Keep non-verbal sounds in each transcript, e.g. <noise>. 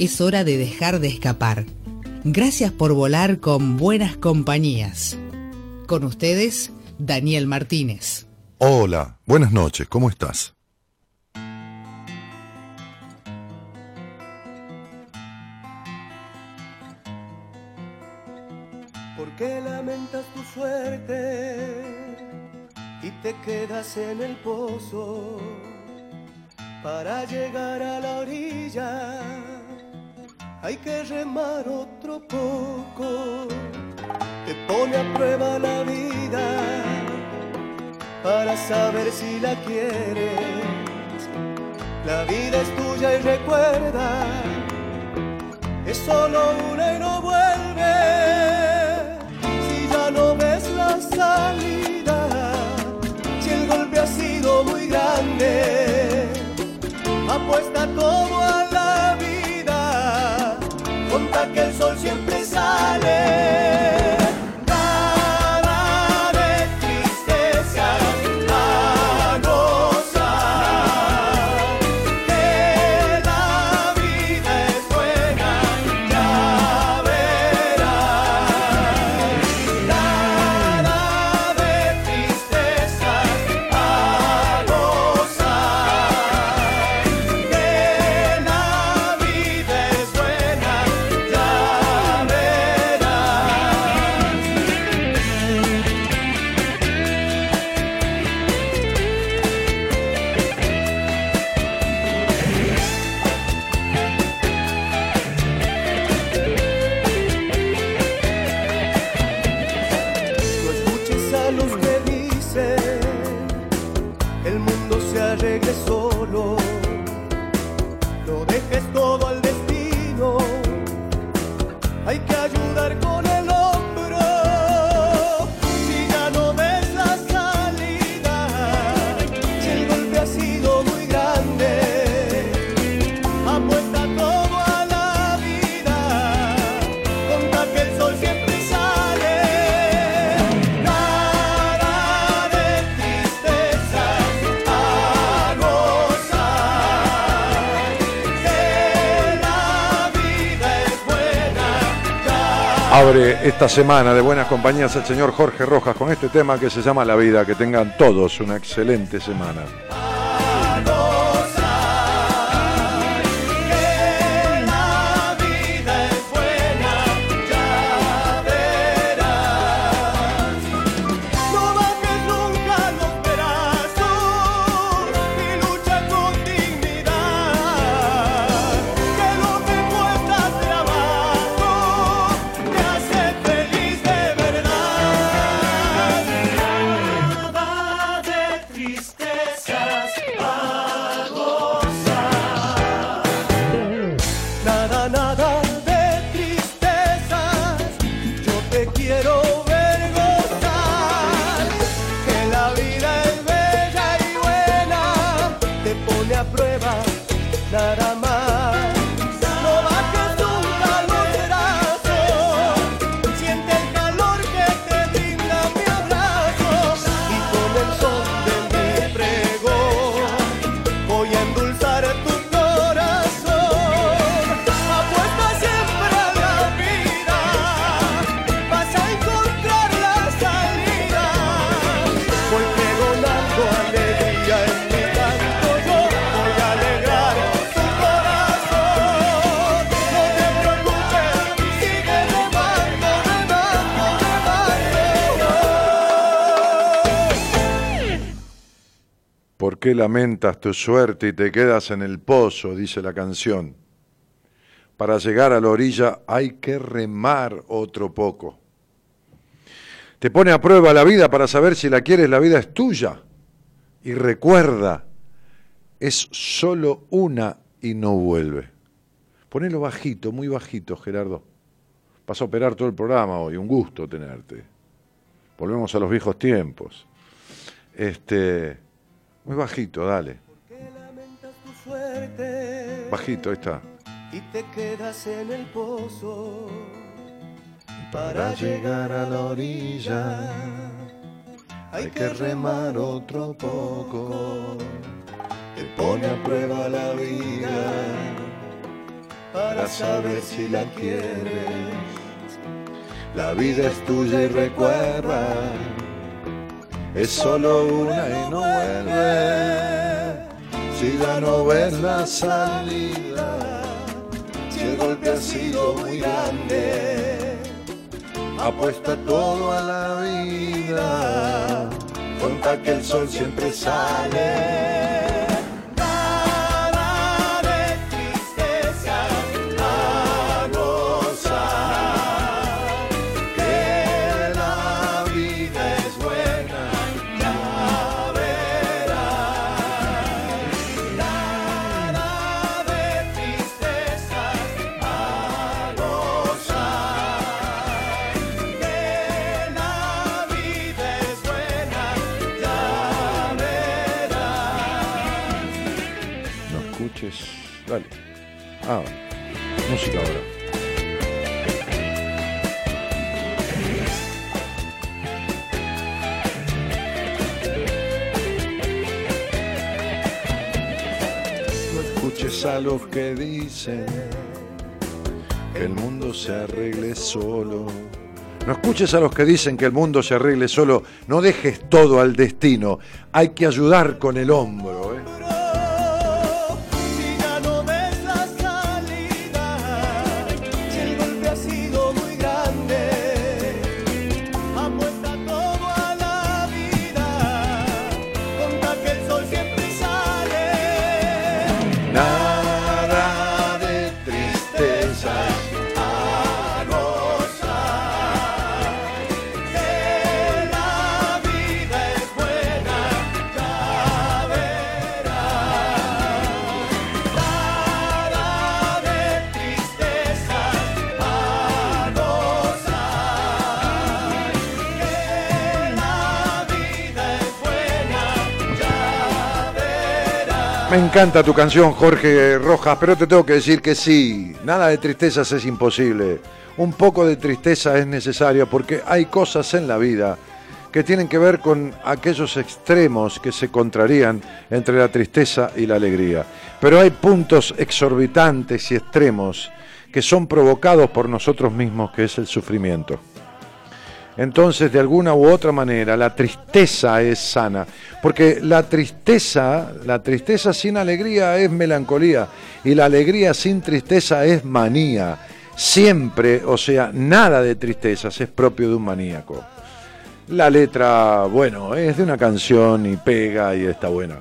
es hora de dejar de escapar. Gracias por volar con buenas compañías. Con ustedes, Daniel Martínez. Hola, buenas noches, ¿cómo estás? ¿Por qué lamentas tu suerte y te quedas en el pozo para llegar a la orilla? Hay que remar otro poco. Te pone a prueba la vida para saber si la quieres. La vida es tuya y recuerda, es solo una y no vuelve. Si ya no ves la salida, si el golpe ha sido muy grande, apuesta que el sol siempre sale. Esta semana de buenas compañías el señor Jorge Rojas con este tema que se llama La vida. Que tengan todos una excelente semana. that I might. Qué lamentas tu suerte y te quedas en el pozo? dice la canción. Para llegar a la orilla hay que remar otro poco. Te pone a prueba la vida para saber si la quieres, la vida es tuya. Y recuerda, es solo una y no vuelve. Ponelo bajito, muy bajito, Gerardo. Vas a operar todo el programa hoy, un gusto tenerte. Volvemos a los viejos tiempos. Este, muy bajito, dale. Bajito, ahí está. Y te quedas en el pozo para llegar a la orilla. Hay que remar otro poco. Te pone a prueba la vida para saber si la quieres. La vida es tuya y recuerda, es solo una y no vuelve. Si ya no ves la salida, si el golpe ha sido muy grande, apuesta todo a la vida, cuenta que el sol siempre sale. A los que dicen que el mundo se arregle solo. No escuches a los que dicen que el mundo se arregle solo. No dejes todo al destino. Hay que ayudar con el hombro. ¿eh? Me encanta tu canción, Jorge Rojas, pero te tengo que decir que sí, nada de tristezas es imposible. Un poco de tristeza es necesaria porque hay cosas en la vida que tienen que ver con aquellos extremos que se contrarían entre la tristeza y la alegría. Pero hay puntos exorbitantes y extremos que son provocados por nosotros mismos, que es el sufrimiento. Entonces, de alguna u otra manera, la tristeza es sana, porque la tristeza, la tristeza sin alegría es melancolía y la alegría sin tristeza es manía. Siempre, o sea, nada de tristezas es propio de un maníaco. La letra, bueno, es de una canción y pega y está buena.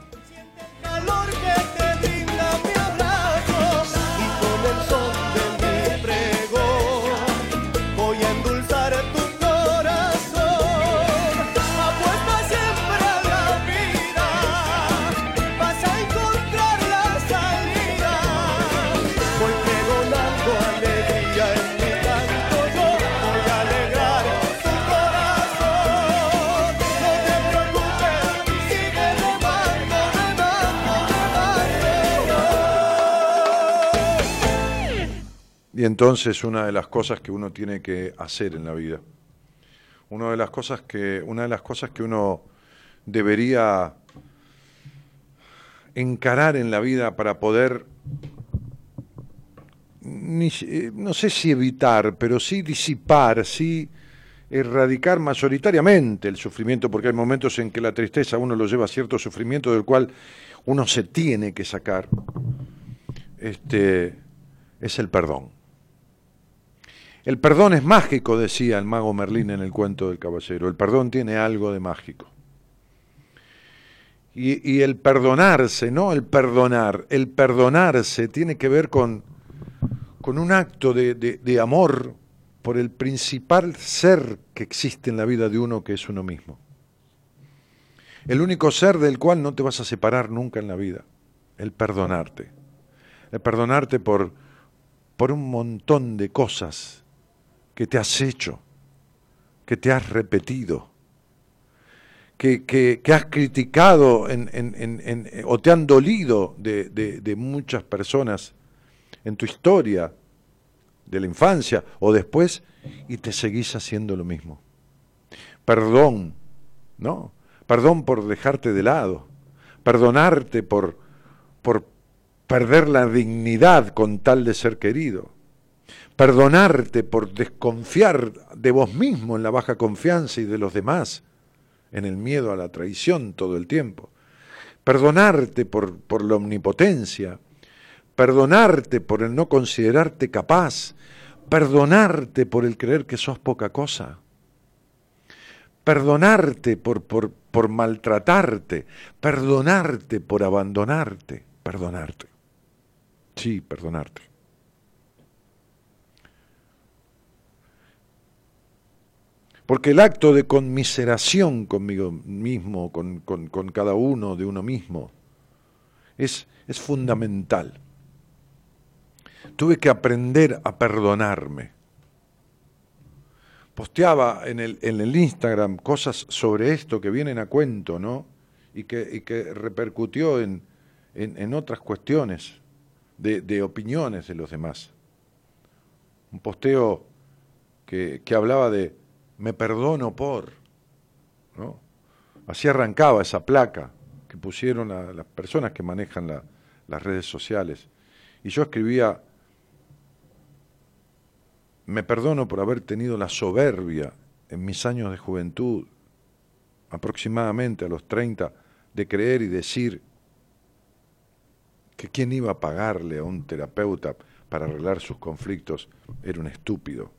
Y entonces una de las cosas que uno tiene que hacer en la vida, una de las cosas que, una de las cosas que uno debería encarar en la vida para poder, eh, no sé si evitar, pero sí disipar, sí erradicar mayoritariamente el sufrimiento, porque hay momentos en que la tristeza uno lo lleva a cierto sufrimiento del cual uno se tiene que sacar, este, es el perdón. El perdón es mágico, decía el mago Merlín en el cuento del caballero. El perdón tiene algo de mágico. Y, el perdonarse, no el perdonar, el perdonarse tiene que ver con, con un acto de, de amor por el principal ser que existe en la vida de uno, que es uno mismo. El único ser del cual no te vas a separar nunca en la vida, el perdonarte. El perdonarte por por un montón de cosas que te has hecho, que te has repetido, que, has criticado o te han dolido de muchas personas en tu historia de la infancia o después y te seguís haciendo lo mismo. Perdón, ¿no? Perdón por dejarte de lado, perdonarte por, por perder la dignidad con tal de ser querido, perdonarte por desconfiar de vos mismo en la baja confianza y de los demás, en el miedo a la traición todo el tiempo, perdonarte por, por la omnipotencia, perdonarte por el no considerarte capaz, perdonarte por el creer que sos poca cosa, perdonarte por, por, por maltratarte, perdonarte por abandonarte, perdonarte. Sí, perdonarte. Porque el acto de conmiseración conmigo mismo, con, con, cada uno de uno mismo, es, es fundamental tuve que aprender a perdonarme. Posteaba en el, en el Instagram cosas sobre esto que vienen a cuento, ¿no? Y que, que repercutió en, en, otras cuestiones de, de, opiniones de los demás. Un posteo que, que hablaba de me perdono por, ¿no? Así arrancaba esa placa que pusieron a las personas que manejan la, las redes sociales. Y yo escribía, me perdono por haber tenido la soberbia en mis años de juventud, aproximadamente a los 30, de creer y decir que quien iba a pagarle a un terapeuta para arreglar sus conflictos era un estúpido.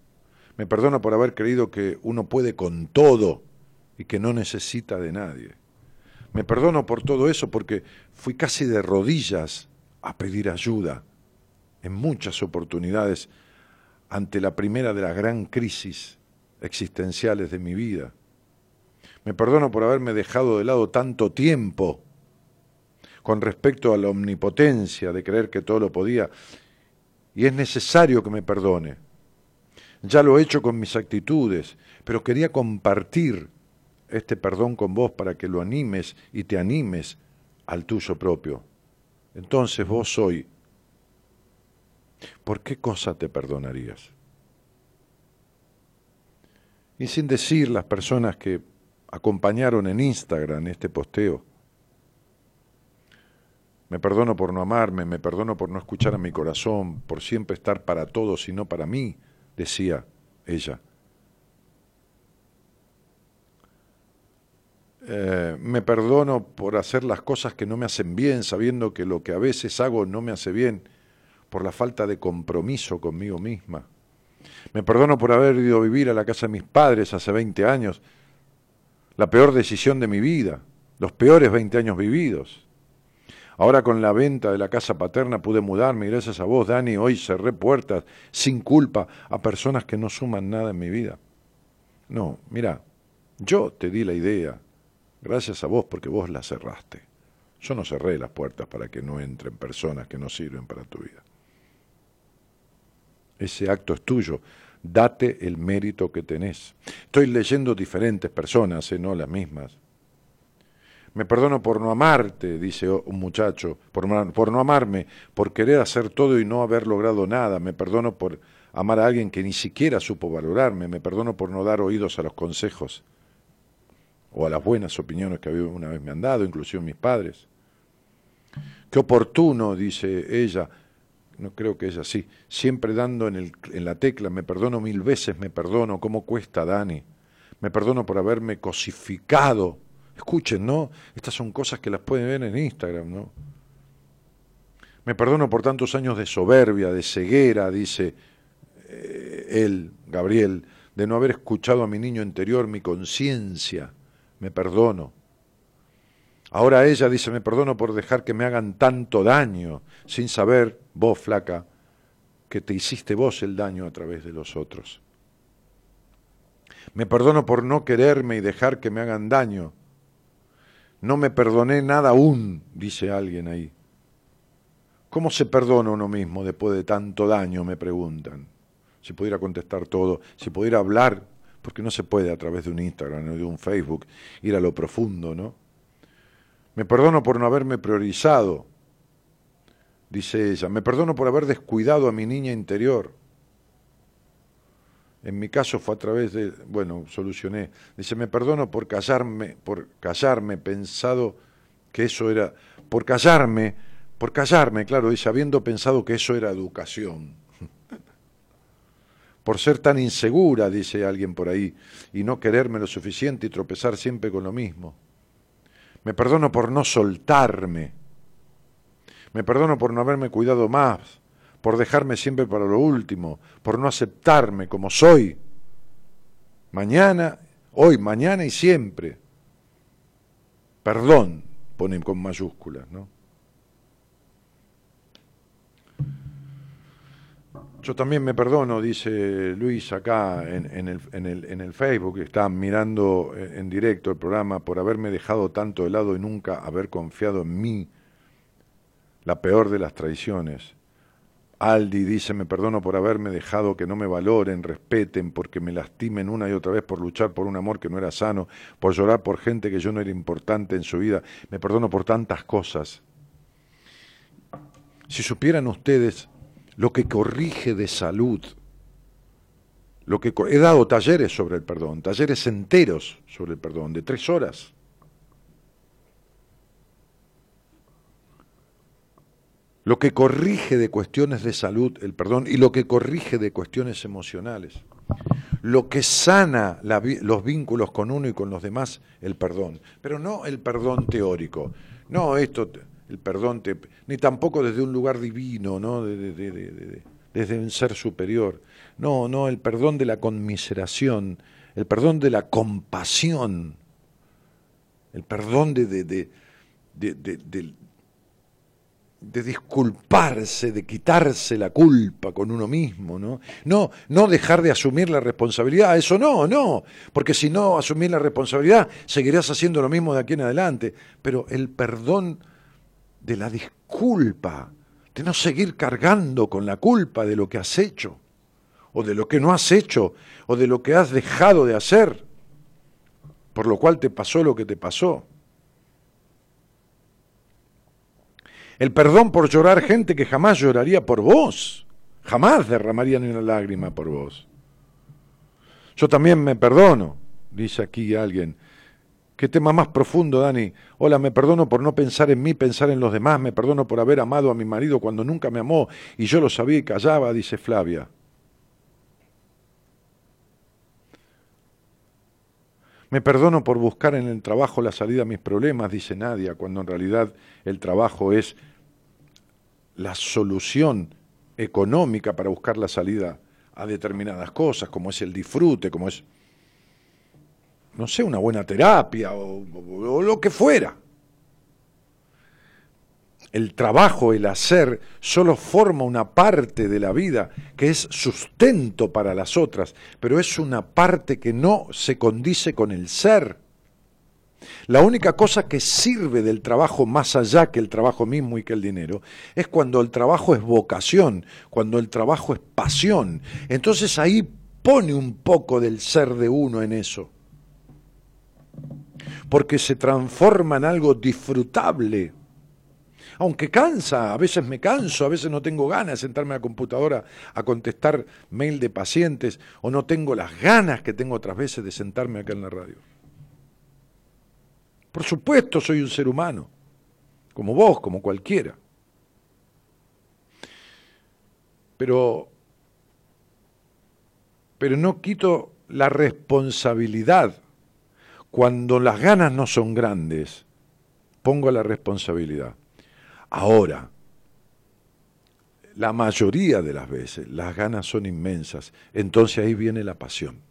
Me perdono por haber creído que uno puede con todo y que no necesita de nadie. Me perdono por todo eso porque fui casi de rodillas a pedir ayuda en muchas oportunidades ante la primera de las gran crisis existenciales de mi vida. Me perdono por haberme dejado de lado tanto tiempo con respecto a la omnipotencia de creer que todo lo podía. Y es necesario que me perdone. Ya lo he hecho con mis actitudes, pero quería compartir este perdón con vos para que lo animes y te animes al tuyo propio. Entonces vos hoy ¿por qué cosa te perdonarías? Y sin decir las personas que acompañaron en Instagram este posteo, me perdono por no amarme, me perdono por no escuchar a mi corazón, por siempre estar para todos y no para mí, decía ella. Eh, me perdono por hacer las cosas que no me hacen bien, sabiendo que lo que a veces hago no me hace bien por la falta de compromiso conmigo misma. Me perdono por haber ido a vivir a la casa de mis padres hace 20 años, la peor decisión de mi vida, los peores 20 años vividos. Ahora con la venta de la casa paterna pude mudarme y gracias a vos, Dani, hoy cerré puertas sin culpa a personas que no suman nada en mi vida. No, mira, yo te di la idea, gracias a vos porque vos la cerraste. Yo no cerré las puertas para que no entren personas que no sirven para tu vida. Ese acto es tuyo. Date el mérito que tenés. Estoy leyendo diferentes personas, ¿eh? no las mismas. Me perdono por no amarte, dice un muchacho, por, no amarme, por querer hacer todo y no haber logrado nada. Me perdono por amar a alguien que ni siquiera supo valorarme. Me perdono por no dar oídos a los consejos o a las buenas opiniones que una vez me han dado, inclusive mis padres. Qué oportuno, dice ella, no creo que es así, siempre dando en, en la tecla, me perdono mil veces, me perdono, ¿cómo cuesta, Dani? Me perdono por haberme cosificado. Escuchen, ¿no? Estas son cosas que las pueden ver en Instagram, ¿no? Me perdono por tantos años de soberbia, de ceguera, dice eh, él, Gabriel, de no haber escuchado a mi niño interior, mi conciencia. Me perdono. Ahora ella dice, me perdono por dejar que me hagan tanto daño, sin saber, vos flaca, que te hiciste vos el daño a través de los otros. Me perdono por no quererme y dejar que me hagan daño. No me perdoné nada aún, dice alguien ahí. ¿Cómo se perdona uno mismo después de tanto daño? Me preguntan. Si pudiera contestar todo, si pudiera hablar, porque no se puede a través de un Instagram o de un Facebook ir a lo profundo, ¿no? Me perdono por no haberme priorizado, dice ella. Me perdono por haber descuidado a mi niña interior. En mi caso fue a través de, bueno, solucioné. Dice, me perdono por callarme, por callarme, pensado que eso era, por callarme, por callarme, claro, dice, habiendo pensado que eso era educación. <laughs> por ser tan insegura, dice alguien por ahí, y no quererme lo suficiente y tropezar siempre con lo mismo. Me perdono por no soltarme. Me perdono por no haberme cuidado más por dejarme siempre para lo último, por no aceptarme como soy. Mañana, hoy, mañana y siempre. Perdón, ponen con mayúsculas, ¿no? Yo también me perdono, dice Luis acá en, el, en, el, Facebook, está mirando en directo el programa, por haberme dejado tanto de lado y nunca haber confiado en mí, la peor de las traiciones. Aldi dice, me perdono por haberme dejado que no me valoren, respeten, porque me lastimen una y otra vez por luchar por un amor que no era sano, por llorar por gente que yo no era importante en su vida. Me perdono por tantas cosas. Si supieran ustedes lo que corrige de salud, lo que he dado talleres sobre el perdón, talleres enteros sobre el perdón, de tres horas. Lo que corrige de cuestiones de salud, el perdón, y lo que corrige de cuestiones emocionales. Lo que sana los vínculos con uno y con los demás, el perdón. Pero no el perdón teórico. No esto, el perdón, ni tampoco desde un lugar divino, ¿no? desde un ser superior. No, no, el perdón de la conmiseración, el perdón de la compasión, el perdón de, de, de disculparse, de quitarse la culpa con uno mismo, ¿no? No, no dejar de asumir la responsabilidad, eso no, no, porque si no asumir la responsabilidad, seguirás haciendo lo mismo de aquí en adelante, pero el perdón de la disculpa, de no seguir cargando con la culpa de lo que has hecho, o de lo que no has hecho, o de lo que has dejado de hacer, por lo cual te pasó lo que te pasó. El perdón por llorar gente que jamás lloraría por vos. Jamás derramaría ni una lágrima por vos. Yo también me perdono, dice aquí alguien. Qué tema más profundo, Dani. Hola, me perdono por no pensar en mí, pensar en los demás. Me perdono por haber amado a mi marido cuando nunca me amó y yo lo sabía y callaba, dice Flavia. Me perdono por buscar en el trabajo la salida a mis problemas, dice Nadia, cuando en realidad el trabajo es la solución económica para buscar la salida a determinadas cosas, como es el disfrute, como es, no sé, una buena terapia o, lo que fuera. El trabajo, el hacer, solo forma una parte de la vida que es sustento para las otras, pero es una parte que no se condice con el ser. La única cosa que sirve del trabajo más allá que el trabajo mismo y que el dinero es cuando el trabajo es vocación, cuando el trabajo es pasión. Entonces ahí pone un poco del ser de uno en eso. Porque se transforma en algo disfrutable. Aunque cansa, a veces me canso, a veces no tengo ganas de sentarme a la computadora a contestar mail de pacientes o no tengo las ganas que tengo otras veces de sentarme acá en la radio. Por supuesto soy un ser humano, como vos, como cualquiera. Pero, pero no quito la responsabilidad. Cuando las ganas no son grandes, pongo la responsabilidad. Ahora, la mayoría de las veces las ganas son inmensas, entonces ahí viene la pasión.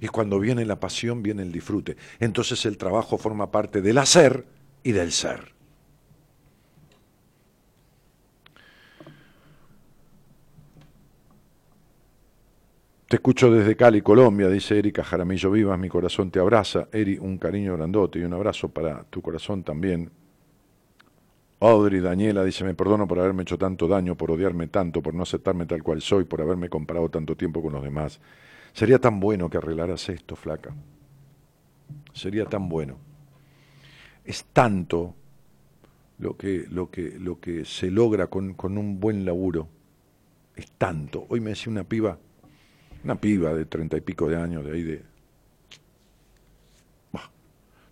Y cuando viene la pasión, viene el disfrute. Entonces el trabajo forma parte del hacer y del ser. Te escucho desde Cali, Colombia, dice Erika Jaramillo Vivas, mi corazón te abraza. Eri, un cariño grandote y un abrazo para tu corazón también. Audrey Daniela dice, me perdono por haberme hecho tanto daño, por odiarme tanto, por no aceptarme tal cual soy, por haberme comparado tanto tiempo con los demás. Sería tan bueno que arreglaras esto, flaca. Sería tan bueno. Es tanto lo que, lo que, lo que se logra con, con un buen laburo. Es tanto. Hoy me decía una piba, una piba de treinta y pico de años, de ahí de,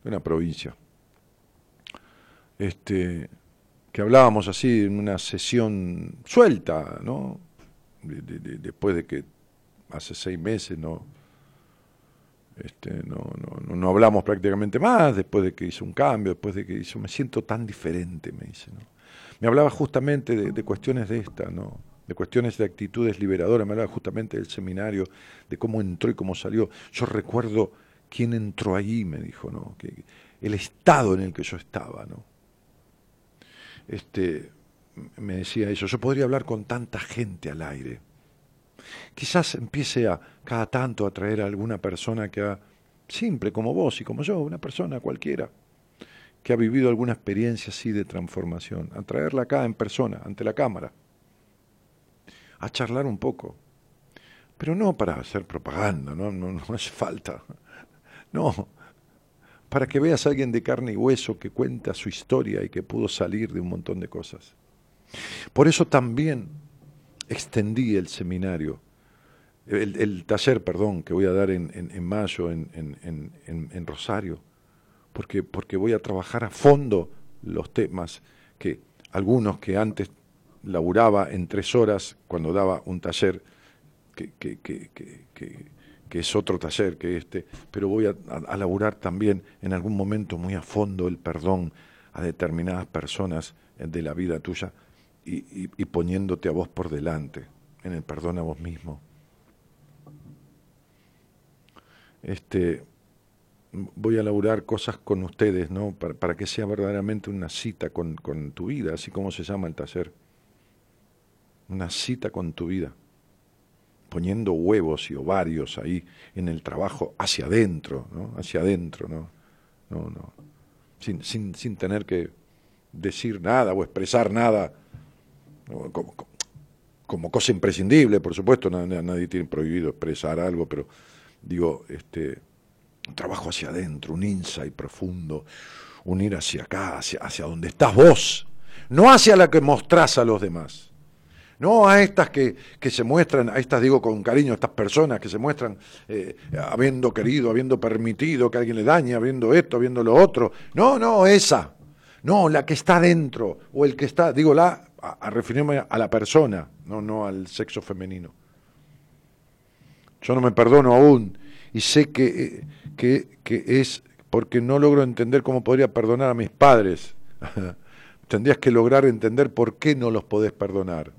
de una provincia. Este, que hablábamos así en una sesión suelta, ¿no? después de que hace seis meses no, este, no, no, no, hablamos prácticamente más, después de que hizo un cambio, después de que hizo, me siento tan diferente, me dice. ¿no? Me hablaba justamente de, cuestiones de esta, ¿no? de cuestiones de actitudes liberadoras, me hablaba justamente del seminario, de cómo entró y cómo salió. Yo recuerdo quién entró allí, me dijo, ¿no? El estado en el que yo estaba, ¿no? Este, me decía eso, yo podría hablar con tanta gente al aire Quizás empiece a cada tanto a traer a alguna persona que ha, simple como vos y como yo, una persona cualquiera, que ha vivido alguna experiencia así de transformación, a traerla acá en persona, ante la cámara, a charlar un poco. Pero no para hacer propaganda, no, no, no hace falta. No, para que veas a alguien de carne y hueso que cuenta su historia y que pudo salir de un montón de cosas. Por eso también extendí el seminario, el, taller, perdón, que voy a dar en, en, mayo en, en, Rosario, porque, porque voy a trabajar a fondo los temas que algunos que antes laburaba en tres horas cuando daba un taller, que, que, que, que es otro taller que este, pero voy a, a, laburar también en algún momento muy a fondo el perdón a determinadas personas de la vida tuya y, poniéndote a vos por delante, en el perdón a vos mismo. Este, voy a laburar cosas con ustedes, ¿no? Para, que sea verdaderamente una cita con, con, tu vida, así como se llama el taller. Una cita con tu vida. Poniendo huevos y ovarios ahí en el trabajo hacia adentro, ¿no? Hacia adentro, ¿no? No, no. Sin, sin, sin tener que decir nada o expresar nada como, como cosa imprescindible, por supuesto, nadie, tiene prohibido expresar algo, pero digo, este, un trabajo hacia adentro, un insight profundo, unir hacia acá, hacia, hacia donde estás vos, no hacia la que mostrás a los demás. No a estas que, que, se muestran, a estas digo con cariño, estas personas que se muestran eh, habiendo querido, habiendo permitido que alguien le dañe, habiendo esto, habiendo lo otro. No, no, esa. No, la que está dentro, o el que está, digo, la, a, referirme a la persona, no, no al sexo femenino. Yo no me perdono aún y sé que, que, que es porque no logro entender cómo podría perdonar a mis padres. <laughs> Tendrías que lograr entender por qué no los podés perdonar.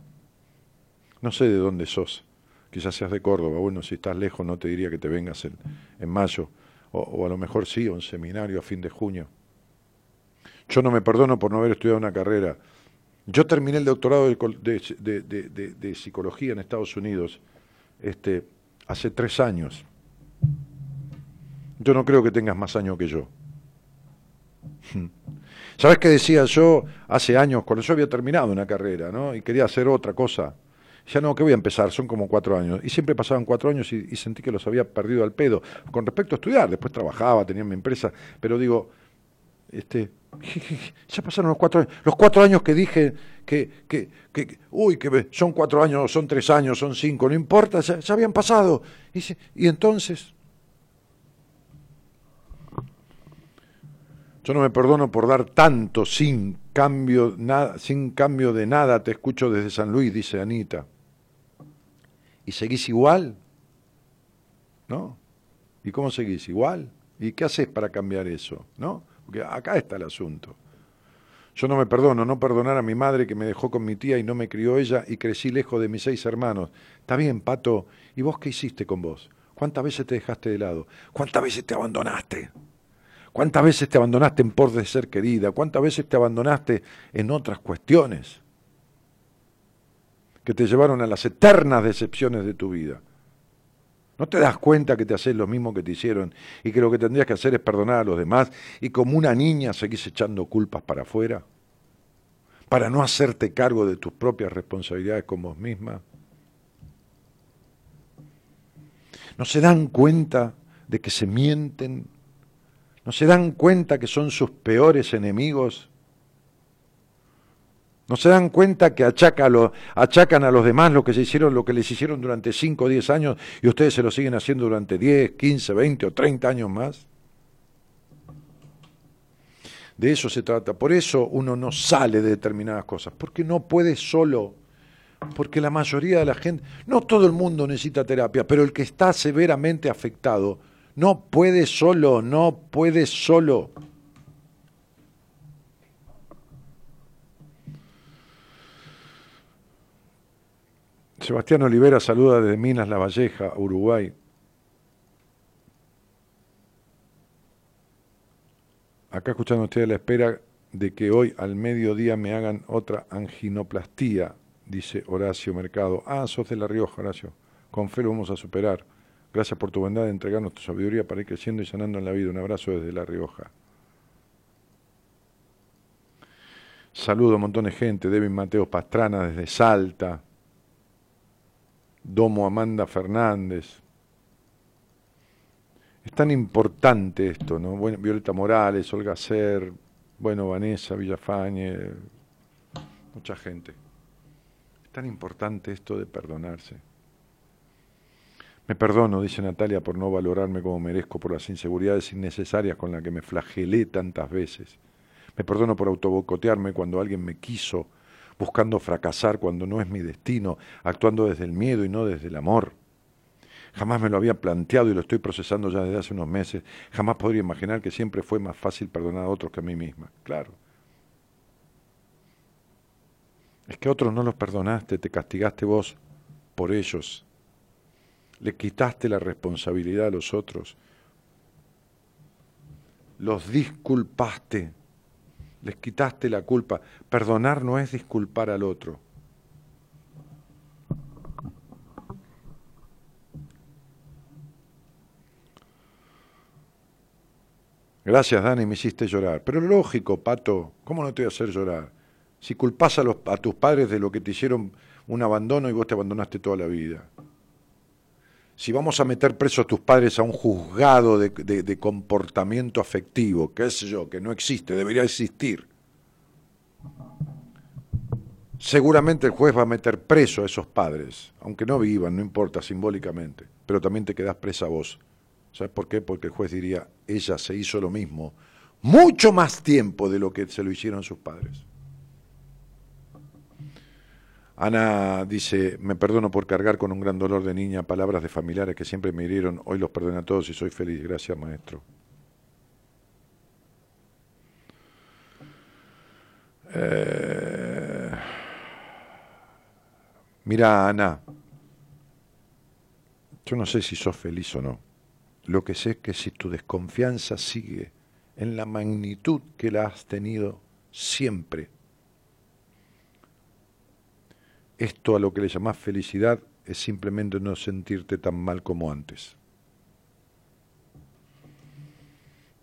No sé de dónde sos. Quizás seas de Córdoba. Bueno, si estás lejos no te diría que te vengas en, en mayo. O, o, a lo mejor sí, a un seminario a fin de junio. Yo no me perdono por no haber estudiado una carrera. Yo terminé el doctorado de, psicología en Estados Unidos este, hace tres años. Yo no creo que tengas más años que yo. <laughs> ¿Sabes qué decía yo hace años, cuando yo había terminado una carrera, ¿no? Y quería hacer otra cosa. Ya no, que voy a empezar, son como cuatro años. Y siempre pasaban cuatro años y, sentí que los había perdido al pedo. Con respecto a estudiar, después trabajaba, tenía mi empresa, pero digo, este, <laughs> ya pasaron los cuatro años. Los cuatro años que dije que, que, que uy, que son cuatro años, son tres años, son cinco, no importa, ya, habían pasado. Y, y entonces, yo no me perdono por dar tanto sin cambio, nada, sin cambio de nada, te escucho desde San Luis, dice Anita. ¿Y seguís igual? ¿No? ¿Y cómo seguís? ¿Igual? ¿Y qué haces para cambiar eso? ¿No? Porque acá está el asunto. Yo no me perdono, no perdonar a mi madre que me dejó con mi tía y no me crió ella y crecí lejos de mis seis hermanos. Está bien, Pato, ¿y vos qué hiciste con vos? ¿Cuántas veces te dejaste de lado? ¿Cuántas veces te abandonaste? ¿Cuántas veces te abandonaste en por de ser querida? ¿Cuántas veces te abandonaste en otras cuestiones que te llevaron a las eternas decepciones de tu vida? ¿No te das cuenta que te haces lo mismo que te hicieron y que lo que tendrías que hacer es perdonar a los demás y como una niña seguís echando culpas para afuera? para no hacerte cargo de tus propias responsabilidades con vos misma? ¿No se dan cuenta de que se mienten? ¿No se dan cuenta que son sus peores enemigos? ¿No se dan cuenta que achacan a los demás lo que, se hicieron, lo que les hicieron durante 5 o 10 años y ustedes se lo siguen haciendo durante 10, 15, 20 o 30 años más? De eso se trata. Por eso uno no sale de determinadas cosas, porque no puede solo. Porque la mayoría de la gente, no todo el mundo necesita terapia, pero el que está severamente afectado no puede solo, no puede solo. Sebastián Olivera saluda desde Minas La Valleja, Uruguay. Acá escuchando ustedes la espera de que hoy al mediodía me hagan otra anginoplastía, dice Horacio Mercado. Ah, sos de La Rioja, Horacio. Con fe lo vamos a superar. Gracias por tu bondad de entregarnos tu sabiduría para ir creciendo y sanando en la vida. Un abrazo desde La Rioja. Saludo a montón de gente. Devin Mateo Pastrana desde Salta. Domo Amanda Fernández. Es tan importante esto, ¿no? Bueno, Violeta Morales, Olga Ser, bueno, Vanessa Villafañe, mucha gente. Es tan importante esto de perdonarse. Me perdono, dice Natalia, por no valorarme como merezco, por las inseguridades innecesarias con las que me flagelé tantas veces. Me perdono por autobocotearme cuando alguien me quiso buscando fracasar cuando no es mi destino, actuando desde el miedo y no desde el amor. Jamás me lo había planteado y lo estoy procesando ya desde hace unos meses. Jamás podría imaginar que siempre fue más fácil perdonar a otros que a mí misma. Claro. Es que a otros no los perdonaste, te castigaste vos por ellos. Le quitaste la responsabilidad a los otros. Los disculpaste les quitaste la culpa. Perdonar no es disculpar al otro. Gracias, Dani, me hiciste llorar. Pero lógico, Pato, ¿cómo no te voy a hacer llorar? Si culpas a, los, a tus padres de lo que te hicieron un abandono y vos te abandonaste toda la vida si vamos a meter preso a tus padres a un juzgado de, comportamiento afectivo, qué sé yo, que no existe, debería existir, seguramente el juez va a meter preso a esos padres, aunque no vivan, no importa, simbólicamente, pero también te quedas presa vos. ¿Sabes por qué? Porque el juez diría, ella se hizo lo mismo, mucho más tiempo de lo que se lo hicieron sus padres. Ana dice, me perdono por cargar con un gran dolor de niña palabras de familiares que siempre me hirieron, hoy los perdono a todos y soy feliz. Gracias, maestro. Eh, mira, Ana, yo no sé si sos feliz o no. Lo que sé es que si tu desconfianza sigue en la magnitud que la has tenido siempre, esto a lo que le llamás felicidad es simplemente no sentirte tan mal como antes.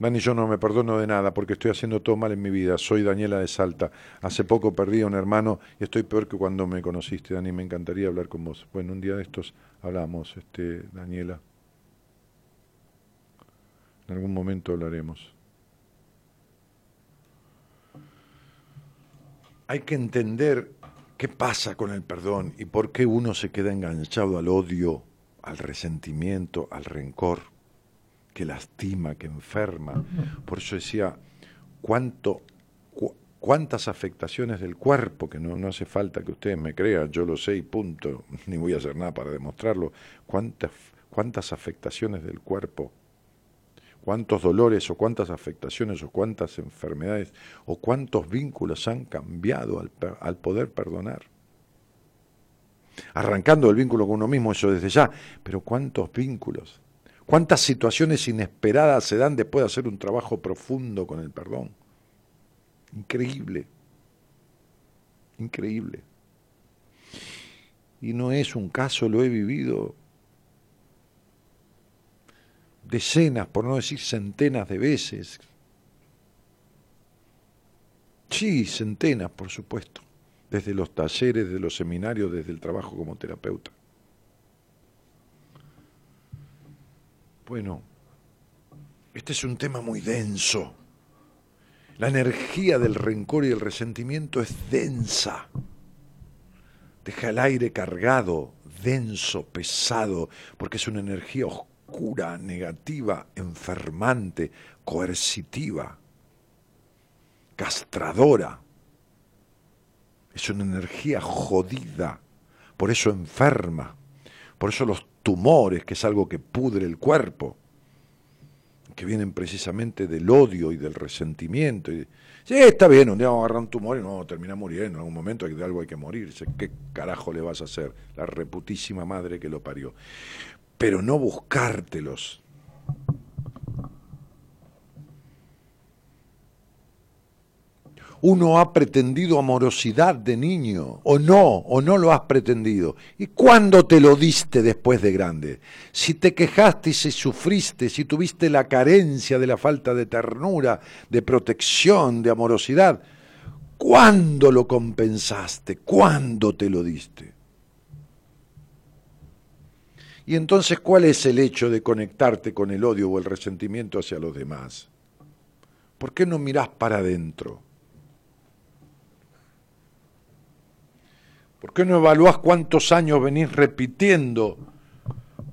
Dani, yo no me perdono de nada porque estoy haciendo todo mal en mi vida. Soy Daniela de Salta. Hace poco perdí a un hermano y estoy peor que cuando me conociste, Dani. Me encantaría hablar con vos. Bueno, un día de estos hablamos, este, Daniela. En algún momento hablaremos. Hay que entender ¿Qué pasa con el perdón y por qué uno se queda enganchado al odio, al resentimiento, al rencor, que lastima, que enferma? Por eso decía, ¿cuánto, cuántas afectaciones del cuerpo, que no, no hace falta que ustedes me crean, yo lo sé y punto, <laughs> ni voy a hacer nada para demostrarlo, cuántas, cuántas afectaciones del cuerpo cuántos dolores o cuántas afectaciones o cuántas enfermedades o cuántos vínculos han cambiado al, poder perdonar. Arrancando el vínculo con uno mismo, eso desde ya, pero cuántos vínculos, cuántas situaciones inesperadas se dan después de hacer un trabajo profundo con el perdón. Increíble, increíble. Y no es un caso, lo he vivido decenas, por no decir centenas de veces. Sí, centenas, por supuesto, desde los talleres, desde los seminarios, desde el trabajo como terapeuta. Bueno, este es un tema muy denso. La energía del rencor y el resentimiento es densa. Deja el aire cargado, denso, pesado, porque es una energía oscura, negativa, enfermante, coercitiva, castradora. Es una energía jodida, por eso enferma, por eso los tumores, que es algo que pudre el cuerpo, que vienen precisamente del odio y del resentimiento. Y, sí, está bien, un día vamos a agarrar un tumor y no vamos a terminar muriendo, en algún momento de algo hay que morirse. ¿Qué carajo le vas a hacer? La reputísima madre que lo parió. Pero no buscártelos. uno ha pretendido amorosidad de niño, o no, o no lo has pretendido. ¿Y cuándo te lo diste después de grande? Si te quejaste y si sufriste, si tuviste la carencia de la falta de ternura, de protección, de amorosidad, ¿cuándo lo compensaste? ¿Cuándo te lo diste? Y entonces, ¿cuál es el hecho de conectarte con el odio o el resentimiento hacia los demás? ¿Por qué no mirás para adentro? ¿Por qué no evaluás cuántos años venís repitiendo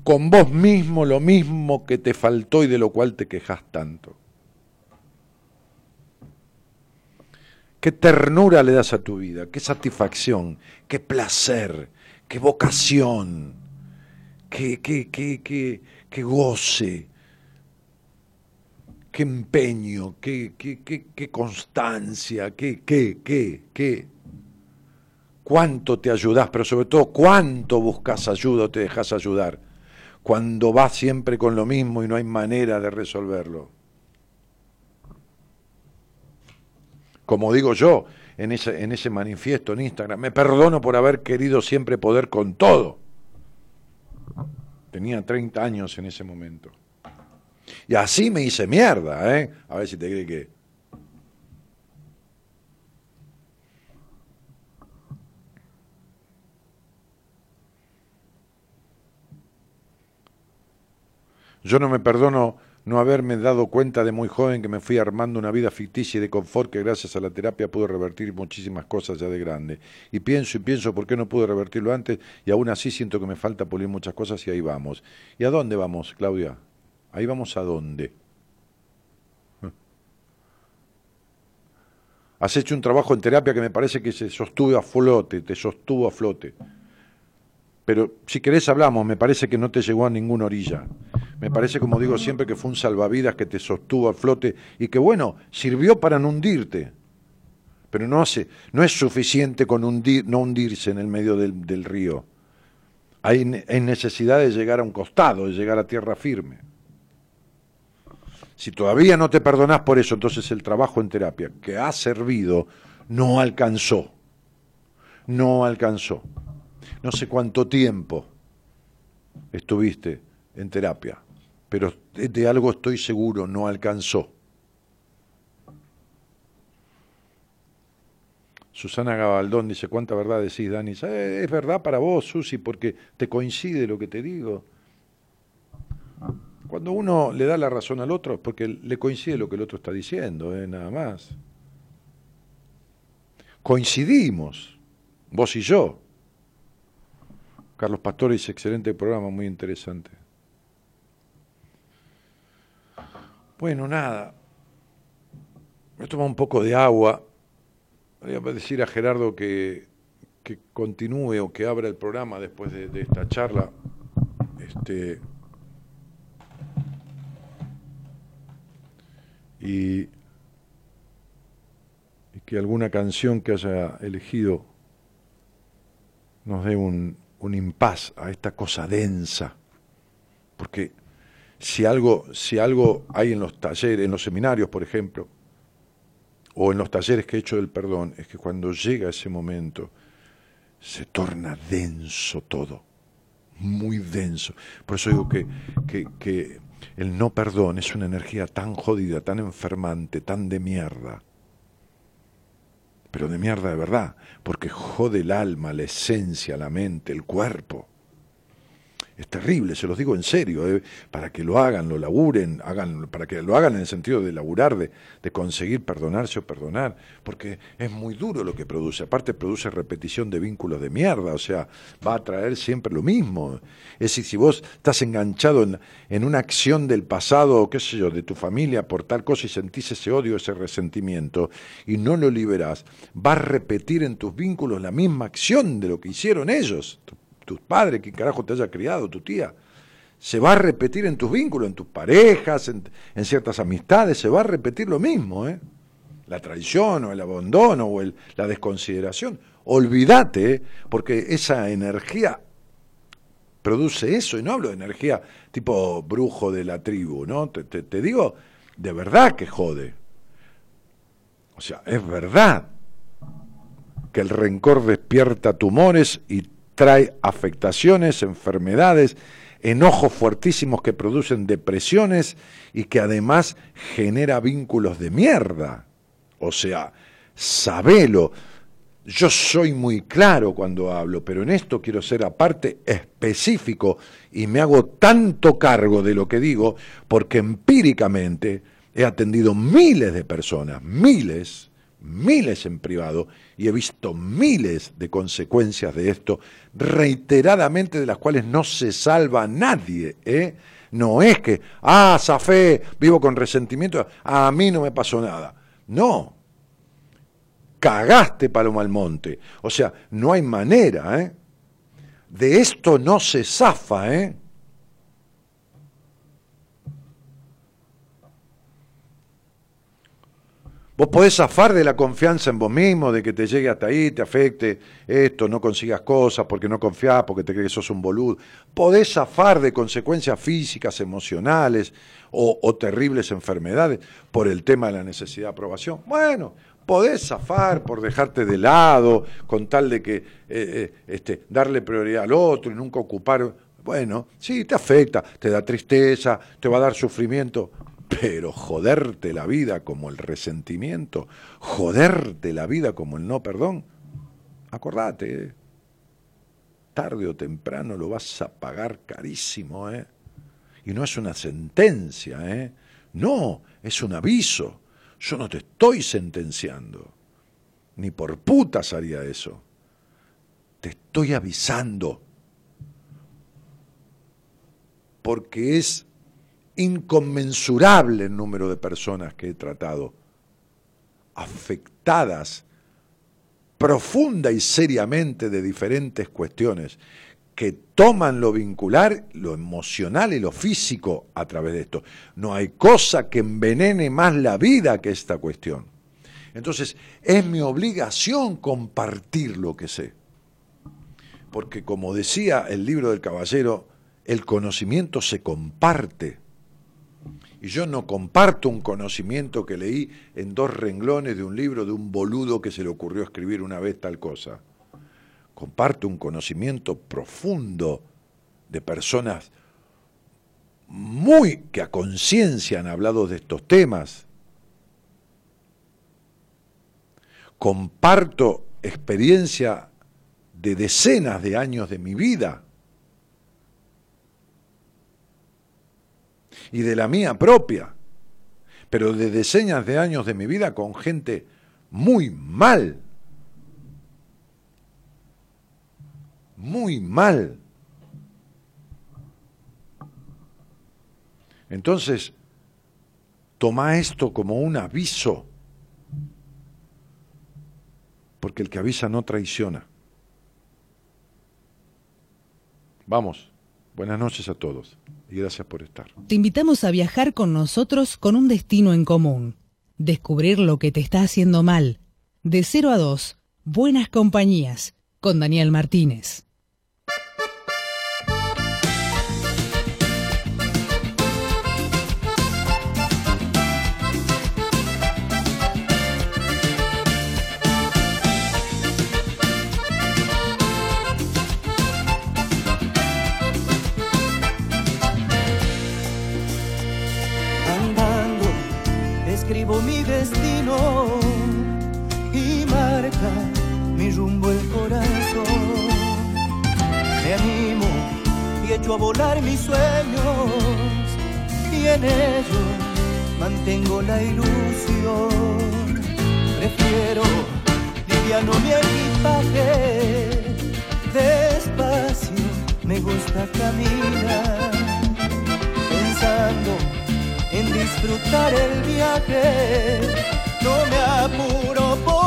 con vos mismo lo mismo que te faltó y de lo cual te quejas tanto? ¿Qué ternura le das a tu vida? ¿Qué satisfacción? ¿Qué placer? ¿Qué vocación? ¿Qué, qué, qué, qué, qué goce? ¿Qué empeño? ¿Qué, constancia? ¿Qué, qué, qué, qué? cuánto te ayudas, pero sobre todo cuánto buscas ayuda o te dejas ayudar, cuando vas siempre con lo mismo y no hay manera de resolverlo. Como digo yo en ese, en ese manifiesto en Instagram, me perdono por haber querido siempre poder con todo. Tenía 30 años en ese momento. Y así me hice mierda, ¿eh? A ver si te cree que Yo no me perdono no haberme dado cuenta de muy joven que me fui armando una vida ficticia y de confort que gracias a la terapia pude revertir muchísimas cosas ya de grande. Y pienso y pienso por qué no pude revertirlo antes y aún así siento que me falta pulir muchas cosas y ahí vamos. ¿Y a dónde vamos, Claudia? Ahí vamos a dónde. Has hecho un trabajo en terapia que me parece que se sostuvo a flote, te sostuvo a flote. Pero si querés hablamos, me parece que no te llegó a ninguna orilla. Me parece, como digo siempre, que fue un salvavidas que te sostuvo al flote y que, bueno, sirvió para no hundirte. Pero no, hace, no es suficiente con hundir, no hundirse en el medio del, río. Hay, hay necesidad de llegar a un costado, de llegar a tierra firme. Si todavía no te perdonás por eso, entonces el trabajo en terapia que ha servido no alcanzó. No alcanzó. No sé cuánto tiempo estuviste en terapia pero de algo estoy seguro, no alcanzó. Susana Gabaldón dice, ¿cuánta verdad decís, Dani? Eh, es verdad para vos, Susi, porque te coincide lo que te digo. Cuando uno le da la razón al otro es porque le coincide lo que el otro está diciendo, eh, nada más. Coincidimos, vos y yo. Carlos Pastor excelente programa, muy interesante. Bueno, nada. Me tomo un poco de agua. Voy a decir a Gerardo que, que continúe o que abra el programa después de, esta charla. Este, y que alguna canción que haya elegido nos dé un, un impas a esta cosa densa. Porque si algo, si algo hay en los talleres, en los seminarios, por ejemplo, o en los talleres que he hecho del perdón, es que cuando llega ese momento se torna denso todo, muy denso. Por eso digo que, que, que el no perdón es una energía tan jodida, tan enfermante, tan de mierda. Pero de mierda de verdad, porque jode el alma, la esencia, la mente, el cuerpo. Es terrible, se los digo en serio, eh, para que lo hagan, lo laburen, hagan, para que lo hagan en el sentido de laburar, de, conseguir perdonarse o perdonar, porque es muy duro lo que produce. Aparte produce repetición de vínculos de mierda, o sea, va a traer siempre lo mismo. Es decir, si vos estás enganchado en, una acción del pasado, qué sé yo, de tu familia por tal cosa y sentís ese odio, ese resentimiento, y no lo liberás, va a repetir en tus vínculos la misma acción de lo que hicieron ellos, tus padres, quien carajo te haya criado, tu tía. Se va a repetir en tus vínculos, en tus parejas, en, ciertas amistades, se va a repetir lo mismo, ¿eh? La traición o el abandono o el, la desconsideración. Olvídate, ¿eh? porque esa energía produce eso, y no hablo de energía tipo brujo de la tribu, ¿no? Te, te, te digo, de verdad que jode. O sea, es verdad que el rencor despierta tumores y trae afectaciones, enfermedades, enojos fuertísimos que producen depresiones y que además genera vínculos de mierda. O sea, sabelo. Yo soy muy claro cuando hablo, pero en esto quiero ser aparte específico y me hago tanto cargo de lo que digo porque empíricamente he atendido miles de personas, miles, miles en privado y he visto miles de consecuencias de esto, reiteradamente de las cuales no se salva nadie. ¿eh? No es que, ah, zafé, vivo con resentimiento, a mí no me pasó nada. No. Cagaste Paloma al Monte. O sea, no hay manera, ¿eh? De esto no se zafa, ¿eh? Vos podés zafar de la confianza en vos mismo, de que te llegue hasta ahí, te afecte esto, no consigas cosas porque no confías, porque te crees que sos un boludo. Podés zafar de consecuencias físicas, emocionales o, o, terribles enfermedades por el tema de la necesidad de aprobación. Bueno, podés zafar por dejarte de lado, con tal de que eh, eh, este, darle prioridad al otro y nunca ocupar. Bueno, sí, te afecta, te da tristeza, te va a dar sufrimiento. Pero joderte la vida como el resentimiento, joderte la vida como el no perdón, acordate, ¿eh? tarde o temprano lo vas a pagar carísimo, ¿eh? Y no es una sentencia, ¿eh? No, es un aviso. Yo no te estoy sentenciando. Ni por putas haría eso. Te estoy avisando. Porque es inconmensurable el número de personas que he tratado afectadas profunda y seriamente de diferentes cuestiones que toman lo vincular, lo emocional y lo físico a través de esto. No hay cosa que envenene más la vida que esta cuestión. Entonces, es mi obligación compartir lo que sé. Porque como decía el libro del caballero, el conocimiento se comparte. Y yo no comparto un conocimiento que leí en dos renglones de un libro de un boludo que se le ocurrió escribir una vez tal cosa. Comparto un conocimiento profundo de personas muy que a conciencia han hablado de estos temas. Comparto experiencia de decenas de años de mi vida y de la mía propia, pero de decenas de años de mi vida con gente muy mal, muy mal. Entonces, toma esto como un aviso, porque el que avisa no traiciona. Vamos, buenas noches a todos y gracias por estar. Te invitamos a viajar con nosotros con un destino en común, descubrir lo que te está haciendo mal. De 0 a 2, Buenas Compañías, con Daniel Martínez. A volar mis sueños y en ellos mantengo la ilusión. Prefiero liviano mi equipaje, despacio me gusta caminar, pensando en disfrutar el viaje. No me apuro por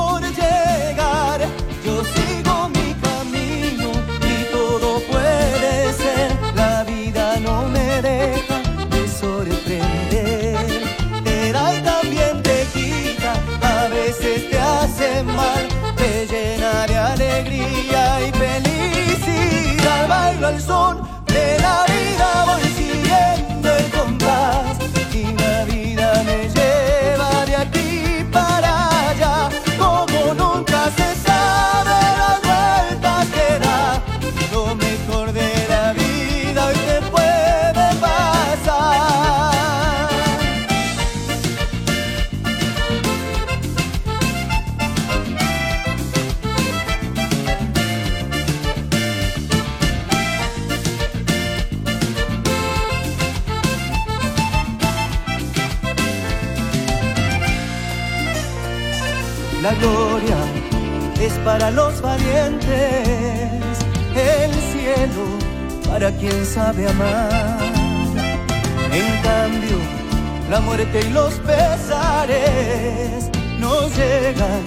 para los valientes, el cielo para quien sabe amar. En cambio, la muerte y los pesares nos llegan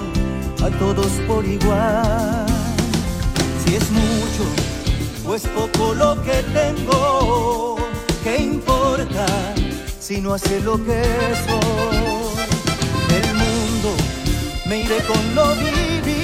a todos por igual. Si es mucho o es poco lo que tengo, ¿qué importa si no hace lo que soy? El mundo me iré con lo vivido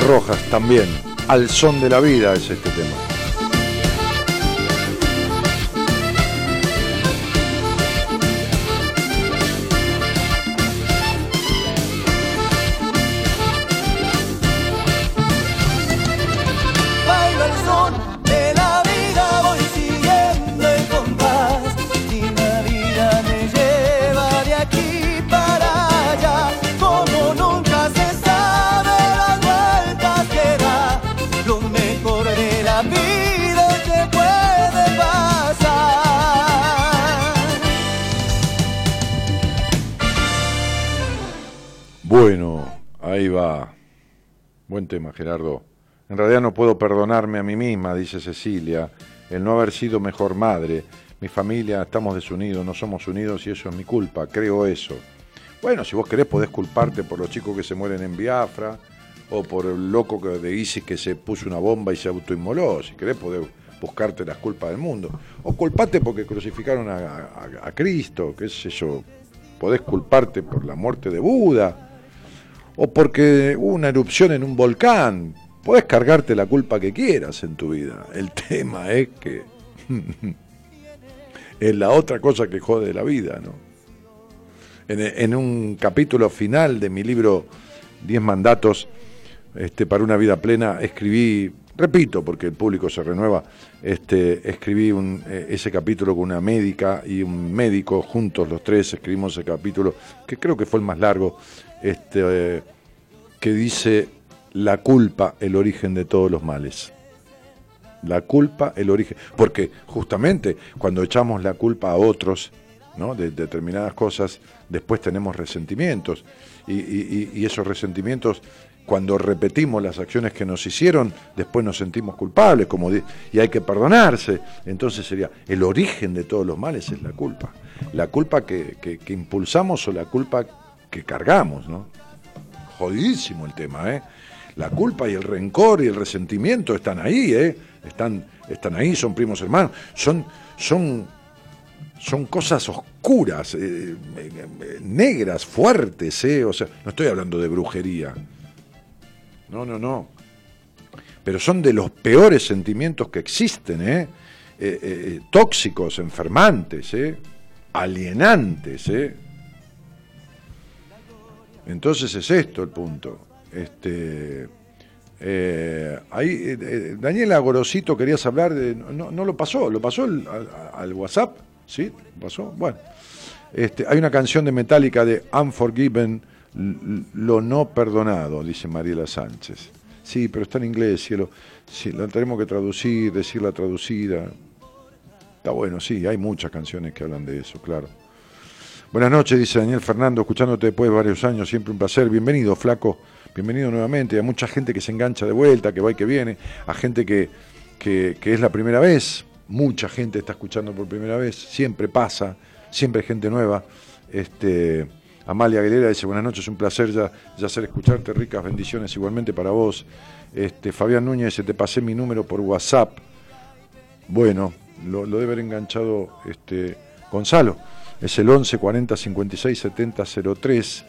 Rojas también, al son de la vida es este tema. Gerardo. En realidad no puedo perdonarme a mí misma, dice Cecilia, el no haber sido mejor madre. Mi familia, estamos desunidos, no somos unidos y eso es mi culpa, creo eso. Bueno, si vos querés podés culparte por los chicos que se mueren en Biafra o por el loco de ISIS que se puso una bomba y se autoinmoló. Si querés podés buscarte las culpas del mundo. O culpate porque crucificaron a, a- a Cristo, qué sé yo. Podés culparte por la muerte de Buda o porque hubo una erupción en un volcán. Podés cargarte la culpa que quieras en tu vida. El tema es que <laughs> es la otra cosa que jode la vida, ¿no? En, en un capítulo final de mi libro Diez mandatos este, para una vida plena, escribí, repito, porque el público se renueva, este, escribí un- eh, ese capítulo con una médica y un médico, juntos los tres escribimos ese capítulo, que creo que fue el más largo, este, eh, que dice la culpa, el origen de todos los males. La culpa, el origen. Porque justamente cuando echamos la culpa a otros ¿no? de determinadas cosas, después tenemos resentimientos. Y, y- esos resentimientos, cuando repetimos las acciones que nos hicieron, después nos sentimos culpables como y hay que perdonarse. Entonces sería, el origen de todos los males es la culpa. La culpa que, que- que impulsamos o la culpa que cargamos. ¿no? Jodidísimo el tema, ¿eh? La culpa y el rencor y el resentimiento están ahí, ¿eh? Están, están ahí, son primos hermanos, son, son, son cosas oscuras, eh, eh, negras, fuertes, ¿eh? O sea, no estoy hablando de brujería. No, no, no. Pero son de los peores sentimientos que existen, ¿eh? tóxicos, enfermantes, alienantes. Entonces es esto el punto. Este, eh, ahí, eh, eh, Daniela Gorosito, querías hablar de. No, lo pasó, lo pasó al, WhatsApp, ¿sí? ¿Pasó? Bueno. Este, hay una canción de Metallica de Unforgiven, lo no perdonado, dice Mariela Sánchez. Sí, pero está en inglés, cielo. Sí, la tenemos que traducir, decirla traducida. Está bueno, sí, hay muchas canciones que hablan de eso, claro. Buenas noches, dice Daniel Fernando, escuchándote después de varios años, siempre un placer. Bienvenido, flaco bienvenido nuevamente. Hay mucha gente que se engancha de vuelta, que va y que viene, a gente que, que, es la primera vez, mucha gente está escuchando por primera vez, siempre pasa, siempre hay gente nueva. Este, Amalia Aguilera dice, buenas noches, un placer ya, ya hacer escucharte, ricas bendiciones igualmente para vos. Este, Fabián Núñez te pasé mi número por WhatsApp. Bueno, lo, debe haber enganchado este, Gonzalo. Es el 11 40 56 70 03.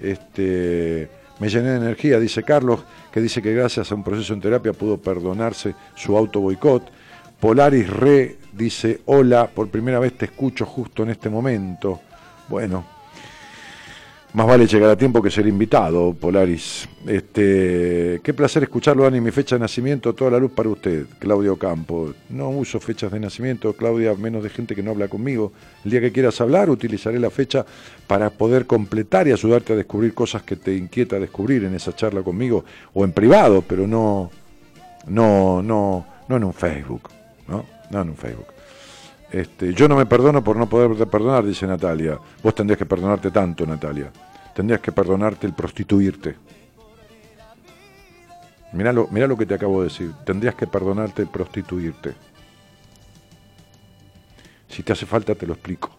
Este, me llené de energía, dice Carlos, que dice que gracias a un proceso en terapia pudo perdonarse su auto boicot. Polaris Re dice, hola, por primera vez te escucho justo en este momento. Bueno, más vale llegar a tiempo que ser invitado, Polaris. Este, qué placer escucharlo, Dani. Mi fecha de nacimiento, toda la luz para usted, Claudio Campo. No uso fechas de nacimiento, Claudia, menos de gente que no habla conmigo. El día que quieras hablar, utilizaré la fecha para poder completar y ayudarte a descubrir cosas que te inquieta descubrir en esa charla conmigo o en privado, pero no, no, no, no en un Facebook, ¿no? No en un Facebook. Este, yo no me perdono por no poder perdonar, dice Natalia. Vos tendrías que perdonarte tanto, Natalia. Tendrías que perdonarte el prostituirte. Mirá lo, lo que te acabo de decir. Tendrías que perdonarte el prostituirte. Si te hace falta, te lo explico.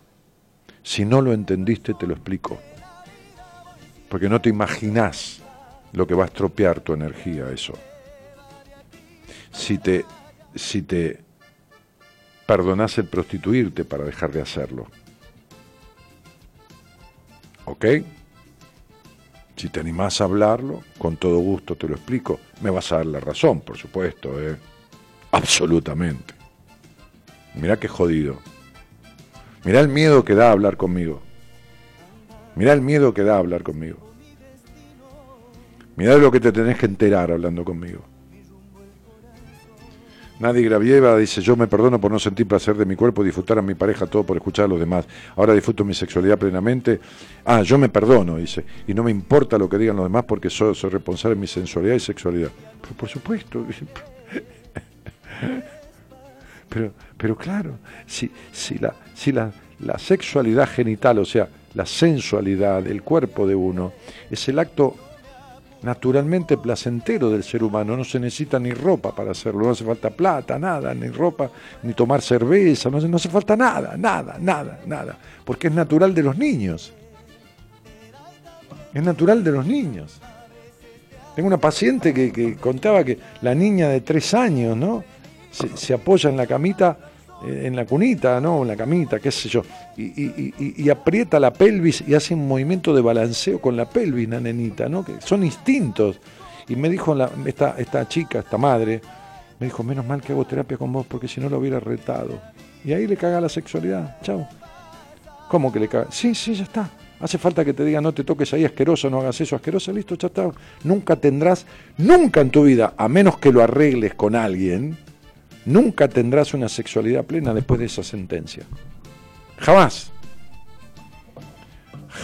Si no lo entendiste, te lo explico. Porque no te imaginás lo que va a estropear tu energía eso. Si te, si te perdonás el prostituirte para dejar de hacerlo. ¿Ok? Si te animás a hablarlo, con todo gusto te lo explico. Me vas a dar la razón, por supuesto, ¿eh? Absolutamente. Mirá qué jodido. Mirá el miedo que da hablar conmigo. Mirá el miedo que da hablar conmigo. Mirá lo que te tenés que enterar hablando conmigo. Nadie Gravieva dice, yo me perdono por no sentir placer de mi cuerpo disfrutar a mi pareja todo por escuchar a los demás. Ahora disfruto mi sexualidad plenamente. Ah, yo me perdono, dice, y no me importa lo que digan los demás porque soy, responsable de mi sensualidad y sexualidad. Pero por supuesto. <laughs> Pero, pero claro, si, si, la, si la, la sexualidad genital, o sea, la sensualidad del cuerpo de uno, es el acto naturalmente placentero del ser humano. No se necesita ni ropa para hacerlo, no hace falta plata, nada, ni ropa, ni tomar cerveza, no, no hace falta nada, nada, nada, nada, porque es natural de los niños. Es natural de los niños. Tengo una paciente que, contaba que la niña de tres años, ¿no? se apoya en la camita en la cunita, ¿no? En la camita, qué sé yo, y, aprieta la pelvis y hace un movimiento de balanceo con la pelvis, la nenita, ¿no? Que son instintos. Y me dijo esta, esta chica, esta madre, me dijo, menos mal que hago terapia con vos, porque si no lo hubiera retado. Y ahí le caga la sexualidad, chao. ¿Cómo que le caga? Sí, sí, ya está. Hace falta que te diga no te toques ahí asqueroso, no hagas eso asqueroso, listo, ya está. Nunca tendrás, nunca en tu vida, a menos que lo arregles con alguien, Nunca tendrás una sexualidad plena después de esa sentencia. Jamás.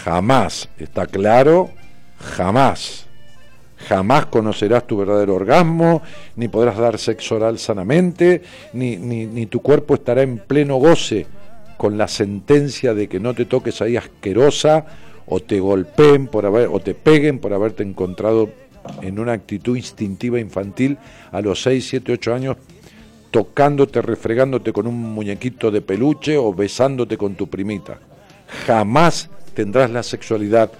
Jamás. ¿Está claro? Jamás. Jamás conocerás tu verdadero orgasmo, ni podrás dar sexo oral sanamente, ni, ni, tu cuerpo estará en pleno goce con la sentencia de que no te toques ahí asquerosa o te golpeen por haber, o te peguen por haberte encontrado en una actitud instintiva infantil a los 6, 7, 8 años tocándote, refregándote con un muñequito de peluche o besándote con tu primita. Jamás tendrás la sexualidad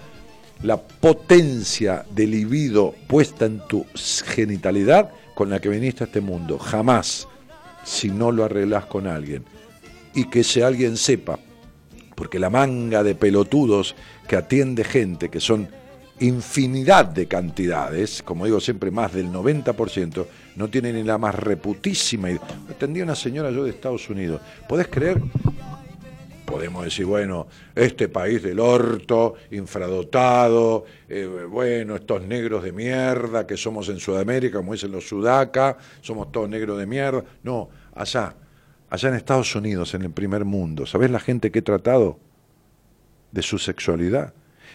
la potencia del libido puesta en tu genitalidad con la que viniste a este mundo. Jamás, si no lo arreglas con alguien. Y que ese alguien sepa, porque la manga de pelotudos que atiende gente, que son infinidad de cantidades, como digo siempre, más del 90%, no tiene ni la más reputísima idea. Atendí a una señora yo de Estados Unidos. ¿Podés creer? Podemos decir, bueno, este país del orto, infradotado, eh, bueno, estos negros de mierda que somos en Sudamérica, como dicen los sudaca, somos todos negros de mierda. No, allá, allá en Estados Unidos, en el primer mundo, ¿sabés la gente que he tratado de su sexualidad?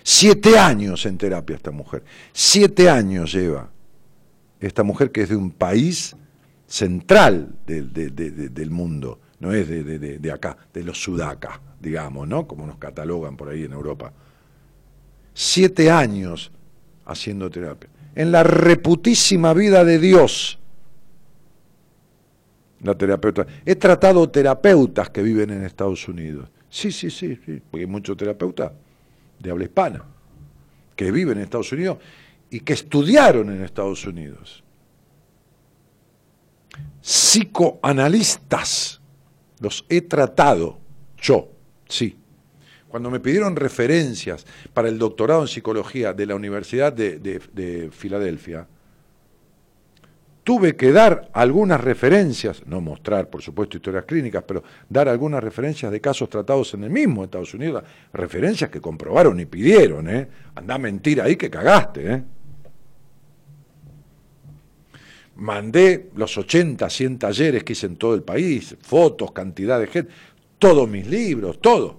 Siete años en terapia esta mujer. Siete años lleva. Esta mujer que es de un país central del, mundo, no es de, acá, de los sudacas, digamos, ¿no? Como nos catalogan por ahí en Europa. Siete años haciendo terapia. En la reputísima vida de Dios. La terapeuta. He tratado terapeutas que viven en Estados Unidos. Sí, sí, sí, sí, porque hay muchos terapeutas de habla hispana, que viven en Estados Unidos y que estudiaron en Estados Unidos. Psicoanalistas, los he tratado yo, sí. Cuando me pidieron referencias para el doctorado en psicología de la Universidad de, de Filadelfia, tuve que dar algunas referencias, no mostrar, por supuesto, historias clínicas, pero dar algunas referencias de casos tratados en el mismo Estados Unidos, referencias que comprobaron y pidieron, ¿eh? Andá a mentir ahí que cagaste, ¿eh? Mandé los 80, 100 talleres que hice en todo el país, fotos, cantidad de gente, todos mis libros, todo.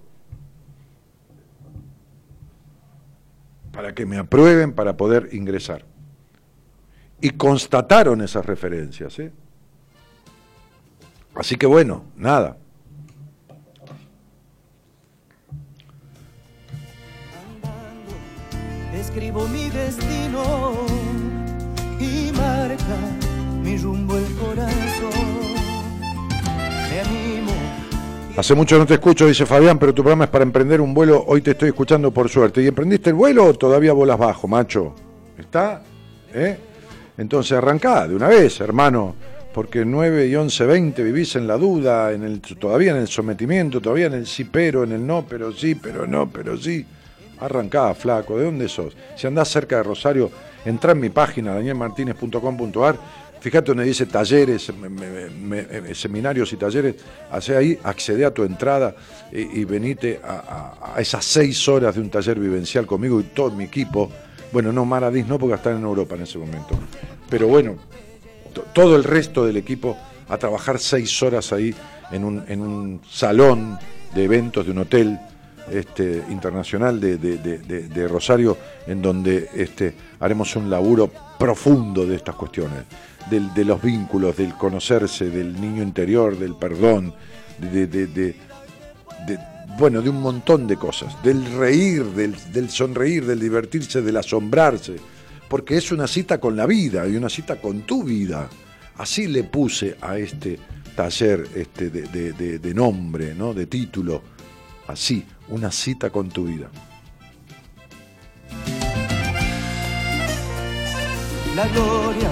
Para que me aprueben para poder ingresar y constataron esas referencias. ¿eh? Así que bueno, nada. escribo mi destino y marca mi rumbo el corazón. Me animo. Hace mucho no te escucho, dice Fabián, pero tu programa es para emprender un vuelo. Hoy te estoy escuchando por suerte. ¿Y emprendiste el vuelo o todavía volas bajo, macho? ¿Está? ¿Eh? Entonces arrancá de una vez, hermano, porque 9 y 11, 20 vivís en la duda, en el, todavía en el sometimiento, todavía en el sí pero, en el no, pero sí, pero no, pero sí. Arrancá, flaco, ¿de dónde sos? Si andás cerca de Rosario, entra en mi página, danielmartinez.com.ar, fíjate donde dice talleres, seminarios y talleres, hace ahí, accede a tu entrada y, venite a esas seis horas de un taller vivencial conmigo y todo mi equipo bueno, no, Maradís no, porque está en Europa en ese momento. Pero bueno, todo el resto del equipo a trabajar seis horas ahí en un, en un salón de eventos de un hotel este, internacional de, Rosario, en donde este, haremos un laburo profundo de estas cuestiones, de los vínculos, del conocerse, del niño interior, del perdón, de bueno, de un montón de cosas, del reír, del, sonreír, del divertirse, del asombrarse, porque es una cita con la vida y una cita con tu vida. Así le puse a este taller este, de, de nombre, ¿no? de título, así, una cita con tu vida. La gloria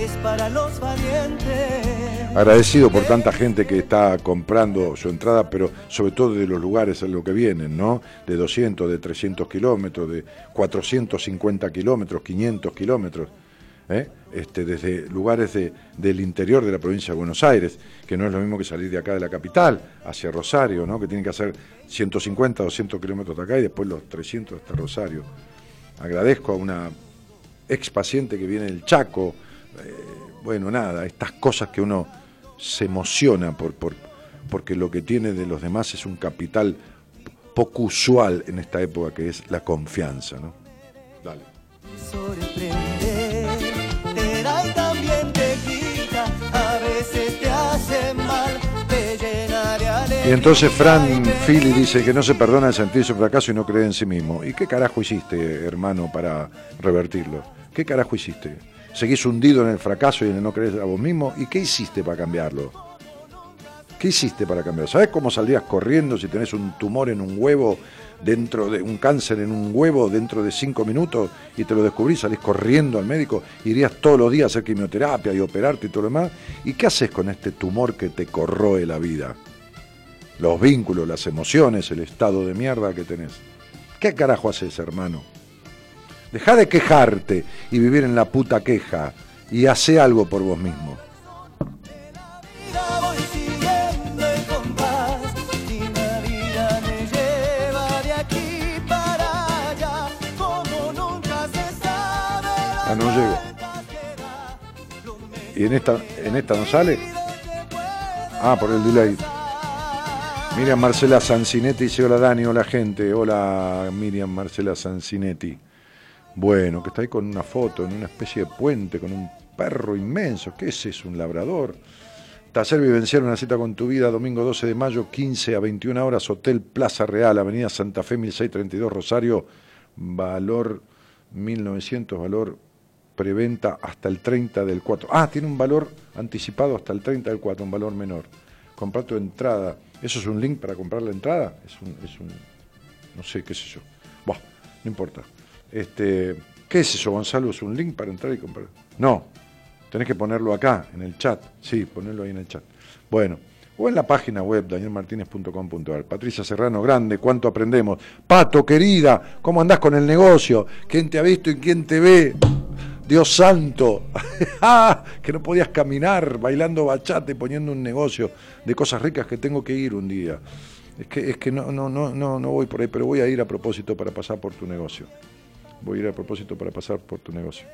es para los valientes agradecido por tanta gente que está comprando su entrada, pero sobre todo de los lugares en los que vienen, ¿no? De 200, de 300 kilómetros, de 450 kilómetros, 500 kilómetros, ¿eh? este, desde lugares del interior de la provincia de Buenos Aires, que no es lo mismo que salir de acá de la capital, hacia Rosario, ¿no? Que tienen que hacer 150, 200 kilómetros de acá y después los 300 hasta Rosario. Agradezco a una ex paciente que viene del Chaco, eh, bueno, nada, estas cosas que uno se emociona por, por, porque lo que tiene de los demás es un capital poco usual en esta época que es la confianza. ¿no? Dale. Y entonces Fran Philly dice que no se perdona el sentir su fracaso y no cree en sí mismo. ¿Y qué carajo hiciste, hermano, para revertirlo? ¿Qué carajo hiciste? Seguís hundido en el fracaso y en el no creer a vos mismo, ¿y qué hiciste para cambiarlo? ¿Qué hiciste para cambiar? ¿Sabes cómo saldrías corriendo si tenés un tumor en un huevo, dentro de un cáncer en un huevo dentro de cinco minutos y te lo descubrís, salís corriendo al médico, irías todos los días a hacer quimioterapia y operarte y todo lo demás? ¿Y qué haces con este tumor que te corroe la vida? Los vínculos, las emociones, el estado de mierda que tenés. ¿Qué carajo haces, hermano? Deja de quejarte y vivir en la puta queja y hace algo por vos mismo. Ah, no llego. ¿Y en esta, en esta no sale? Ah, por el delay. Miriam Marcela Sancinetti dice, hola Dani, hola gente, hola Miriam Marcela Sancinetti. Bueno, que está ahí con una foto en una especie de puente, con un perro inmenso. ¿Qué es eso? ¿Un labrador? Taller Vivencial, una cita con tu vida, domingo 12 de mayo, 15 a 21 horas, Hotel Plaza Real, Avenida Santa Fe, 1632, Rosario, valor 1900, valor preventa hasta el 30 del 4. Ah, tiene un valor anticipado hasta el 30 del 4, un valor menor. Comprar tu entrada. ¿Eso es un link para comprar la entrada? Es un, es un no sé, qué sé yo. Bueno, no importa. Este, ¿Qué es eso, Gonzalo? ¿Es un link para entrar y comprar? No, tenés que ponerlo acá, en el chat. Sí, ponerlo ahí en el chat. Bueno, o en la página web danielmartinez.com.ar. Patricia Serrano, grande, ¿cuánto aprendemos? Pato, querida, ¿cómo andás con el negocio? ¿Quién te ha visto y quién te ve? Dios santo, <laughs> ah, que no podías caminar bailando bachate, poniendo un negocio de cosas ricas que tengo que ir un día. Es que, es que no, no, no, no, no voy por ahí, pero voy a ir a propósito para pasar por tu negocio. Voy a ir a propósito para pasar por tu negocio.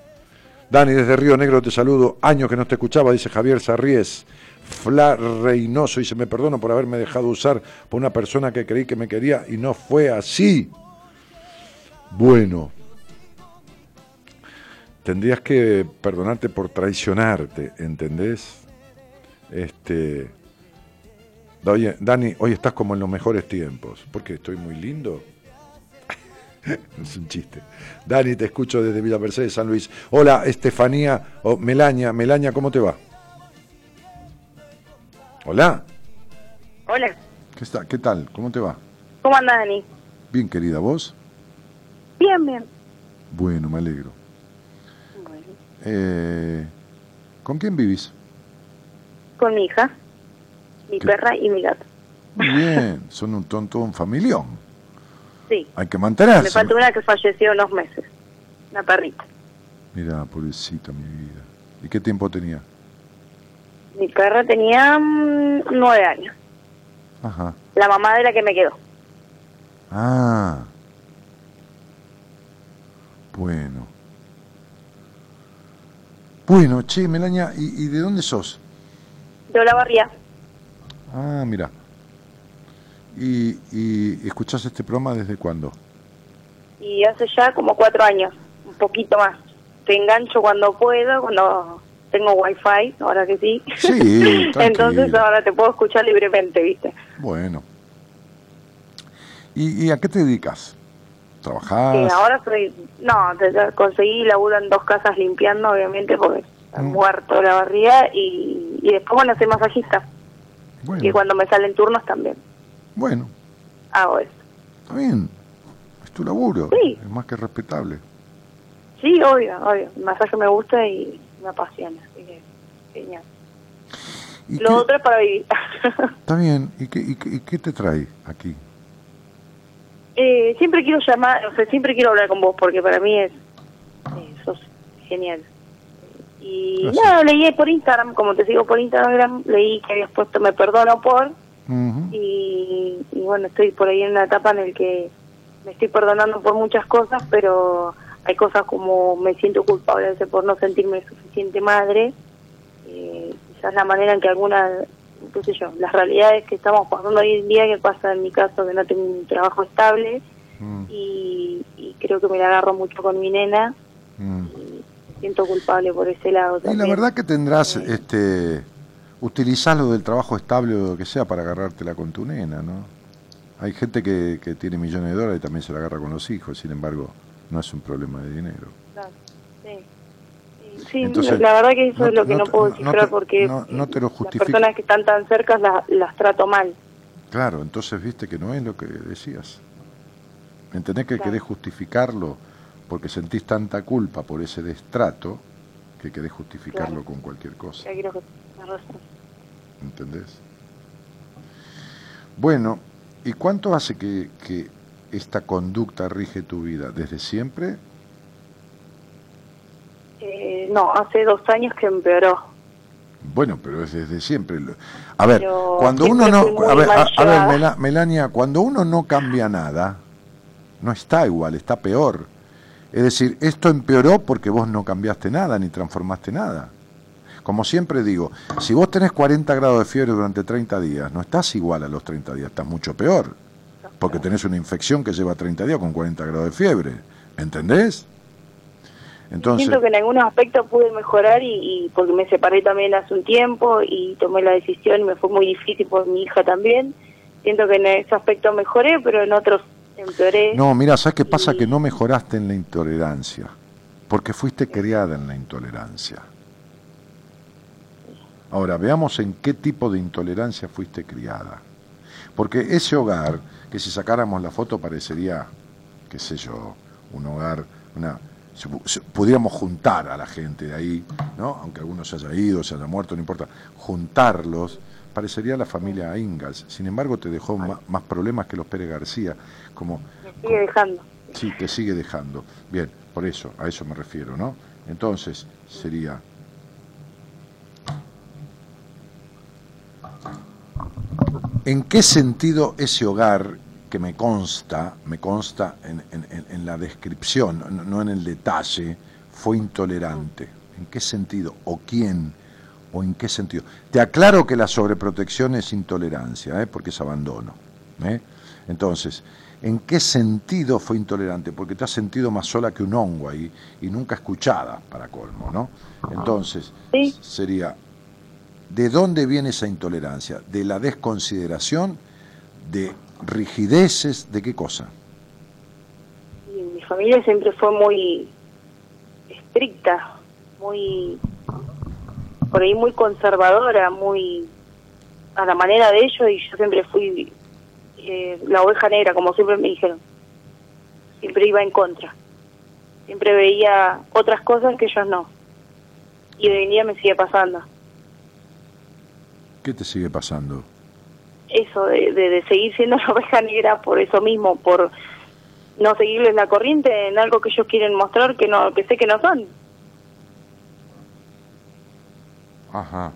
Dani, desde Río Negro te saludo. Años que no te escuchaba, dice Javier Sarries. Fla Reynoso dice, me perdono por haberme dejado usar por una persona que creí que me quería y no fue así. Bueno, tendrías que perdonarte por traicionarte, ¿entendés? Este, Dani, hoy estás como en los mejores tiempos. porque estoy muy lindo? <laughs> es un chiste. Dani, te escucho desde Villa Mercedes, San Luis. Hola, Estefanía o Melaña. Melaña, ¿cómo te va? Hola. Hola. ¿Qué, está? ¿Qué tal? ¿Cómo te va? ¿Cómo andas, Dani? Bien, querida, ¿vos? Bien, bien. Bueno, me alegro. Eh, ¿Con quién vivís? Con mi hija, mi perra y mi gato. Muy bien, son un tonto, un familión. Sí. Hay que mantenerse. Me falta una que falleció unos meses, una perrita. Mira, pobrecita mi vida. ¿Y qué tiempo tenía? Mi perra tenía mm, nueve años. Ajá. La mamá de la que me quedó. Ah. Bueno. Bueno, che, Melaña, ¿y, y de dónde sos? De Olavarría. Ah, mira. ¿Y, ¿Y escuchás este programa desde cuándo? Y hace ya como cuatro años, un poquito más. Te engancho cuando puedo, cuando tengo wifi, ahora que sí. Sí, <laughs> Entonces ahora te puedo escuchar libremente, ¿viste? Bueno. ¿Y, y a qué te dedicas? ¿Trabajás? Sí, ahora soy... No, conseguí laburo en dos casas limpiando, obviamente, porque Mm. muerto la barría. Y, y después, bueno, soy masajista. Bueno, Y cuando me salen turnos también bueno, hago eso. está bien. Es tu laburo. Sí. Es más que respetable. Sí, obvio, obvio. El masaje me gusta y me apasiona. Así que, genial. ¿Y Lo qué- otro es para vivir. <laughs> Está bien. ¿Y qué, y, qué, y qué te trae aquí? eh, siempre quiero llamar, o sea, siempre quiero hablar con vos porque para mí es, eh, sos genial. Y Gracias. nada, leí por Instagram, como te sigo por Instagram, leí que habías puesto me perdono por, Y, y bueno, estoy por ahí en una etapa en la que me estoy perdonando por muchas cosas, pero hay cosas como me siento culpable a veces por no sentirme suficiente madre, eh, quizás la manera en que algunas, qué sé yo, las realidades que estamos pasando hoy en día, que pasa en mi caso que no tengo un trabajo estable, Mm, y, y creo que me la agarro mucho con mi nena, mm. y siento culpable por ese lado Y también. la verdad que tendrás, Eh, este, utilizás lo del trabajo estable o lo que sea para agarrártela con tu nena, ¿no? Hay gente que, que tiene millones de dólares y también se la agarra con los hijos, sin embargo, no es un problema de dinero. Claro, sí. Sí, la verdad que eso es lo que no, puedo descifrar porque no, te lo las personas que están tan cerca las, trato mal. Claro, entonces viste que no es lo que decías. ¿Entendés que querés justificarlo porque sentís tanta culpa por ese destrato que querés justificarlo con cualquier cosa? ¿Entendés? Bueno, ¿y cuánto hace que, que esta conducta rige tu vida? ¿Desde siempre? Eh, no, hace dos años que empeoró. Bueno, pero es desde siempre. A ver, cuando uno no... A ver, a, ver, Melania, cuando uno no cambia nada, no está igual, está peor. Es decir, esto empeoró porque vos no cambiaste nada ni transformaste nada. Como siempre digo, si vos tenés 40 grados de fiebre durante 30 días, no estás igual a los 30 días, estás mucho peor. Porque tenés una infección que lleva 30 días con 40 grados de fiebre. ¿Entendés? Entonces, Siento que en algunos aspectos pude mejorar y, porque me separé también hace un tiempo y tomé la decisión y me fue muy difícil por mi hija también. Siento que en ese aspecto mejoré, pero en otros empeoré. No, mira, ¿sabes qué pasa? Que no mejoraste en la intolerancia, porque fuiste criada en la intolerancia. Ahora, veamos en qué tipo de intolerancia fuiste criada. Porque ese hogar, que si sacáramos la foto parecería, qué sé yo, un hogar, una pudiéramos juntar a la gente de ahí, ¿no? aunque algunos se haya ido, se haya muerto, no importa, juntarlos, parecería la familia Ingalls. Sin embargo, te dejó más, problemas que los Pérez García. Como, sigue dejando. Sí, te sigue dejando. Bien, por eso, a eso me refiero, ¿no? Entonces, sería... ¿En qué sentido ese hogar que me consta, me consta en, la descripción, no, en el detalle, fue intolerante. ¿En qué sentido? ¿O quién? ¿O en qué sentido? Te aclaro que la sobreprotección es intolerancia, ¿eh? porque es abandono. ¿eh? Entonces, ¿en qué sentido fue intolerante? Porque te has sentido más sola que un hongo ahí y nunca escuchada, para colmo, ¿no? Entonces, sería, ¿de dónde viene esa intolerancia? ¿De la desconsideración? ¿De rigideces de qué cosa? mi familia siempre fue muy estricta, muy por ahí muy conservadora, muy a la manera de ellos y yo siempre fui eh, la oveja negra, como siempre me dijeron. Siempre iba en contra. Siempre veía otras cosas que ellos no. Y hoy en día me sigue pasando. ¿Qué te sigue pasando? eso de, de, seguir siendo <laughs> la oveja negra por eso mismo, por no seguirles la corriente en algo que ellos quieren mostrar que no que sé que no son. Ajá.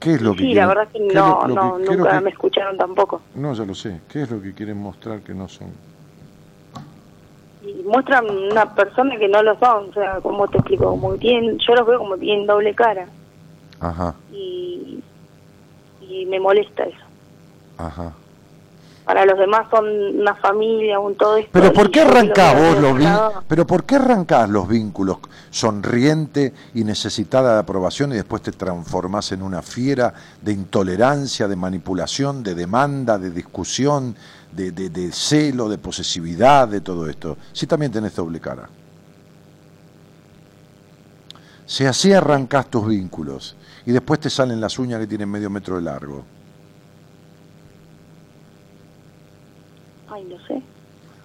¿Qué es lo que Sí, la verdad que no, no nunca me escucharon tampoco. No, ya lo sé. ¿Qué es lo que quieren mostrar que no son? Muestran una persona que no lo son, o sea, como te explico, como tienen, yo los veo como tienen doble cara. Ajá. Y, y me molesta eso. Ajá. Para los demás son una familia, un todo esto. Pero ¿por qué arrancás vos los vínculos? Pero ¿por qué arrancás los vínculos sonriente y necesitada de aprobación y después te transformás en una fiera de intolerancia, de manipulación, de demanda, de discusión, de, de, de celo, de posesividad, de todo esto? Si también tenés doble cara. Si así arrancás tus vínculos y después te salen las uñas que tienen medio metro de largo. Ay, no sé.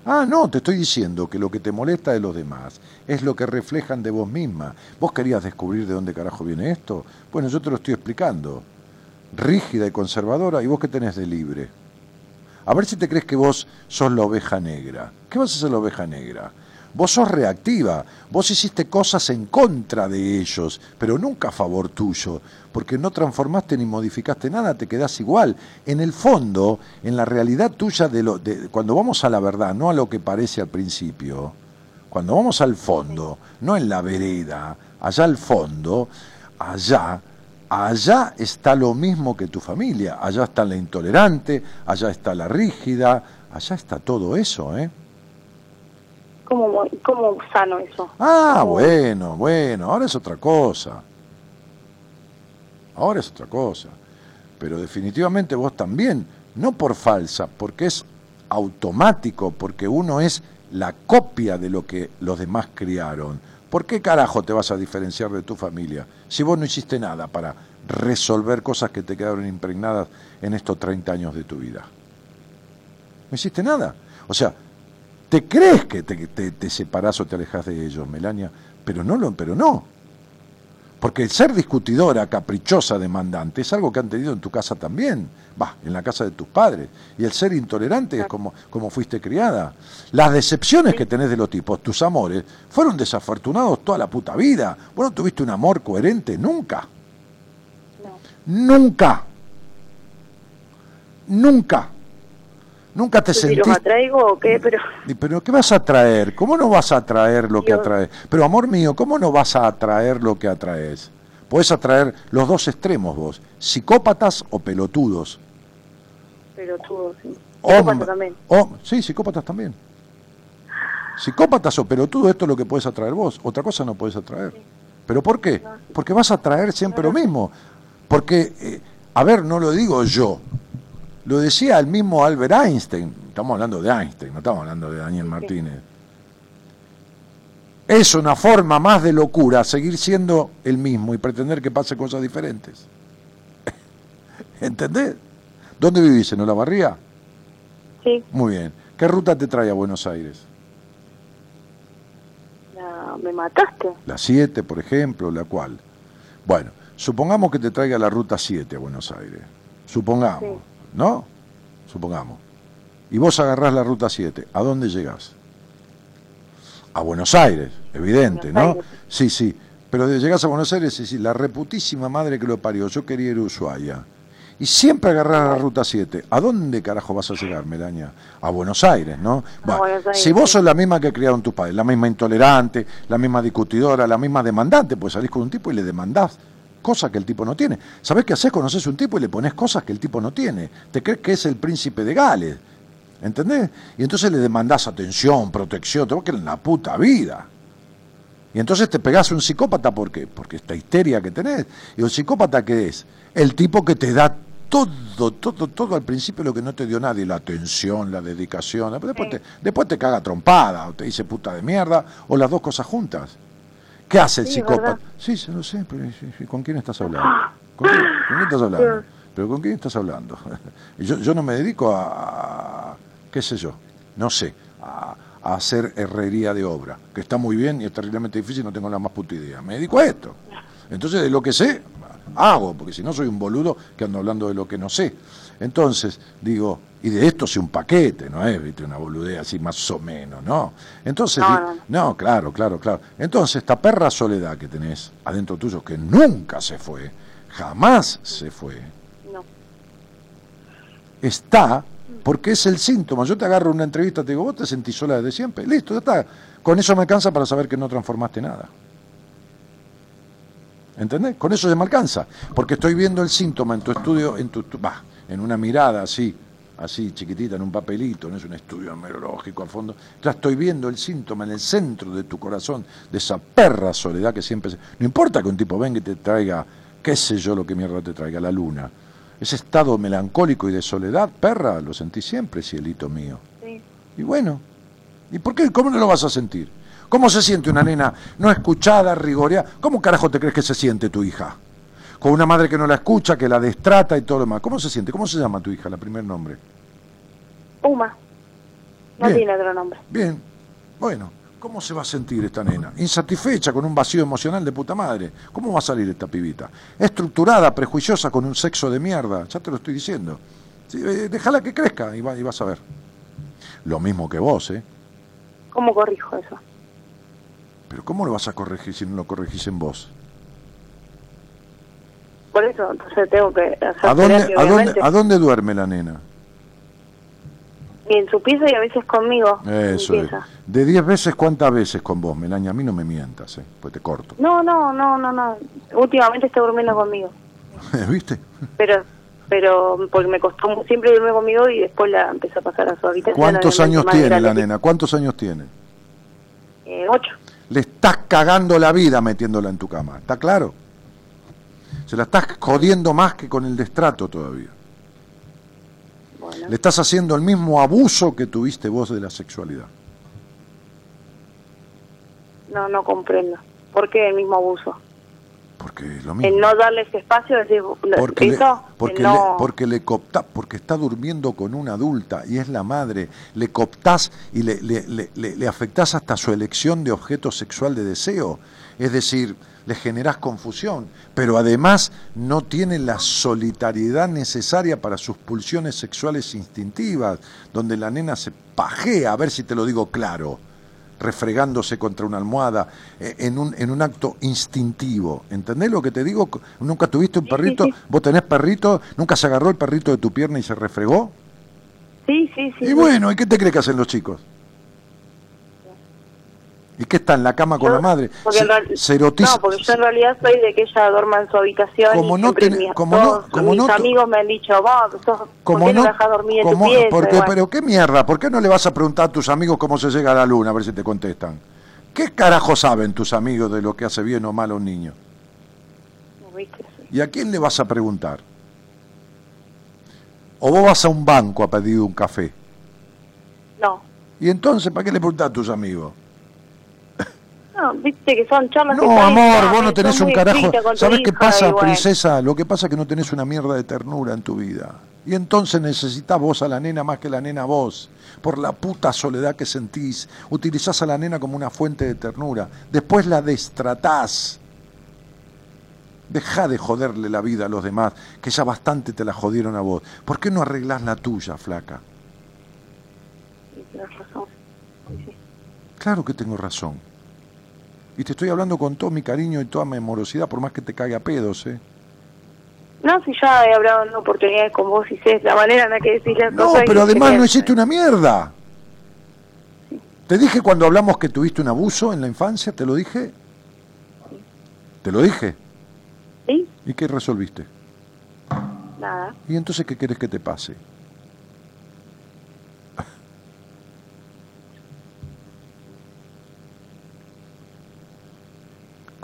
Ah, no, te estoy diciendo que lo que te molesta de los demás es lo que reflejan de vos misma. ¿Vos querías descubrir de dónde carajo viene esto? Bueno, yo te lo estoy explicando. Rígida y conservadora, ¿y vos qué tenés de libre? A ver si te crees que vos sos la oveja negra. ¿Qué vas a ser la oveja negra? Vos sos reactiva, vos hiciste cosas en contra de ellos, pero nunca a favor tuyo, porque no transformaste ni modificaste nada, te quedás igual. En el fondo, en la realidad tuya, de lo, de, cuando vamos a la verdad, no a lo que parece al principio, cuando vamos al fondo, no en la vereda, allá al fondo, allá, allá está lo mismo que tu familia, allá está la intolerante, allá está la rígida, allá está todo eso, ¿eh? ¿Cómo, cómo sano eso? Ah, bueno, bueno, ahora es otra cosa. Ahora es otra cosa. Pero definitivamente vos también, no por falsa, porque es automático, porque uno es la copia de lo que los demás criaron, ¿por qué carajo te vas a diferenciar de tu familia si vos no hiciste nada para resolver cosas que te quedaron impregnadas en estos 30 años de tu vida? No hiciste nada. O sea, te crees que te, te, separás o te alejas de ellos, Melania, pero no, lo, pero no. Porque el ser discutidora, caprichosa, demandante, es algo que han tenido en tu casa también, va, en la casa de tus padres. Y el ser intolerante es como, como fuiste criada. Las decepciones que tenés de los tipos, tus amores, fueron desafortunados toda la puta vida. Vos no tuviste un amor coherente nunca. Nunca. Nunca. Nunca te Si sentiste... los atraigo o qué, pero Pero ¿qué vas a traer? ¿Cómo no vas a atraer lo que atraes? Pero amor mío, ¿cómo no vas a atraer lo que atraes? Puedes atraer los dos extremos vos, psicópatas o pelotudos. tú, sí. Hombre- Psicópata también. o- sí, psicópatas también. Psicópatas o pelotudos, esto es lo que puedes atraer vos. Otra cosa no puedes atraer. ¿Pero por qué? Porque vas a atraer siempre lo mismo. Porque, eh, a ver, no lo digo yo. Lo decía el mismo Albert Einstein. Estamos hablando de Einstein, no estamos hablando de Daniel Martínez. Es una forma más de locura seguir siendo el mismo y pretender que pase cosas diferentes. <laughs> ¿Entendés? ¿Dónde vivís? ¿En Olavarría? Sí, Muy bien. ¿Qué ruta te trae a Buenos Aires? la- me mataste. La 7, por ejemplo, la cual. Bueno, supongamos que te traiga la ruta 7 a Buenos Aires. Supongamos, Sí. ¿No? Supongamos. Y vos agarrás la ruta 7. ¿A dónde llegás? A Buenos Aires, evidente, Buenos ¿no? Aires. Sí, sí. Pero de- llegás a Buenos Aires y decís, la reputísima madre que lo parió, yo quería ir a Ushuaia. Y siempre agarrás la ruta 7. ¿A dónde carajo vas a llegar, Melania? A Buenos Aires, ¿no? Bueno, Buenos Aires, si vos sí. sos la misma que criaron tus padres, la misma intolerante, la misma discutidora, la misma demandante, pues salís con un tipo y le demandás cosas que el tipo no tiene. ¿Sabés qué haces? Conoces un tipo y le pones cosas que el tipo no tiene. Te crees que es el príncipe de Gales. ¿Entendés? Y entonces le demandás atención, protección, te vas a quedar en la puta vida. Y entonces te pegás a un psicópata, ¿por qué? Porque esta histeria que tenés. ¿Y el psicópata qué es? El tipo que te da todo, todo, todo al principio lo que no te dio nadie, la atención, la dedicación. Después, te, después te caga trompada, o te dice puta de mierda, o las dos cosas juntas. ¿Qué hace el Sí, psicópata? ¿verdad? Sí, se lo sé, pero ¿con quién estás hablando? ¿Con quién, con quién estás hablando? ¿Pero con quién estás hablando? <laughs> Yo, yo no me dedico a, a- qué sé yo, no sé, a, a hacer herrería de obra, que está muy bien y es terriblemente difícil, no tengo la más puta idea. Me dedico a esto. Entonces, de lo que sé, hago, porque si no soy un boludo que ando hablando de lo que no sé. Entonces, digo, y de esto sé un paquete, no es, viste, una boludea así más o menos, ¿no? Entonces, No, no, no. no, claro, claro, claro. Entonces, esta perra soledad que tenés adentro tuyo, que nunca se fue, jamás se fue, No. está porque es el síntoma. Yo te agarro una entrevista, te digo, vos te sentís sola desde siempre. Listo, ya está. Con eso me alcanza para saber que no transformaste nada. ¿Entendés? Con eso ya me alcanza. Porque estoy viendo el síntoma en tu estudio, en tu, tu- bah, en una mirada así, así chiquitita, en un papelito, no es un estudio numerológico a fondo. Ya estoy viendo el síntoma en el centro de tu corazón, de esa perra soledad que siempre... se- No importa que un tipo venga y te traiga, qué sé yo lo que mierda te traiga, la luna. Ese estado melancólico y de soledad, perra, lo sentí siempre, cielito mío. Sí. Y bueno, ¿y por qué? ¿Cómo no lo vas a sentir? ¿Cómo se siente una nena no escuchada, rigoreada? ¿Cómo carajo te crees que se siente tu hija? Con una madre que no la escucha, que la destrata y todo lo demás. ¿Cómo se siente? ¿Cómo se llama tu hija, la primer nombre? Uma. No tiene otro nombre. Bien, bueno, ¿cómo se va a sentir esta nena? Insatisfecha, con un vacío emocional de puta madre. ¿Cómo va a salir esta pibita? Estructurada, prejuiciosa, con un sexo de mierda. Ya te lo estoy diciendo. Sí, eh, déjala que crezca y, va- y vas a ver. Lo mismo que vos, ¿eh? ¿Cómo corrijo eso? Pero ¿cómo lo vas a corregir si no lo corregís en vos? Por eso, entonces tengo que hacer ¿A dónde, terapia, a, dónde. ¿A dónde duerme la nena? Y en su piso y a veces conmigo. Eso es. De 10 veces, ¿cuántas veces con vos, Melania? A mí no me mientas, ¿eh? Pues te corto. No, no, no, no, no. Últimamente está durmiendo conmigo. <laughs> ¿Viste? Pero, pero porque me costó siempre dormir conmigo y después la empezó a pasar a su habitación. ¿Cuántos años tiene la nena? ¿Cuántos años tiene? Eh, ocho. Le estás cagando la vida metiéndola en tu cama, ¿está claro? Se la estás jodiendo más que con el destrato todavía. Bueno, Le estás haciendo el mismo abuso que tuviste vos de la sexualidad. no, no comprendo. ¿Por qué el mismo abuso? Porque es lo mismo. El no darles espacio, decir, porque le, porque, no- le, porque le cooptás, porque está durmiendo con una adulta y es la madre, le cooptás y le, le, le, le- le afectás hasta su elección de objeto sexual de deseo. Es decir, le generás confusión, pero además no tiene la solitariedad necesaria para sus pulsiones sexuales instintivas, donde la nena se pajea, a ver si te lo digo claro refregándose contra una almohada, eh, en un, en un acto instintivo. ¿Entendés lo que te digo? ¿Nunca tuviste un Sí, perrito? sí, sí. ¿Vos tenés perrito? ¿Nunca se agarró el perrito de tu pierna y se refregó? Sí, sí, sí. y bueno, ¿y qué te crees que hacen los chicos? ¿Y qué está en la cama con Yo- la madre? Se, en real- se erotiza- No, porque yo en realidad soy de que ella duerma en su habitación Como y no tenés- mis, como no- todos como mis no amigos me han dicho, vos, sos, ¿por como qué no, no, dormir en como- tu pieza? porque- bueno, pero qué mierda, ¿por qué no le vas a preguntar a tus amigos cómo se llega a la luna? A ver si te contestan. ¿Qué carajo saben tus amigos de lo que hace bien o mal a un niño? ¿viste? Sí. ¿Y a quién le vas a preguntar? ¿O vos vas a un banco a pedir un café? No, ¿Y entonces para qué le preguntás a tus amigos? No, viste que son charlas No, amor, vos no tenés un carajo. ¿Sabés qué pasa, bueno. princesa? Lo que pasa es que no tenés una mierda de ternura en tu vida. Y entonces necesitas vos a la nena más que la nena a vos. Por la puta soledad que sentís. Utilizás a la nena como una fuente de ternura. Después la destratás. Deja de joderle la vida a los demás, que ya bastante te la jodieron a vos. ¿Por qué no arreglás la tuya, flaca? Tenés razón. Sí. Claro que tengo razón. Y te estoy hablando con todo mi cariño y toda mi amorosidad, por más que te caiga a pedos, ¿eh? No, si ya he hablado en oportunidades con vos y sé la manera en la que decís las No, cosas. y pero además no hiciste una mierda. Te dije cuando hablamos que tuviste un abuso en la infancia, te lo dije. Te lo dije. ¿Sí? ¿Y qué resolviste? Nada. ¿Y entonces qué querés que te pase?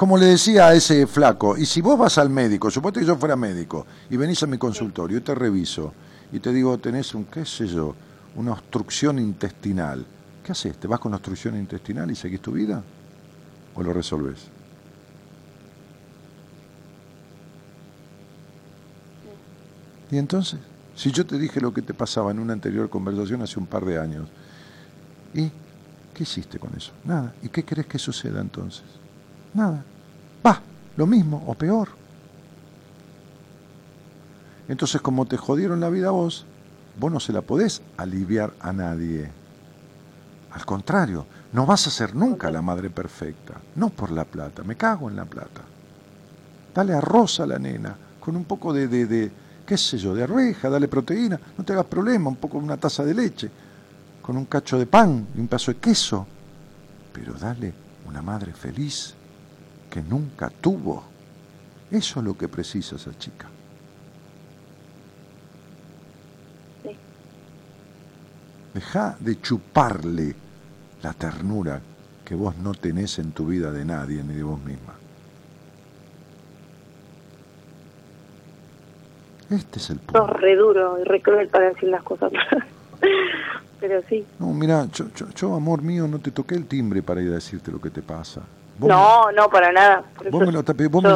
Como le decía a ese flaco, y si vos vas al médico, suponete que yo fuera médico, y venís a mi consultorio, y te reviso, y te digo, tenés un, qué sé yo, una obstrucción intestinal, ¿qué haces? ¿Te vas con obstrucción intestinal y seguís tu vida? ¿O lo resolves? ¿Y entonces? Si yo te dije lo que te pasaba en una anterior conversación hace un par de años, ¿y qué hiciste con eso? Nada. ¿Y qué crees que suceda entonces? Nada. Va, lo mismo o peor. Entonces, como te jodieron la vida a vos, vos no se la podés aliviar a nadie. Al contrario, no vas a ser nunca la madre perfecta. No por la plata, me cago en la plata. Dale arroz a la nena, con un poco de, de, de, qué sé yo, de arveja, dale proteína, no te hagas problema, un poco una taza de leche, con un cacho de pan y un pedazo de queso. Pero dale una madre feliz que nunca tuvo. Eso es lo que precisa esa chica. Sí. Deja de chuparle la ternura que vos no tenés en tu vida de nadie ni de vos misma. Este es el Sos punto. re duro y re cruel para decir las cosas. <laughs> pero sí. No, mira, yo, yo, yo, amor mío, no te toqué el timbre para ir a decirte lo que te pasa. No, no, para nada. Vos me lo tapé- vos me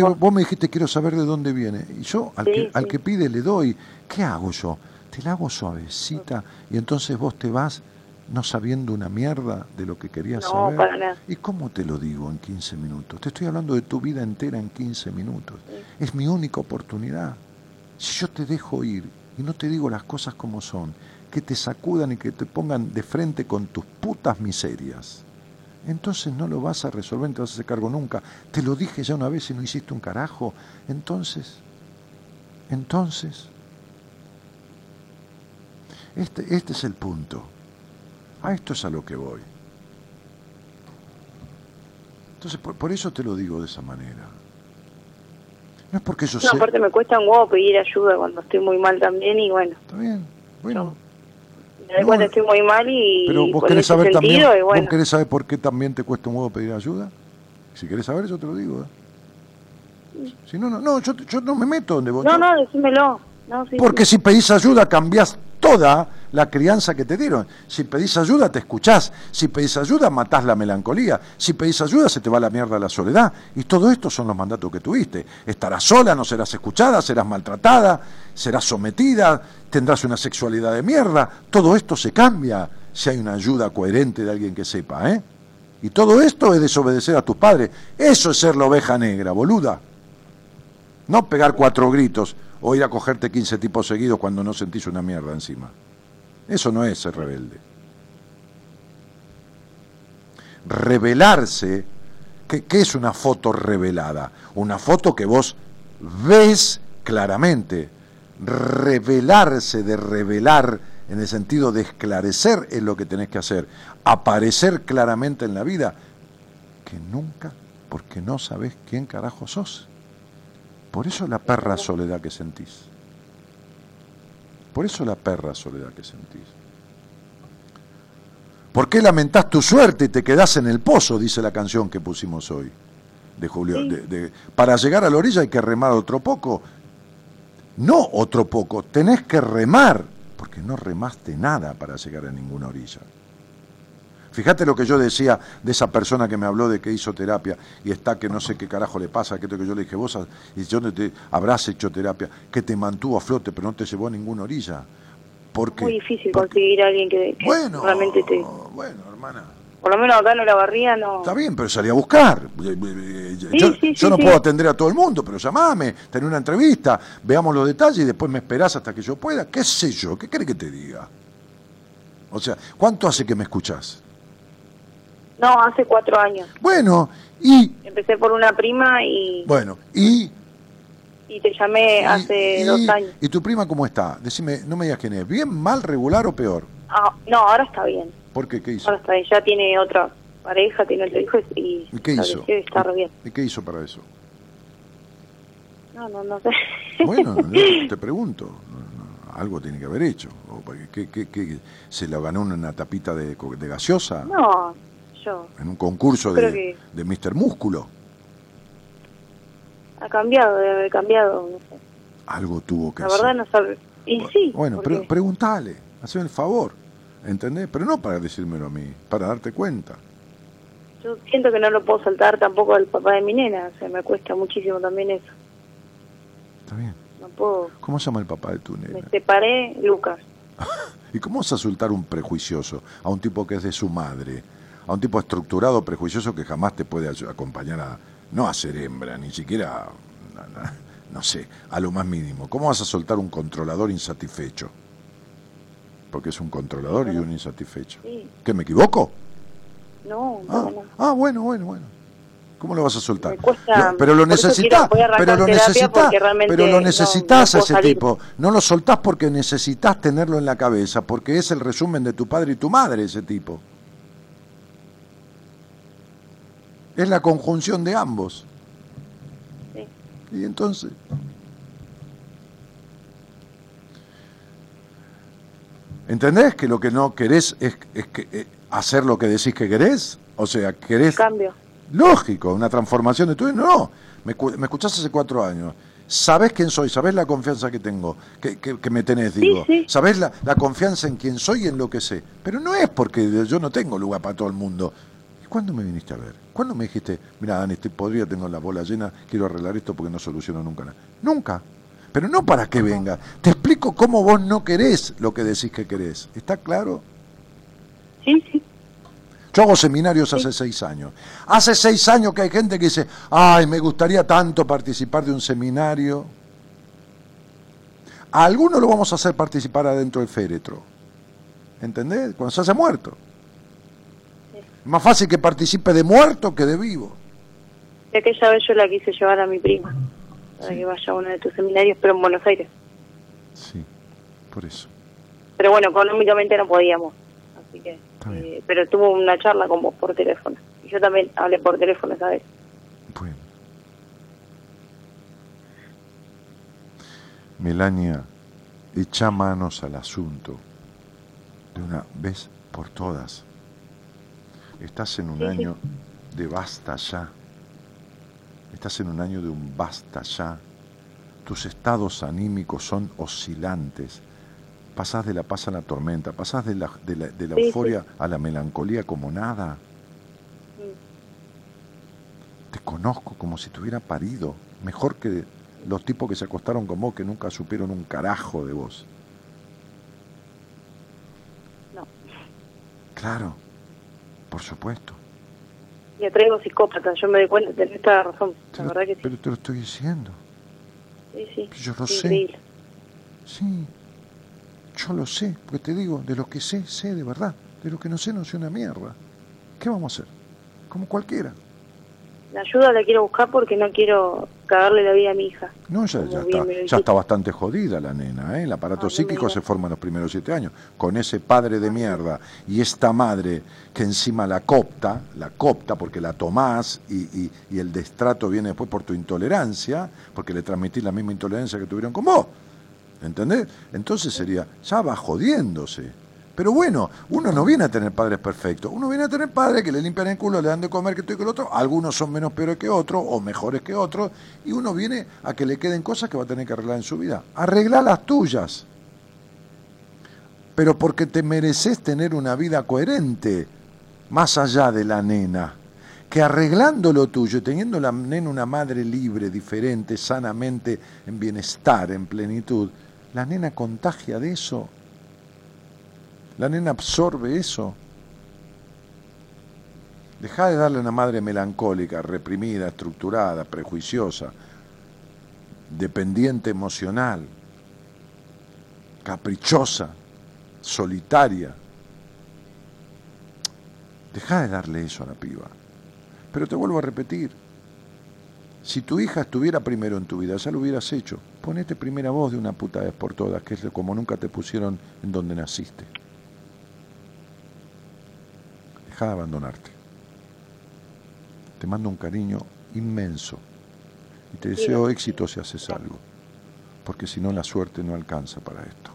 vos- vos- me dijiste quiero saber de dónde viene. Y yo al, Sí, que, al sí. que pide le doy. ¿Qué hago yo? Te la hago suavecita y entonces vos te vas no sabiendo una mierda de lo que querías No, saber. para nada. ¿Y cómo te lo digo en 15 minutos? Te estoy hablando de tu vida entera en 15 minutos. Es mi única oportunidad. Si yo te dejo ir y no te digo las cosas como son, que te sacudan y que te pongan de frente con tus putas miserias, entonces no lo vas a resolver, no te vas a hacer cargo nunca. Te lo dije ya una vez y no hiciste un carajo. Entonces, entonces, este, este es el punto. A esto es a lo que voy. Entonces, por, por eso te lo digo de esa manera. No es porque yo No, sé... aparte me cuesta un huevo pedir ayuda cuando estoy muy mal también y bueno, Está bien, bueno. No, cuenta estoy muy mal y Pero vos querés saber también, sentido bueno, vos querés saber por qué también te cuesta un huevo pedir ayuda. Si querés saber, yo te lo digo. ¿eh? Si no, no, no, yo, yo no me meto donde vos. no, no, decímelo. No, sí, Porque sí. si pedís ayuda cambiás toda la crianza que te dieron. Si pedís ayuda, te escuchás. Si pedís ayuda, matás la melancolía. Si pedís ayuda, se te va la mierda la soledad. Y todo esto son los mandatos que tuviste. Estarás sola, no serás escuchada, serás maltratada, serás sometida, tendrás una sexualidad de mierda. Todo esto se cambia si hay una ayuda coherente de alguien que sepa, ¿eh? Y todo esto es desobedecer a tus padres. Eso es ser la oveja negra, boluda. No pegar cuatro gritos o ir a cogerte 15 tipos seguidos cuando no sentís una mierda encima. Eso no es ser rebelde. Revelarse, ¿qué, ¿qué, es una foto revelada? Una foto que vos ves claramente. Revelarse de revelar en el sentido de esclarecer es lo que tenés que hacer. Aparecer claramente en la vida que nunca, porque no sabés quién carajo sos. Por eso la perra soledad que sentís. Por eso la perra soledad que sentís. ¿Por qué lamentás tu suerte y te quedás en el pozo? Dice la canción que pusimos hoy de Julio. Sí. De, de, para llegar a la orilla hay que remar otro poco. No otro poco, tenés que remar, porque no remaste nada para llegar a ninguna orilla. Fíjate lo que yo decía de esa persona que me habló de que hizo terapia y está que no sé qué carajo le pasa, que, que yo le dije, vos y yo no te habrás hecho terapia, que te mantuvo a flote pero no te llevó a ninguna orilla. Porque, Muy difícil porque, conseguir a alguien que, que bueno, realmente te... Bueno, hermana. Por lo menos acá no la barría, no... Está bien, pero salí a buscar. Yo, Sí, yo sí, sí, no puedo atender a todo el mundo, pero llamame, ten una entrevista, veamos los detalles y después me esperás hasta que yo pueda. ¿Qué sé yo? ¿Qué crees que te diga? O sea, ¿cuánto hace que me escuchás? No, hace cuatro años. Bueno, y, Empecé por una prima y, bueno, y... y te llamé y- hace y- dos años. ¿Y tu prima cómo está? Decime, no me digas quién es. ¿Bien, mal, regular o peor? Ah, no, ahora está bien. ¿Por qué? ¿Qué hizo? Ahora está bien. Ya tiene otra pareja, tiene otro hijo y, ¿Y qué hizo? y está re bien. ¿Y qué hizo para eso? No, no, no sé. Bueno, <laughs> te pregunto, algo tiene que haber hecho. ¿qué- qué- qué- ¿Se lo ganó una tapita de, de gaseosa? no, yo. ¿En un concurso de, que- de Mr. Músculo? Ha cambiado, debe haber cambiado. No sé. Algo tuvo que La hacer. verdad no sabe. Y sí. Bueno, porque pre- pregúntale, hazme el favor, ¿entendés? Pero no para decírmelo a mí, para darte cuenta. yo siento que no lo puedo soltar tampoco al papá de mi nena. O sea, me cuesta muchísimo también eso. Está bien. No puedo. ¿Cómo se llama el papá de tu Me nena? separé, Lucas. <laughs> ¿Y cómo vas a soltar un prejuicioso a un tipo que es de su madre? A un tipo estructurado, prejuicioso que jamás te puede acompañar a, no a ser hembra, ni siquiera, no sé, a lo más mínimo. ¿Cómo vas a soltar un controlador insatisfecho? Porque es un controlador y un insatisfecho. Sí. ¿Qué, me equivoco? No, Ah, no, ah, bueno, bueno, bueno. ¿Cómo lo vas a soltar? Cuesta- pero lo necesitas, quiero- pero lo necesitas, pero lo necesitas no a ese salir. tipo. No lo soltás porque necesitas tenerlo en la cabeza, porque es el resumen de tu padre y tu madre ese tipo. Es la conjunción de ambos. Sí. Y entonces. ¿Entendés que lo que no querés es, es que, eh, hacer lo que decís que querés? O sea, querés Cambio. Lógico, una transformación de tu. No, me, me escuchaste hace cuatro años. Sabés quién soy, sabés la confianza que tengo, que, que- que me tenés, digo. sí. Sabés la, la confianza en quién soy y en lo que sé. Pero no es porque yo no tengo lugar para todo el mundo. ¿Y cuándo me viniste a ver? ¿Cuándo me dijiste, mira, Dani, estoy podrida, tengo la bola llena, quiero arreglar esto porque no soluciono nunca nada? Nunca. Pero no para que venga. Te explico cómo vos no querés lo que decís que querés. ¿Está claro? Sí, sí. Yo hago seminarios hace seis años. Hace seis años que hay gente que dice, ay, me gustaría tanto participar de un seminario. A algunos lo vamos a hacer participar adentro del féretro. ¿Entendés? Cuando se hace muerto. Más fácil que participe de muerto que de vivo. Y aquella vez yo la quise llevar a mi prima para Sí. que vaya a uno de tus seminarios, pero en Buenos Aires. Sí, por eso. Pero bueno, económicamente no podíamos. Así que. Eh, pero tuvo una charla con vos por teléfono. Y yo también hablé por teléfono esa vez. Bueno. Melania, echa manos al asunto de una vez por todas. Estás en un año de basta ya. Estás en un año de un basta ya. Tus estados anímicos son oscilantes. pasás de la paz a la tormenta, pasás de la, de la, de euforia a la melancolía como nada. Te conozco como si te hubiera parido, mejor que los tipos que se acostaron con vos que nunca supieron un carajo de vos. No. Claro, por supuesto. Y atraigo psicópatas, yo me doy cuenta, tenés toda la razón, Te la lo- verdad que sí. pero te lo estoy diciendo. Sí, sí. yo lo sé. Sí, yo lo sé, porque te digo, de lo que sé, sé de verdad. De lo que no sé, no sé una mierda. ¿Qué vamos a hacer? Como cualquiera. La ayuda la quiero buscar porque no quiero cagarle la vida a mi hija. No, ya, ya, está, ya está bastante jodida la nena, ¿eh? El aparato Ah, no psíquico se forma en los primeros siete años. Con ese padre de mierda y esta madre que encima la copta, la copta porque la tomás y, y- y el destrato viene después por tu intolerancia, porque le transmitís la misma intolerancia que tuvieron con vos. ¿Entendés? Entonces sería, ya va jodiéndose. Pero bueno, uno no viene a tener padres perfectos, uno viene a tener padres que le limpian el culo, le dan de comer que esto y que otro, algunos son menos peores que otros o mejores que otros, y uno viene a que le queden cosas que va a tener que arreglar en su vida. Arregla las tuyas. Pero porque te mereces tener una vida coherente, más allá de la nena. Que arreglando lo tuyo, teniendo la nena una madre libre, diferente, sanamente, en bienestar, en plenitud, la nena contagia de eso la nena absorbe eso. Deja de darle a una madre melancólica, reprimida, estructurada, prejuiciosa, dependiente emocional, caprichosa, solitaria. Deja de darle eso a la piba. Pero te vuelvo a repetir, si tu hija estuviera primero en tu vida, ya lo hubieras hecho. Ponete primera voz de una puta vez por todas, que es como nunca te pusieron en donde naciste. Deja de abandonarte. Te mando un cariño inmenso y te deseo éxito si haces algo, porque si no la suerte no alcanza para esto.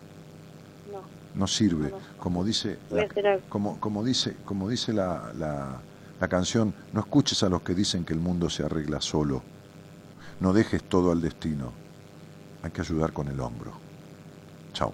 No. No sirve, como dice, la- como, como dice, como dice la, la- la canción, no escuches a los que dicen que el mundo se arregla solo. No dejes todo al destino. Hay que ayudar con el hombro. Chao.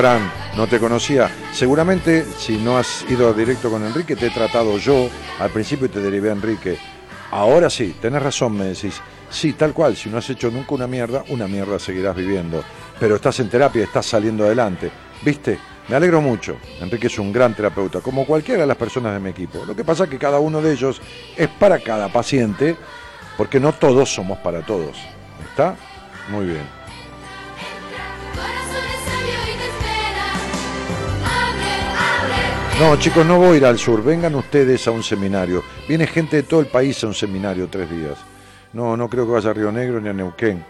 Fran, no te conocía. Seguramente, si no has ido directo con Enrique, te he tratado yo. Al principio te derivé a Enrique. Ahora sí, tenés razón, me decís. Sí, tal cual, si no has hecho nunca una mierda, una mierda seguirás viviendo. Pero estás en terapia, estás saliendo adelante. ¿Viste? Me alegro mucho. Enrique es un gran terapeuta, como cualquiera de las personas de mi equipo. Lo que pasa es que cada uno de ellos es para cada paciente, porque no todos somos para todos. ¿Está? Muy bien. No, chicos, no voy a ir al sur. Vengan ustedes a un seminario. Viene gente de todo el país a un seminario tres días. No, no creo que vaya a Río Negro ni a Neuquén.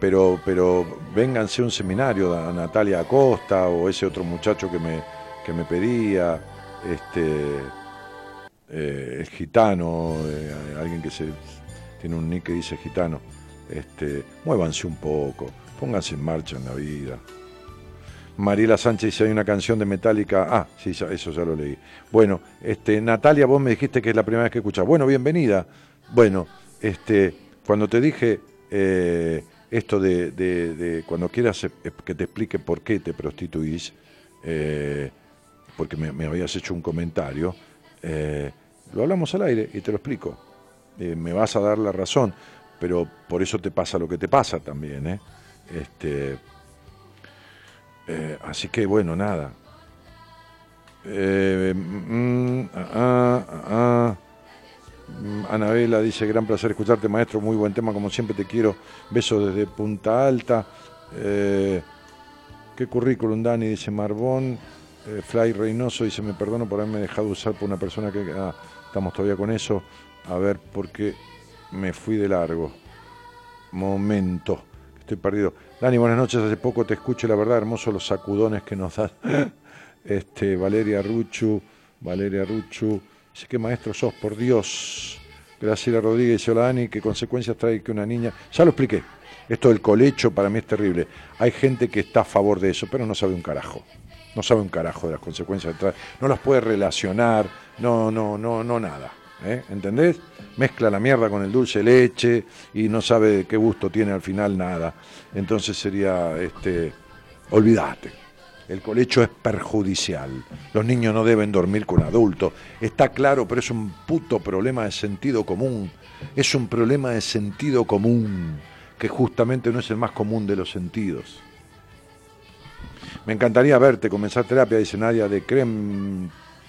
Pero, pero vénganse a un seminario, a Natalia Acosta o ese otro muchacho que me, que me pedía, este, eh, el gitano, eh, alguien que se tiene un nick que dice gitano. Este, muévanse un poco, pónganse en marcha en la vida. Mariela Sánchez dice, hay una canción de Metallica. Ah, sí, eso ya lo leí. Bueno, este, Natalia, vos me dijiste que es la primera vez que escuchás. Bueno, bienvenida. Bueno, este, cuando te dije eh, esto de, de- de cuando quieras eh, que te explique por qué te prostituís, eh, porque me, habías hecho un comentario, lo hablamos al aire y te lo explico. Me vas a dar la razón, pero por eso te pasa lo que te pasa también. ¿eh? Este, eh, así que bueno, nada. Eh, mm, ah, ah, ah. Mm, Anabela dice, gran placer escucharte, maestro, muy buen tema, como siempre te quiero. Beso desde Punta Alta. Eh, ¿Qué currículum, Dani? Dice Marbón. Eh, Fly Reynoso dice, me perdono por haberme dejado usar por una persona que... Estamos todavía con eso. A ver, porque me fui de largo. Momento. Estoy perdido. Dani, buenas noches. Hace poco te escucho, la verdad, hermosos los sacudones que nos das. <laughs> Este, Valeria Ruchu, Valeria Ruchu. Dice, qué maestro sos, por Dios. Graciela Rodríguez dice, hola Dani, ¿qué consecuencias trae que una niña... Ya lo expliqué. Esto del colecho para mí es terrible. Hay gente que está a favor de eso, pero no sabe un carajo. No sabe un carajo de las consecuencias. No las puede relacionar. No, no, no, no nada. ¿eh? ¿Entendés? Mezcla la mierda con el dulce leche y no sabe qué gusto tiene al final nada. Entonces sería, este, olvídate. El colecho es perjudicial. Los niños no deben dormir con adultos. Está claro, pero es un puto problema de sentido común. Es un problema de sentido común, que justamente no es el más común de los sentidos. Me encantaría verte comenzar terapia, dice Nadia de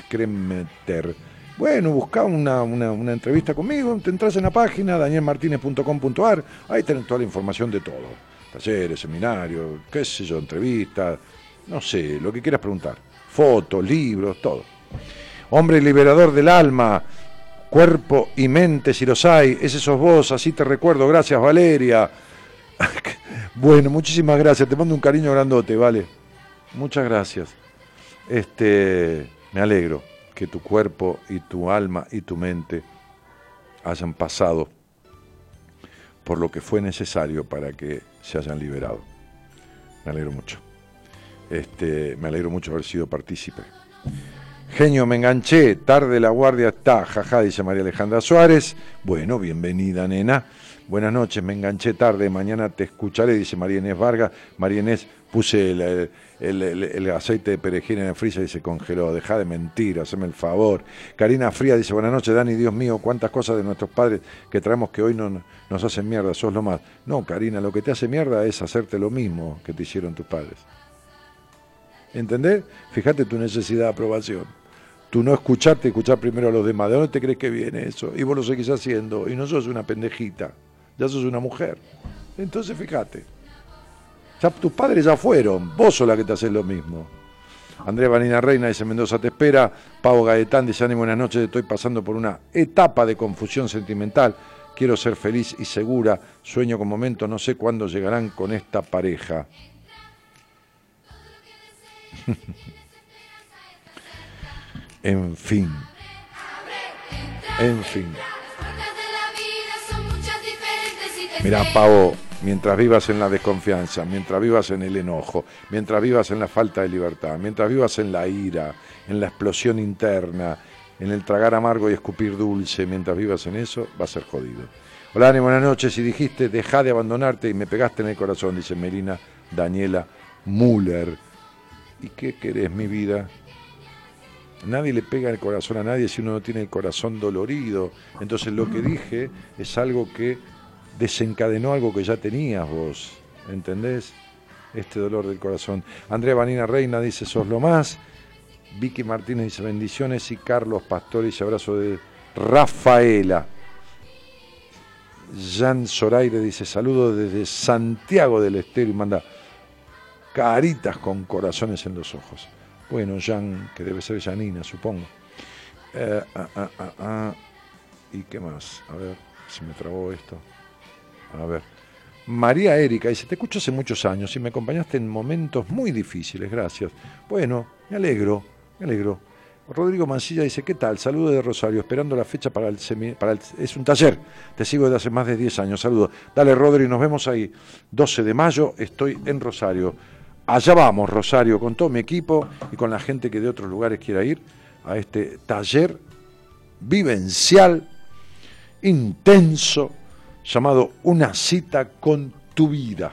Cremeter. Bueno, busca una, una, una entrevista conmigo, te entras en la página danielmartinez.com.ar, ahí tenés toda la información de todo. Talleres, seminarios, qué sé yo, entrevistas, no sé, lo que quieras preguntar. Fotos, libros, todo. Hombre liberador del alma, cuerpo y mente, si los hay, ese sos vos, así te recuerdo. Gracias, Valeria. <laughs> bueno, muchísimas gracias, te mando un cariño grandote, vale. Muchas gracias. Este, me alegro que tu cuerpo y tu alma y tu mente hayan pasado por lo que fue necesario para que se hayan liberado. Me alegro mucho. Este, me alegro mucho haber sido partícipe. Genio, me enganché, tarde la guardia está, jaja, dice María Alejandra Suárez. Bueno, bienvenida, nena. Buenas noches, me enganché tarde, mañana te escucharé, dice María Inés Vargas. María Inés, puse el, aceite de perejil en el freezer y se congeló. Deja de mentir, haceme el favor. Karina Fría dice, buenas noches, Dani, Dios mío, cuántas cosas de nuestros padres que traemos que hoy no, nos hacen mierda, sos lo más. No, Karina, lo que te hace mierda es hacerte lo mismo que te hicieron tus padres. ¿Entendés? Fíjate tu necesidad de aprobación. Tú no escucharte, escuchar primero a los demás. ¿De dónde te crees que viene eso? Y vos lo seguís haciendo. Y no sos una pendejita. Ya sos una mujer. Entonces fíjate. Ya tus padres ya fueron. Vos sos la que te haces lo mismo. Andrea Vanina Reina dice Mendoza te espera. Pavo Gaetán dice Ani, buenas noches. Estoy pasando por una etapa de confusión sentimental. Quiero ser feliz y segura. Sueño con momentos. No sé cuándo llegarán con esta pareja. <laughs> En fin. En fin. Mira. Pavo, mientras vivas en la desconfianza, mientras vivas en el enojo, mientras vivas en la falta de libertad, mientras vivas en la ira, en la explosión interna, en el tragar amargo y escupir dulce, mientras vivas en eso, va a ser jodido. Hola, Dani, buenas noches. Y dijiste, deja de abandonarte y me pegaste en el corazón, dice Melina Daniela Müller. ¿Y qué querés, mi vida? Nadie le pega el corazón a nadie si uno no tiene el corazón dolorido. Entonces lo que dije es algo que desencadenó algo que ya tenías vos. ¿Entendés? Este dolor del corazón. Andrea Vanina Reina dice, sos lo más. Vicky Martínez dice, bendiciones. Y Carlos Pastor dice, abrazo de Rafaela. Jan Zoraire dice, saludo desde Santiago del Estero y manda caritas con corazones en los ojos. Bueno, Jan, que debe ser Janina, supongo. Eh, ah, ah, ah, ah. ¿Y qué más? A ver, si me trabó esto. A ver. María Erika dice, te escucho hace muchos años y me acompañaste en momentos muy difíciles, gracias. Bueno, me alegro, me alegro. Rodrigo Mancilla dice, ¿qué tal? Saludo de Rosario, esperando la fecha para el, semi- para el... Es un taller, te sigo desde hace más de 10 años, saludo. Dale, Rodri, nos vemos ahí. 12 de mayo, estoy en Rosario. Allá vamos, Rosario, con todo mi equipo y con la gente que de otros lugares quiera ir a este taller vivencial, intenso, llamado Una cita con tu vida.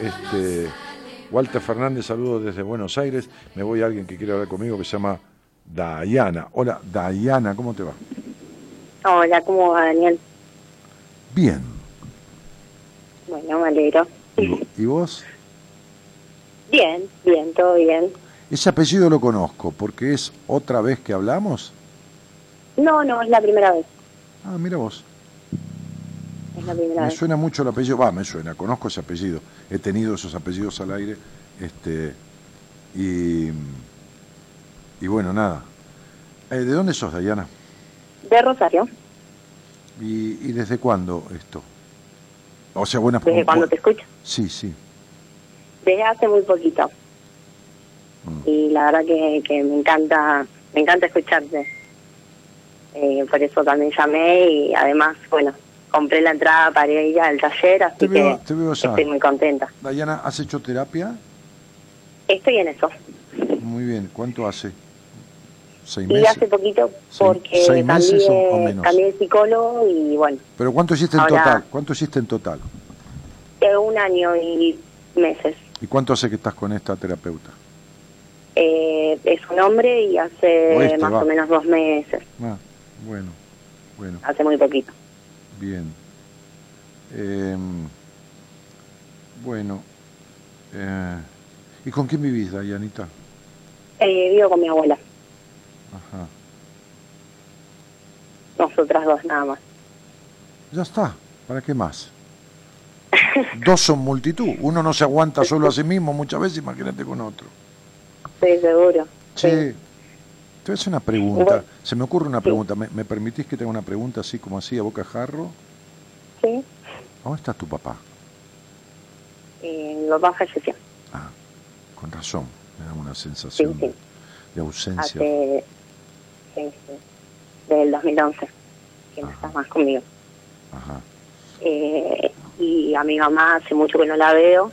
Este, Walter Fernández, saludo desde Buenos Aires. Me voy a alguien que quiere hablar conmigo que se llama Dayana. Hola, Dayana, ¿cómo te va? Hola, ¿cómo va, Daniel? Bien. Bueno, me alegro. ¿Y vo- ¿Y vos? Bien, bien, todo bien. Ese apellido lo conozco, porque es otra vez que hablamos. No, no, es la primera vez. Ah, mira vos. Es la primera Me vez. suena mucho el apellido, va, me suena, conozco ese apellido, he tenido esos apellidos al aire, este, y, y bueno, nada. Eh, ¿De dónde sos, Dayana? De Rosario. ¿Y, y desde cuándo esto? O sea, buena Desde cuando te escucho. Sí, sí. Desde hace muy poquito. Mm. Y la verdad que, que me encanta, me encanta escucharte. Eh, por eso también llamé y además, bueno, compré la entrada para ir al taller, así Te veo- que te veo ya. estoy muy contenta. Dayana, ¿has hecho terapia? Estoy en eso. Muy bien. ¿Cuánto hace? ¿Seis Y meses? hace poquito porque ¿Seis meses o- o cambié, menos? cambié de psicólogo y bueno, ¿Pero cuánto hiciste en total? ¿Cuánto hiciste en total? llevo un año y meses. ¿Y cuánto hace que estás con esta terapeuta? Eh, es un hombre y hace Oeste, más va. o menos dos meses, Ah, bueno, bueno. hace muy poquito. Bien. Em, bueno. eh, ¿Y con quién vivís, Dayanita? Eh, vivo con mi abuela, Ajá. nosotras dos nada más. Ya está. ¿Para qué más? Dos son multitud. Uno no se aguanta solo a sí mismo muchas veces, imagínate con otro. Estoy seguro. Sí. Te voy a hacer una pregunta. Se me ocurre una Sí. pregunta. ¿Me, me permitís que te haga una pregunta así como así, a boca jarro? Sí, ¿Dónde está tu papá? eh, mi papá falleció Ah, con razón. Me da una Sí, sensación sí. de ausencia. hace sí, sí, del 2011, que no Ajá. está más conmigo. Ajá. Eh, y a mi mamá hace mucho que no la veo.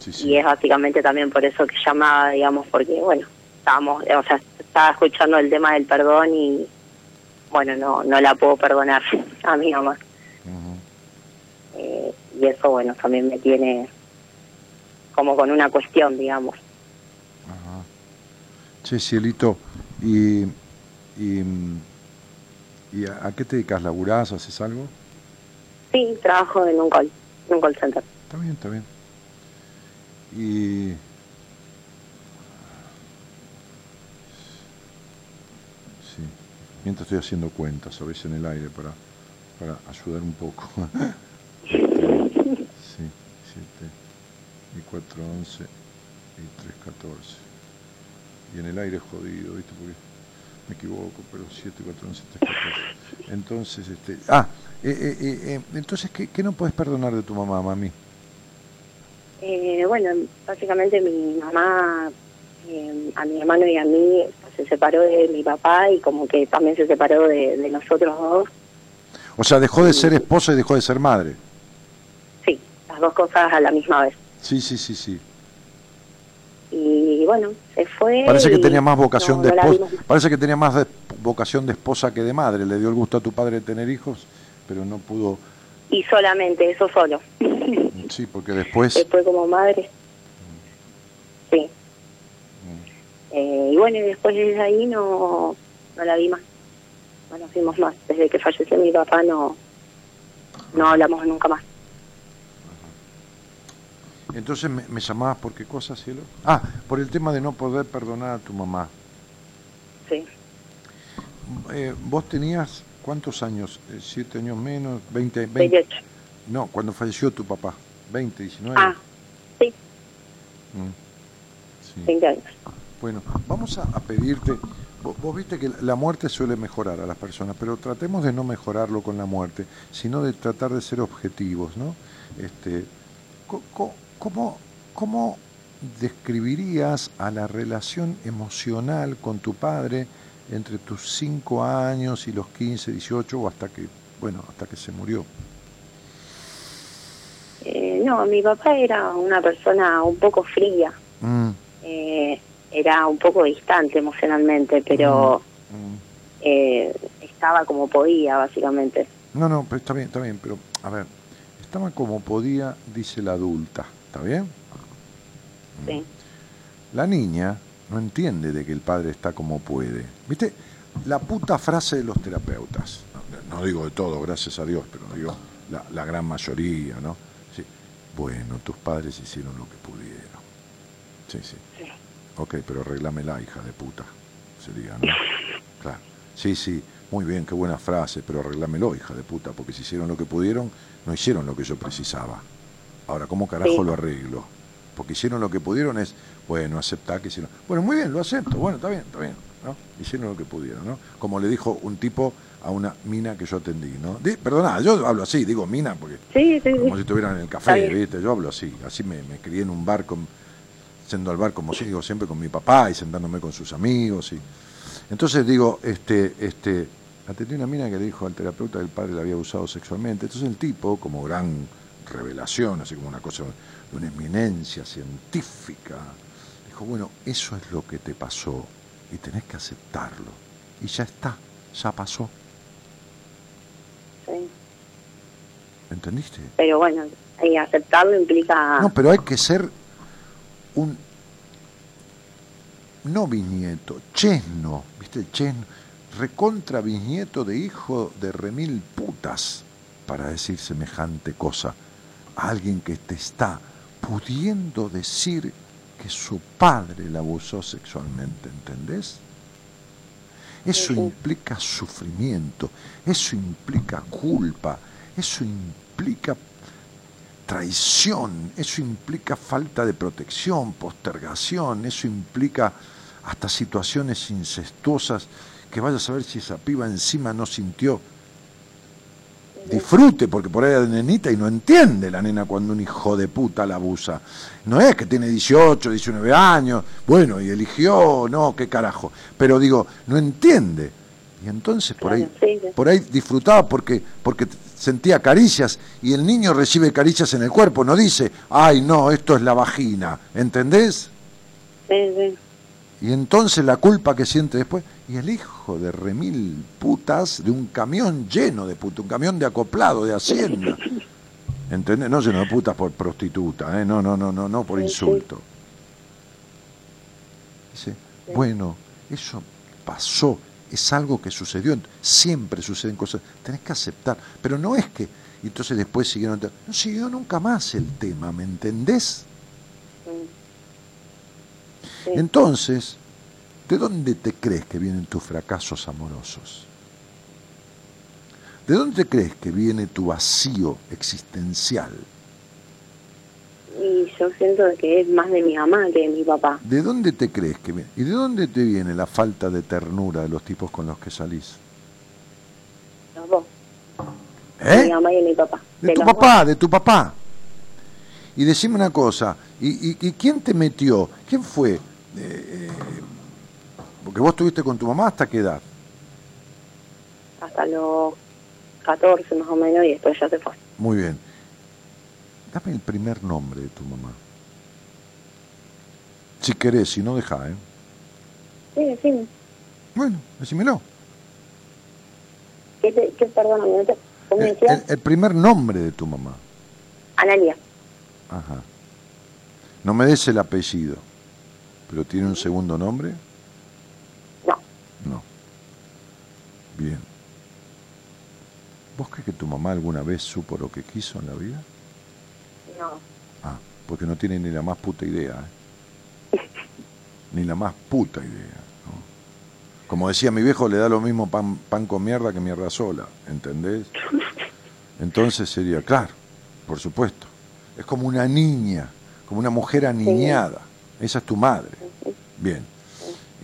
Sí, sí. y es básicamente también por eso que llamaba, digamos, porque, bueno, estábamos, o sea, estaba escuchando el tema del perdón y, bueno, no, no la puedo perdonar <laughs> a mi mamá. Eh, y eso, bueno, también me tiene como con una cuestión, digamos. Ajá. Che, Cielito, ¿y, y, y a, a qué te dedicas? ¿Laburás? ¿Haces algo? Sí, trabajo en un call, en un call center. Está bien, está bien. Y... Sí, mientras estoy haciendo cuentas, a veces en el aire, para, para ayudar un poco. <laughs> sí, 7 y 4, 11 y 3, 14. Y en el aire jodido, ¿viste? Porque me equivoco, pero 7, 4, 11, 3, 14. Entonces, este... Ah, eh, eh, eh, eh, entonces, ¿qué, ¿qué no puedes perdonar de tu mamá, mami? Eh, bueno, básicamente mi mamá, eh, a mi hermano y a mí, se separó de mi papá y como que también se separó de, de nosotros dos. O sea, dejó de ser esposa y dejó de ser madre. Sí, las dos cosas a la misma vez. Sí, sí, sí, sí. Y bueno, se fue. Parece que tenía más vocación no- de esposa. Parece que tenía más de- vocación de esposa que de madre. Le dio el gusto a tu padre de tener hijos, pero no pudo. Y solamente, eso solo. Sí, porque después. Después como madre. Sí. Eh, y bueno, y después desde ahí no, no la vi más. No nos vimos más. Desde que falleció mi papá no, no hablamos nunca más. Entonces me, me llamabas por qué cosa, cielo? Ah, por el tema de no poder perdonar a tu mamá. Sí. Eh, ¿Vos tenías cuántos años? Eh, ¿Siete años menos? ¿Veinte? veinte? 28. No, cuando falleció tu papá. ¿20, 19? Ah, sí. Mm. Sí. Sí. 20 años. Bueno, vamos a, a pedirte, vos, vos viste que la muerte suele mejorar a las personas, pero tratemos de no mejorarlo con la muerte, sino de tratar de ser objetivos, ¿no? Este, ¿cómo, ¿Cómo describirías a la relación emocional con tu padre entre tus 5 años y los 15, 18 o hasta que, bueno, hasta que se murió? Eh, no, mi papá era una persona un poco fría, Mm, eh, era un poco distante emocionalmente, pero mm. eh, estaba como podía, básicamente. No, no, pero está bien, está bien, pero a ver, estaba como podía, dice la adulta, ¿está bien? Sí. La niña no entiende de que el padre está como puede. ¿Viste? La puta frase de los terapeutas. No, no digo de todo, gracias a Dios, pero digo la, la gran mayoría, ¿no? Sí. Bueno, tus padres hicieron lo que pudieron. Sí, sí. Ok, pero arreglámela, hija de puta. Sería, ¿no? <laughs> Claro. Sí, sí, muy bien, qué buena frase, pero arreglámelo, hija de puta, porque si hicieron lo que pudieron, no hicieron lo que yo precisaba. Ahora, ¿cómo carajo Sí. lo arreglo? Porque hicieron lo que pudieron es, bueno, aceptar que hicieron. Bueno, muy bien, lo acepto, bueno, está bien, está bien, ¿no? Hicieron lo que pudieron, ¿no? Como le dijo un tipo a una mina que yo atendí, ¿no? Di- perdona, yo hablo así, digo mina, porque Sí, como si estuvieran en el café. ¿viste? Yo hablo así, así me, me crié en un bar con, yendo al bar como digo siempre con mi papá y sentándome con sus amigos y entonces digo, este, este, atendí una mina que le dijo al terapeuta que el padre la había usado sexualmente, entonces el tipo, como gran revelación, así como una cosa de una eminencia científica, dijo, bueno, eso es lo que te pasó y tenés que aceptarlo. Y ya está, ya pasó, sí. ¿entendiste? Pero bueno, y aceptarlo implica... No, pero hay que ser un no bisnieto, chesno, ¿viste? Chesno, recontra bisnieto de hijo de remil putas para decir semejante cosa a alguien que te está pudiendo decir que su padre la abusó sexualmente, ¿entendés? Eso implica sufrimiento, eso implica culpa, eso implica traición, eso implica falta de protección, postergación, eso implica hasta situaciones incestuosas que vaya a saber si esa piba encima no sintió disfrute, porque por ahí era nenita y no entiende la nena cuando un hijo de puta la abusa. No es que tiene 18, 19 años, bueno, y eligió, no, qué carajo. Pero digo, no entiende. Y entonces por ahí, por ahí disfrutaba porque, porque sentía caricias y el niño recibe caricias en el cuerpo, no dice, ay no, esto es la vagina, ¿entendés? Sí, sí. Y entonces la culpa que siente después, y el hijo de remil putas de un camión lleno de putas, un camión de acoplado, de hacienda. <laughs> ¿Entendés? No lleno de putas por prostituta, ¿eh? no, no, no, no, no por insulto. Dice, bueno, eso pasó, es algo que sucedió, siempre suceden cosas, tenés que aceptar, pero no es que, y entonces después siguieron, no siguió nunca más el tema, ¿me entendés? Sí. Entonces, ¿de dónde te crees que vienen tus fracasos amorosos? ¿De dónde te crees que viene tu vacío existencial? Y yo siento que es más de mi mamá que de mi papá. ¿De dónde te crees que viene? ¿Y de dónde te viene la falta de ternura de los tipos con los que salís? Los dos. De mi ¿Eh? mamá y de mi papá. De tu dos. papá, de tu papá. Y decime una cosa, ¿y, y- y quién te metió? ¿Quién fue? Eh, eh, porque vos estuviste con tu mamá hasta qué edad? Hasta los 14 más o menos y después ya se fue. Muy bien. Dame el primer nombre de tu mamá. Si querés, si no, deja, ¿eh? Sí, sí. Bueno, decímelo. ¿Qué, te, qué perdóname? ¿no te- ¿Cómo me El, el- el primer nombre de tu mamá. Analia. Ajá. No me des el apellido, pero tiene un segundo nombre. No. No. Bien. ¿Vos crees que tu mamá alguna vez supo lo que quiso en la vida? No. Ah, porque no tiene ni la más puta idea. ¿eh? <laughs> Ni la más puta idea. ¿no? Como decía mi viejo, le da lo mismo pan, pan con mierda que mierda sola. ¿Entendés? <laughs> Entonces sería, claro, por supuesto. Es como una niña, como una mujer aniñada. Esa es tu madre. Bien.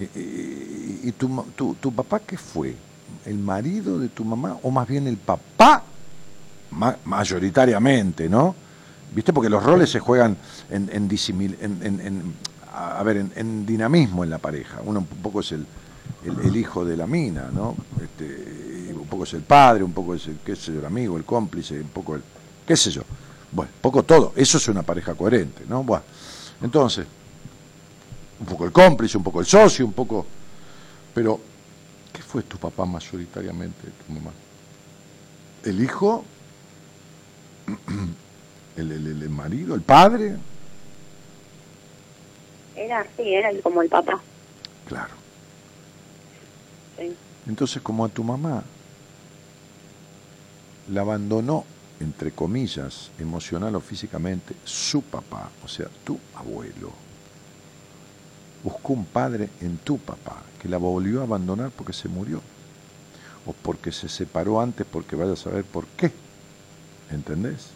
Y, y- y tu, tu, tu papá qué fue? ¿El marido de tu mamá o más bien el papá? Ma- mayoritariamente, ¿no? ¿Viste? Porque los roles se juegan en, disimil- a ver, en, dinamismo en la pareja. Uno un poco es el, el, hijo de la mina, ¿no? Este, un poco es el padre, un poco es el, qué sé yo, el amigo, el cómplice, un poco el, qué sé yo. Bueno, poco todo. Eso es una pareja coherente, ¿no? Bueno, entonces, un poco el cómplice, un poco el socio, un poco... Pero, ¿qué fue tu papá mayoritariamente, tu mamá? ¿El hijo? ¿El, el- el- marido? ¿El padre? Era así, era como el papá. Claro. Sí. Entonces, como a tu mamá la abandonó, entre comillas, emocional o físicamente, su papá, o sea, tu abuelo, buscó un padre en tu papá, que la volvió a abandonar porque se murió, o porque se separó antes, porque vaya a saber por qué. ¿Entendés?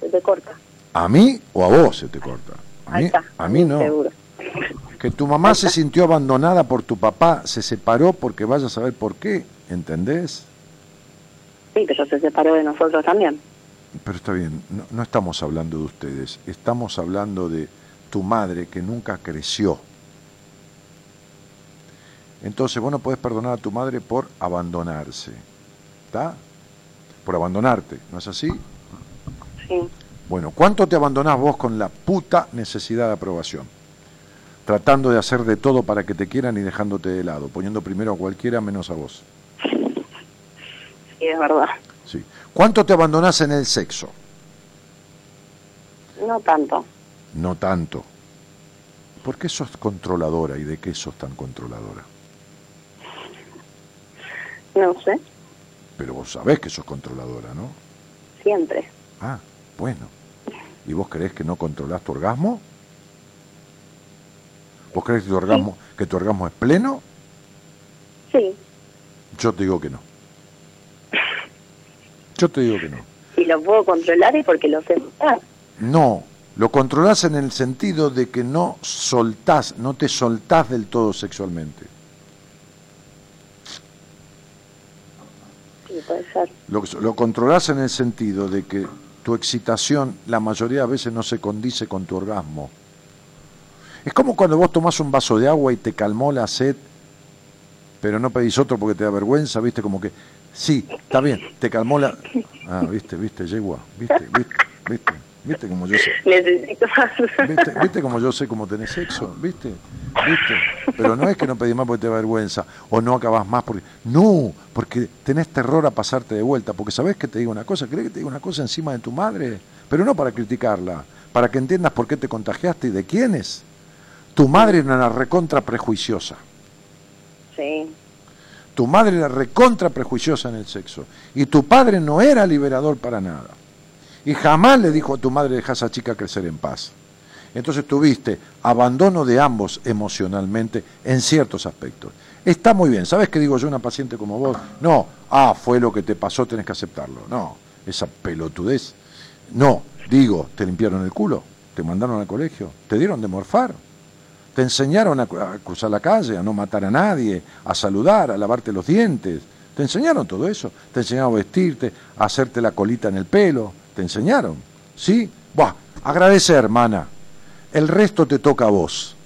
Se te corta. ¿A mí o a vos se te corta? A mí, está. a mí no. Seguro. Que tu mamá se sintió abandonada por tu papá, se separó porque vaya a saber por qué, ¿entendés? Sí, pero se separó de nosotros también. Pero está bien, no, no estamos hablando de ustedes, estamos hablando de tu madre que nunca creció. Entonces vos no podés perdonar a tu madre por abandonarse, ¿está? Por abandonarte, ¿no es así? Sí. Bueno, ¿cuánto te abandonás vos con la puta necesidad de aprobación? Tratando de hacer de todo para que te quieran y dejándote de lado, poniendo primero a cualquiera menos a vos. Sí, es verdad. Sí. ¿Cuánto te abandonás en el sexo? No tanto. No tanto. ¿Por qué sos controladora y de qué sos tan controladora? No sé. Pero vos sabés que sos controladora, ¿no? Siempre. Ah, bueno. ¿Y vos creés que no controlás tu orgasmo? ¿Vos creés que tu orgasmo, que tu orgasmo es pleno? Sí. Yo te digo que no. Yo te digo que no. Si lo puedo controlar es porque lo sé. No, lo controlás en el sentido de que no soltás, no te soltás del todo sexualmente. sí, puede ser. Lo, lo controlás en el sentido de que tu excitación la mayoría de veces no se condice con tu orgasmo. Es como cuando vos tomás un vaso de agua y te calmó la sed, pero no pedís otro porque te da vergüenza, viste, como que, sí, está bien, te calmó la... Ah, viste, viste, yegua, viste, viste, viste, viste como yo sé. Necesito más. ¿Viste, ¿Viste como yo sé cómo tenés sexo? ¿Viste? ¿Viste? Pero no es que no pedís más porque te da vergüenza o no acabás más porque... No, porque tenés terror a pasarte de vuelta. Porque sabés que te digo una cosa, ¿crees que te digo una cosa encima de tu madre? Pero no para criticarla, para que entiendas por qué te contagiaste y de quiénes. Tu madre era una recontra prejuiciosa. Sí. Tu madre era recontra prejuiciosa en el sexo. Y tu padre no era liberador para nada. Y jamás le dijo a tu madre, deja a esa chica crecer en paz. Entonces tuviste abandono de ambos emocionalmente en ciertos aspectos. Está muy bien. ¿Sabes qué digo yo a una paciente como vos? No, ah, fue lo que te pasó, tenés que aceptarlo. No, esa pelotudez. No, digo, te limpiaron el culo, te mandaron al colegio, te dieron de morfar, te enseñaron a, cruzar la calle, a no matar a nadie, a saludar, a lavarte los dientes. Te enseñaron todo eso. Te enseñaron a vestirte, a hacerte la colita en el pelo. Te enseñaron. ¿Sí? Buah, agradece, hermana. El resto te toca a vos.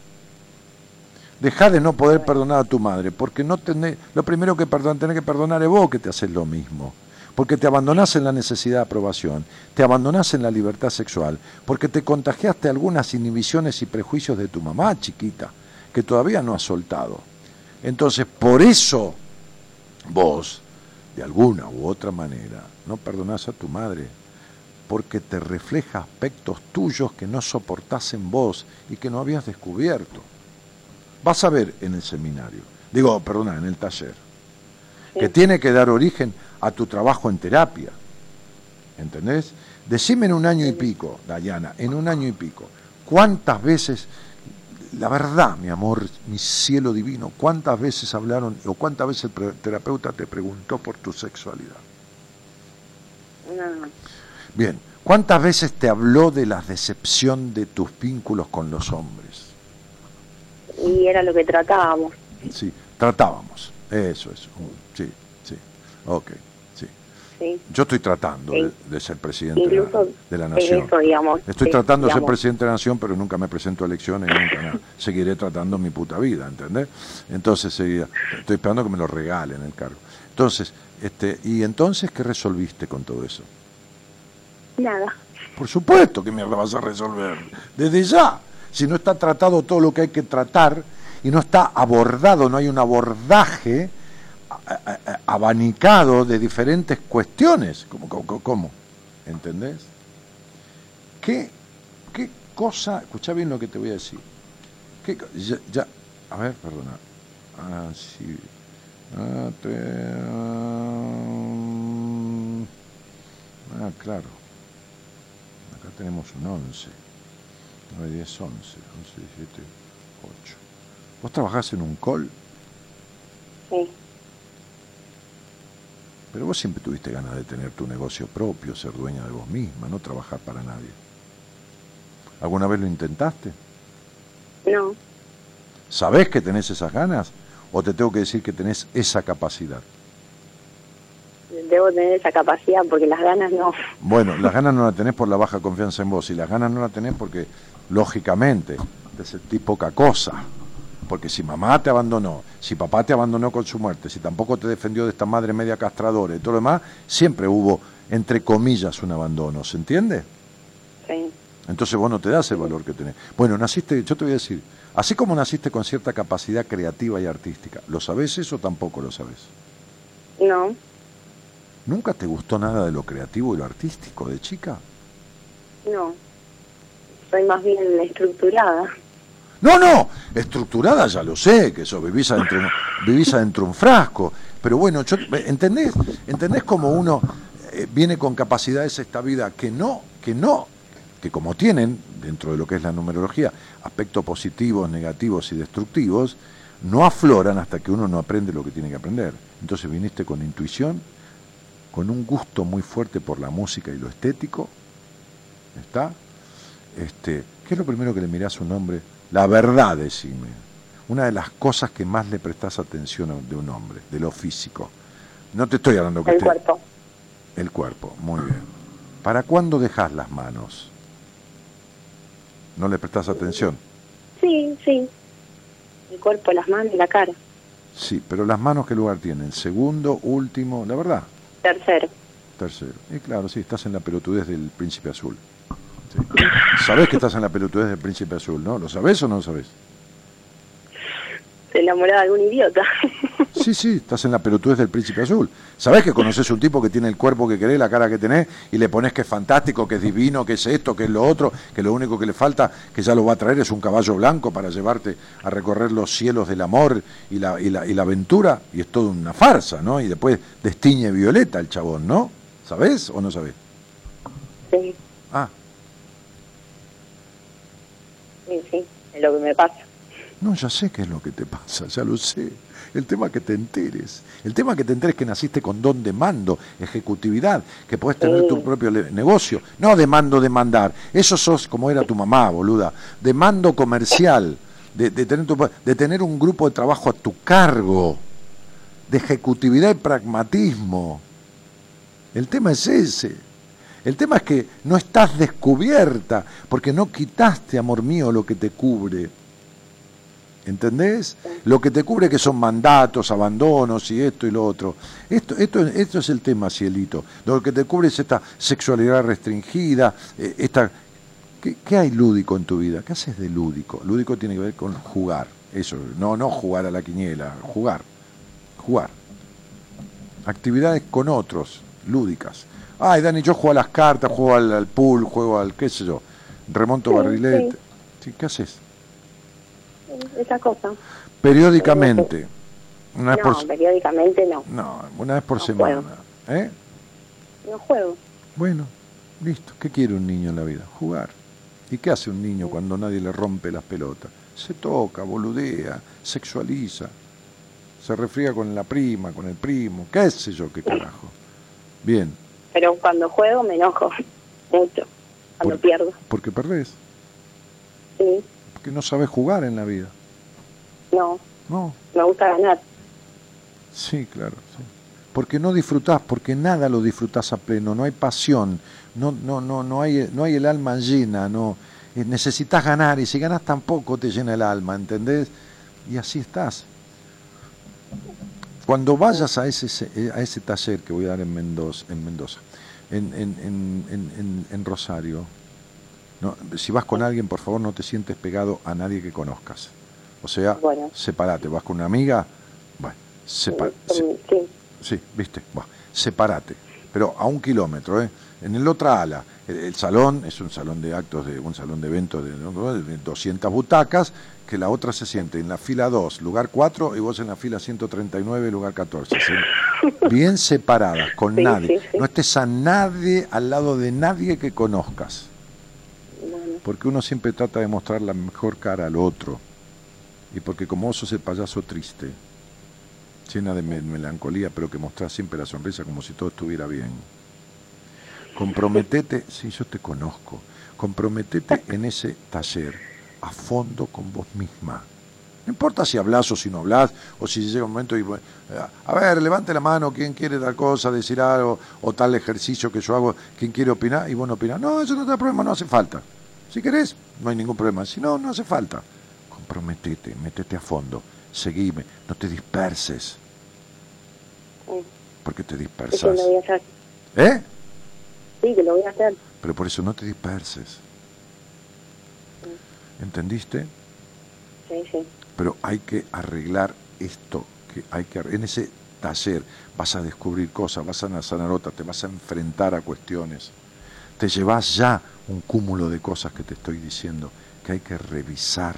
Dejá de no poder perdonar a tu madre, porque no tenés, lo primero que perdón, tenés que perdonar es vos que te haces lo mismo. Porque te abandonás en la necesidad de aprobación, te abandonás en la libertad sexual, porque te contagiaste algunas inhibiciones y prejuicios de tu mamá chiquita, que todavía no has soltado. Entonces, por eso vos, de alguna u otra manera, no perdonás a tu madre, porque te refleja aspectos tuyos que no soportás en vos y que no habías descubierto. Vas a ver en el seminario, digo, perdona, en el taller, que tiene que dar origen a tu trabajo en terapia. ¿Entendés? Decime en un año y pico, Dayana, en un año y pico, ¿cuántas veces, la verdad, mi amor, mi cielo divino, cuántas veces hablaron o cuántas veces el terapeuta te preguntó por tu sexualidad? No. Bien, ¿Cuántas veces te habló de la decepción de tus vínculos con los hombres? Y era lo que tratábamos. Sí, tratábamos. Eso es. uh, Sí, sí. Ok, sí. Sí. Yo estoy tratando de, Sí. de ser presidente de la, de la nación. eso, digamos. Estoy sí, tratando de ser presidente de la nación, pero nunca me presento a elecciones, nunca nada. Seguiré tratando mi puta vida, ¿entendés? Entonces, seguía- estoy esperando que me lo regalen el cargo. Entonces, este, ¿y entonces qué resolviste con todo eso? Nada. Por supuesto que mierda vas a resolver. Desde ya. Si no está tratado todo lo que hay que tratar y no está abordado, no hay un abordaje abanicado de diferentes cuestiones. ¿Cómo? cómo, cómo? ¿Entendés? ¿Qué, ¿Qué cosa? Escucha bien lo que te voy a decir. ¿Qué ya, a ver, perdona. Ah, sí. Ah, te- ah, claro. Tenemos un 11. 9, 10, 11. 11, 17, 8. ¿Vos trabajás en un call? Sí. Pero vos siempre tuviste ganas de tener tu negocio propio, ser dueña de vos misma, no trabajar para nadie. ¿Alguna vez lo intentaste? No. ¿Sabés que tenés esas ganas? ¿O te tengo que decir que tenés esa capacidad? Debo tener esa capacidad porque las ganas no. Bueno, las ganas no las tenés por la baja confianza en vos y las ganas no las tenés porque, lógicamente, te sentís poca cosa. Porque si mamá te abandonó, si papá te abandonó con su muerte, si tampoco te defendió de esta madre media castradora y todo lo demás, siempre hubo, entre comillas, un abandono, ¿se entiende? Sí. Entonces vos no te das el valor que tenés. Bueno, naciste, yo te voy a decir, así como naciste con cierta capacidad creativa y artística, ¿lo sabés eso o tampoco lo sabés? No. ¿Nunca te gustó nada de lo creativo y lo artístico de chica? No. Soy más bien estructurada. No, no, estructurada ya lo sé, que eso, vivís adentro, vivís adentro de un frasco. Pero bueno, yo, ¿entendés? ¿Entendés cómo uno eh, viene con capacidades esta vida que no, que no, que como tienen, dentro de lo que es la numerología, aspectos positivos, negativos y destructivos, no afloran hasta que uno no aprende lo que tiene que aprender. Entonces viniste con intuición, con un gusto muy fuerte por la música y lo estético, ¿está? Este, ¿Qué es lo primero que le mirás a un hombre? La verdad, decime. Una de las cosas que más le prestás atención a- de un hombre, de lo físico. No te estoy hablando que El cuerpo. El cuerpo, muy bien. ¿Para cuándo dejas las manos? ¿No le prestás atención? Sí, sí. El cuerpo, las manos y la cara. Sí, pero las manos qué lugar tienen? Segundo, último, la verdad. Tercero. Tercero. Y claro, sí, estás en la pelotudez del príncipe azul. Sí. <coughs> Sabés que estás en la pelotudez del príncipe azul, ¿no? ¿Lo sabés o no lo sabés? Se enamoraba de algún idiota. <laughs> Sí, sí, estás en la pelotudez del príncipe azul. Sabés que conoces un tipo que tiene el cuerpo que querés, la cara que tenés, y le pones que es fantástico, que es divino, que es esto, que es lo otro, que lo único que le falta, que ya lo va a traer, es un caballo blanco para llevarte a recorrer los cielos del amor y la, y la, y la aventura, y es toda una farsa, ¿no? Y después destiñe violeta el chabón, ¿no? ¿Sabés o no sabés? sí, Ah, sí, sí. Es lo que me pasa. No, ya sé qué es lo que te pasa, ya lo sé. El tema es que te enteres. El tema es que te enteres que naciste con don de mando, ejecutividad, que puedes tener Sí. tu propio le- negocio. No de mando de mandar. Eso sos como era tu mamá, boluda. De mando comercial. De, de tener tu- de tener un grupo de trabajo a tu cargo. De ejecutividad y pragmatismo. El tema es ese. El tema es que no estás descubierta, porque no quitaste, amor mío, lo que te cubre. ¿Entendés? Lo que te cubre que son mandatos, abandonos y esto y lo otro. Esto, esto, esto es el tema, cielito. Lo que te cubre es esta sexualidad restringida, eh, esta... ¿Qué, qué hay lúdico en tu vida? ¿Qué haces de lúdico? Lúdico tiene que ver con jugar. Eso, no, no jugar a la quiniela, jugar. Jugar. Actividades con otros, lúdicas. Ay, Dani, yo juego a las cartas, juego al, al pool, juego al qué sé yo, remonto Sí, barrilete. Sí, ¿Qué haces? Esa cosa. Periódicamente. Una vez No, por, periódicamente no. no, una vez por No semana. juego. ¿Eh? No juego. Bueno, listo. ¿Qué quiere un niño en la vida? Jugar. ¿Y qué hace un niño cuando nadie le rompe las pelotas? Se toca, boludea, sexualiza, se refriega con la prima, con el primo, qué sé yo, qué carajo. Bien. Pero cuando juego me enojo. <laughs> mucho, cuando Por- pierdo. Porque perdés, Sí, porque no sabes jugar en la vida. no, No, me gusta ganar. sí, claro. sí. Porque no disfrutás, porque nada lo disfrutás a pleno, no hay pasión, no, no, no, no, hay, no hay el alma llena, no. Eh, necesitas ganar y si ganas tampoco te llena el alma, ¿entendés? Y así estás. Cuando vayas a ese, se- eh, a ese taller que voy a dar en Mendoza, en, Mendoza, en, en, en, en- en- en Rosario, no, si vas con alguien, por favor, no te sientes pegado a nadie que conozcas. O sea, Bueno. separate. ¿Vas con una amiga? Bueno, sepa- se- Mm, Sí, Sí, viste, va, separate, pero a un kilómetro, ¿eh? En el otra ala, el, el salón es un salón de actos, de un salón de eventos de, de 200 butacas, que la otra se siente en la fila 2, lugar 4, y vos en la fila 139, lugar 14. ¿sí? <laughs> Bien separadas, con Sí, nadie. No estés a nadie, al lado de nadie que conozcas, bueno, porque uno siempre trata de mostrar la mejor cara al otro, y porque como vos sos el payaso triste, llena de me- melancolía, pero que mostrás siempre la sonrisa como si todo estuviera bien. Comprometete, <laughs> sí, yo te conozco, comprometete <laughs> en ese taller a fondo con vos misma. No importa si hablas o si no hablas, o si llega un momento y, eh, a ver, levante la mano, ¿quién quiere tal cosa, decir algo, o tal ejercicio que yo hago, ¿quién quiere opinar? Y vos no opinás. No, eso no te da problema, no hace falta. Si querés, no hay ningún problema. Si no, no hace falta. Comprometete, métete a fondo, seguime, no te disperses, sí, porque te dispersas. lo voy a hacer. ¿Eh? Sí, que lo voy a hacer. Pero por eso no te disperses. ¿Entendiste? Sí, sí. Pero hay que arreglar esto, que hay que en ese taller vas a descubrir cosas, vas a sanar otras, te vas a enfrentar a cuestiones. Te llevas ya un cúmulo de cosas que te estoy diciendo que hay que revisar.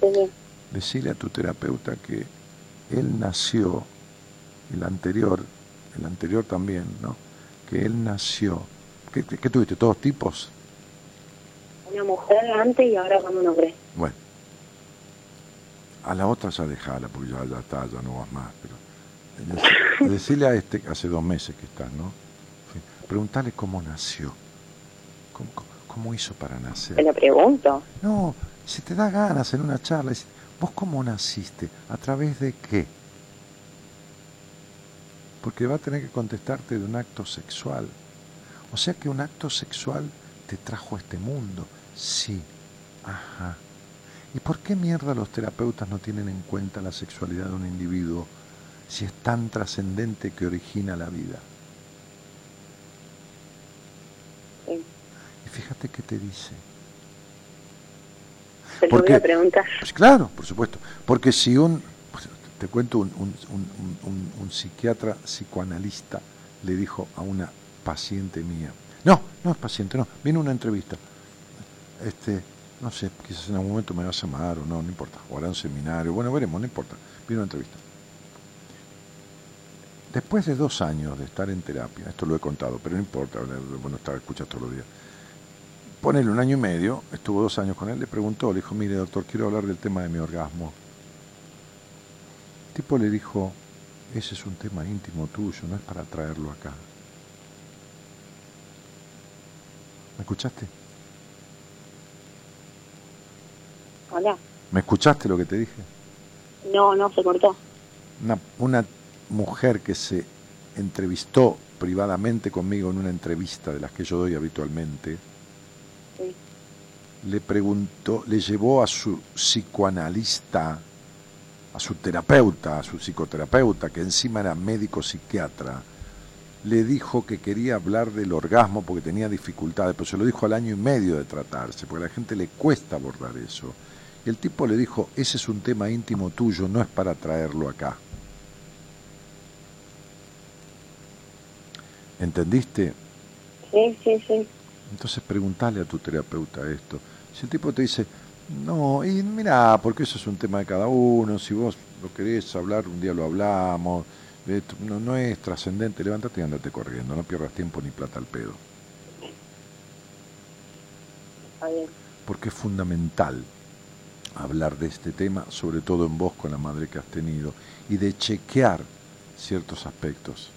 Sí. Decirle a tu terapeuta que él nació, el anterior, el anterior también, ¿no? Que él nació. ¿Qué, qué- qué tuviste? ¿Todos tipos? Una mujer antes y ahora con un hombre. Bueno, a la otra ya dejala, porque ya, ya está, ya no vas más. Pero dec- decirle a este, hace dos meses que está, ¿no? Sí, Preguntale cómo nació, cómo, cómo- cómo hizo para Te nacer. lo pregunto. No, si te da ganas en una charla, ¿vos cómo naciste? ¿A través de qué? Porque va a tener que contestarte de un acto sexual. O sea que un acto sexual te trajo a este mundo. Sí. Ajá. ¿Y por qué mierda los terapeutas no tienen en cuenta la sexualidad de un individuo si es tan trascendente que origina la vida? Sí. Y fíjate qué te dice. Te lo ¿Por voy a preguntar. Pues claro, por supuesto. Porque si un, pues, te cuento, un, un- un- psiquiatra psicoanalista le dijo a una paciente mía, no, no es paciente, no, vino una entrevista. Este, no sé, quizás en algún momento me vas a llamar o no, no importa, o hará un seminario, bueno, veremos, no importa, vino una entrevista. Después de dos años de estar en terapia, esto lo he contado, pero no importa, bueno, estar escuchas todos los días. Ponele un año y medio, estuvo dos años con él, le preguntó, le dijo, mire doctor, quiero hablar del tema de mi orgasmo. El tipo le dijo, ese es un tema íntimo tuyo, no es para traerlo acá. ¿Me escuchaste? Hola. ¿Me escuchaste lo que te dije? No, no, se cortó. Una, una mujer que se entrevistó privadamente conmigo en una entrevista de las que yo doy habitualmente. Le preguntó, le llevó a su psicoanalista, a su terapeuta, a su psicoterapeuta, que encima era médico psiquiatra, le dijo que quería hablar del orgasmo porque tenía dificultades, pero se lo dijo al año y medio de tratarse, porque a la gente le cuesta abordar eso. Y el tipo le dijo, ese es un tema íntimo tuyo, no es para traerlo acá. ¿Entendiste? Sí, sí, sí. Entonces preguntale a tu terapeuta esto. Si el tipo te dice, no, y mira, porque eso es un tema de cada uno, si vos lo querés hablar, un día lo hablamos, no, no es trascendente, levántate y andate corriendo, no pierdas tiempo ni plata al pedo. Está bien. Porque es fundamental hablar de este tema, sobre todo en vos con la madre que has tenido, y de chequear ciertos aspectos.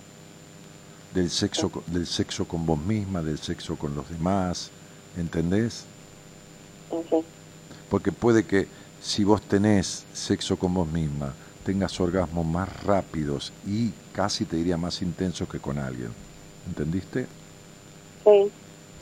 Del sexo, del sexo con vos misma, del sexo con los demás, ¿entendés? Porque puede que si vos tenés sexo con vos misma, tengas orgasmos más rápidos y casi te diría más intensos que con alguien. ¿Entendiste? Sí,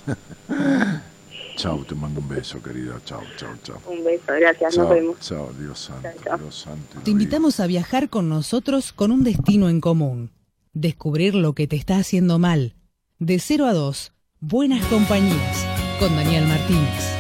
<laughs> Chau, te mando un beso, querida. Chau, chau, chau. un beso, gracias, nos Chao, vemos. chao, Dios santo, chao. Dios santo. Te invitamos a viajar con nosotros con un destino en común. Descubrir lo que te está haciendo mal. De 0 a 2, Buenas Compañías, con Daniel Martínez.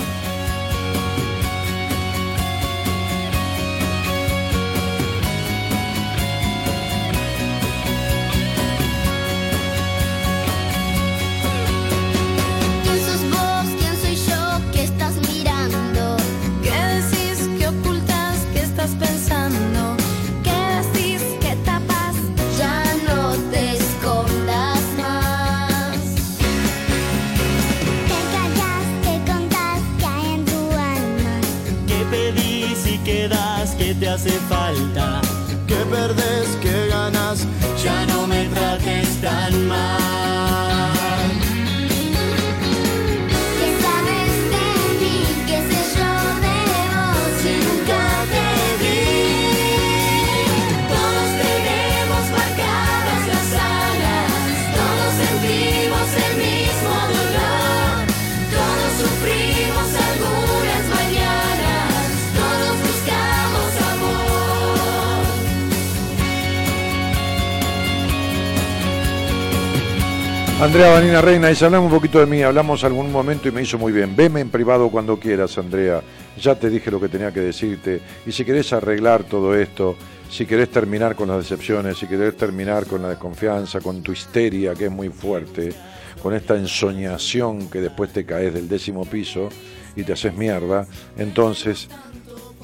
Andrea Vanina Reina, dice, hablamos un poquito de mí, hablamos algún momento y me hizo muy bien. Veme en privado cuando quieras, Andrea. Ya te dije lo que tenía que decirte. Y si querés arreglar todo esto, si querés terminar con las decepciones, si querés terminar con la desconfianza, con tu histeria, que es muy fuerte, con esta ensoñación que después te caes del décimo piso y te haces mierda, entonces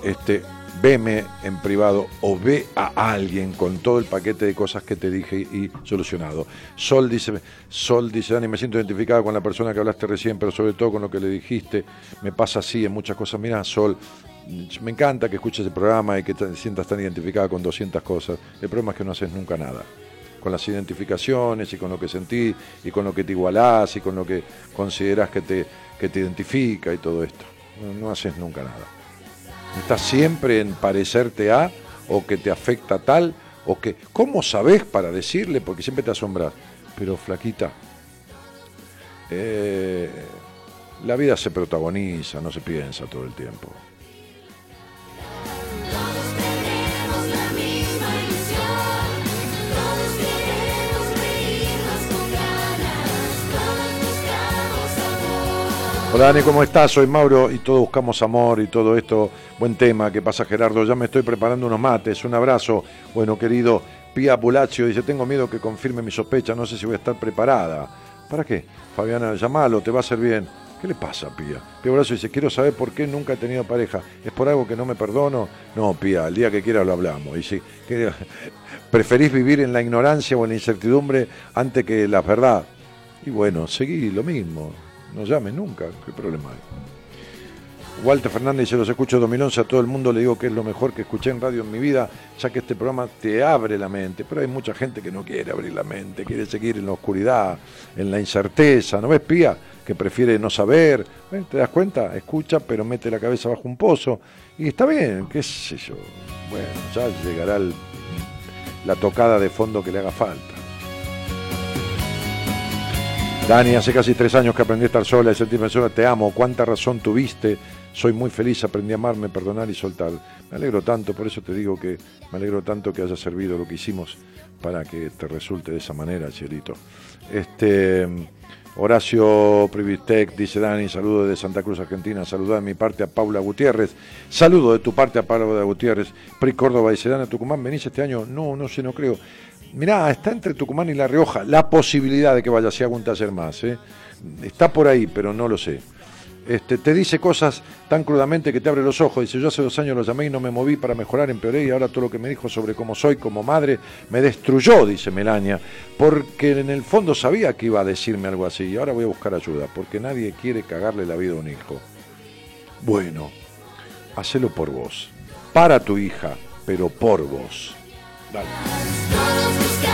este, veme en privado o ve a alguien con todo el paquete de cosas que te dije y solucionado. Sol dice, Sol dice, Dani, me siento identificada con la persona que hablaste recién, pero sobre todo con lo que le dijiste. Me pasa así en muchas cosas. Mira, Sol, me encanta que escuches el programa y que te sientas tan identificada con 200 cosas. El problema es que no haces nunca nada. Con las identificaciones y con lo que sentís y con lo que te igualás y con lo que consideras que te, que te identifica y todo esto. No, no haces nunca nada. Estás siempre en parecerte a o que te afecta tal o que... ¿Cómo sabés para decirle? Porque siempre te asombras. Pero flaquita, eh, la vida se protagoniza, no se piensa todo el tiempo. Hola Dani, ¿cómo estás? Soy Mauro y todos buscamos amor y todo esto. Buen tema, ¿qué pasa Gerardo? Ya me estoy preparando unos mates. Un abrazo. Bueno, querido Pía Pulaccio dice, tengo miedo que confirme mi sospecha, no sé si voy a estar preparada. ¿Para qué? Fabiana, llamalo, te va a hacer bien. ¿Qué le pasa, Pía? Pía Pulaccio dice, quiero saber por qué nunca he tenido pareja. ¿Es por algo que no me perdono? No, Pía, el día que quieras lo hablamos. Y si que- <laughs> preferís vivir en la ignorancia o en la incertidumbre antes que la verdad. Y bueno, seguí lo mismo. No llames nunca. ¿Qué problema hay? Walter Fernández dice, los escucho 2011, a todo el mundo le digo que es lo mejor que escuché en radio en mi vida, ya que este programa te abre la mente, pero hay mucha gente que no quiere abrir la mente, quiere seguir en la oscuridad, en la incerteza, ¿no ves, Pía? Que prefiere no saber, ¿Ves? ¿te das cuenta? Escucha, pero mete la cabeza bajo un pozo, y está bien, qué sé yo, bueno, ya llegará la tocada de fondo que le haga falta. Dani, hace casi tres años que aprendí a estar sola y sentirme sola. Te amo, cuánta razón tuviste. Soy muy feliz, aprendí a amarme, perdonar y soltar. Me alegro tanto, por eso te digo que me alegro tanto que haya servido lo que hicimos para que te resulte de esa manera, cielito. Este, Horacio Privitec dice Dani, saludo desde Santa Cruz, Argentina. Saluda de mi parte a Paula Gutiérrez. Saludo de tu parte a Paula Gutiérrez. Pri Córdoba dice Dani, Tucumán, ¿venís este año? No, no sé, no creo. Mirá, está entre Tucumán y La Rioja la posibilidad de que vaya si hago un taller más. ¿eh? Está por ahí, pero no lo sé. Este, te dice cosas tan crudamente que te abre los ojos. Dice, yo hace dos años lo llamé y no me moví para mejorar, empeoré y ahora todo lo que me dijo sobre cómo soy como madre me destruyó, dice Melania, porque en el fondo sabía que iba a decirme algo así y ahora voy a buscar ayuda, porque nadie quiere cagarle la vida a un hijo. Bueno, hacelo por vos, para tu hija, pero por vos. Dale.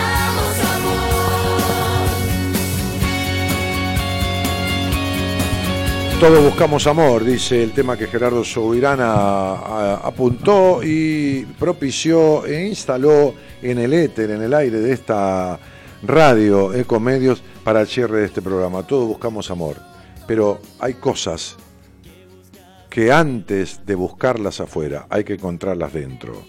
Todos buscamos amor, dice el tema que Gerardo Sobirana a- apuntó y propició e instaló en el éter, en el aire de esta radio Ecomedios para el cierre de este programa. Todos buscamos amor, pero hay cosas que antes de buscarlas afuera hay que encontrarlas dentro.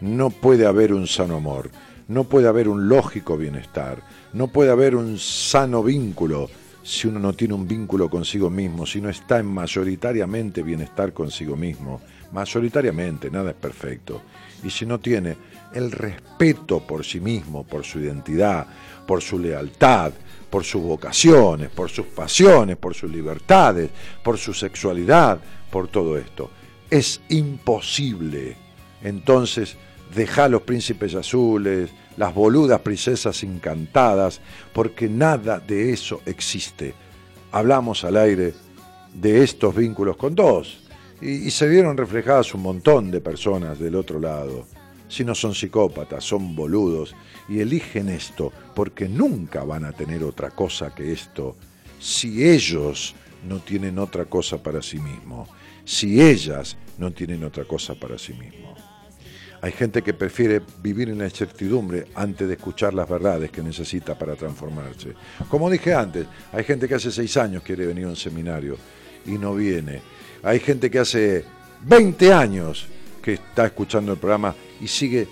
No puede haber un sano amor, no puede haber un lógico bienestar, no puede haber un sano vínculo si uno no tiene un vínculo consigo mismo, si no está en mayoritariamente bienestar consigo mismo. Mayoritariamente, nada es perfecto. Y si no tiene el respeto por sí mismo, por su identidad, por su lealtad, por sus vocaciones, por sus pasiones, por sus libertades, por su sexualidad, por todo esto. Es imposible. Entonces, deja los príncipes azules, las boludas princesas encantadas, porque nada de eso existe. Hablamos al aire de estos vínculos con dos, y, se vieron reflejadas un montón de personas del otro lado. Si no son psicópatas, son boludos, y eligen esto porque nunca van a tener otra cosa que esto si ellos no tienen otra cosa para sí mismos, si ellas no tienen otra cosa para sí mismos. Hay gente que prefiere vivir en la incertidumbre antes de escuchar las verdades que necesita para transformarse. Como dije antes, hay gente que hace seis años quiere venir a un seminario y no viene. Hay gente que hace 20 años que está escuchando el programa y sigue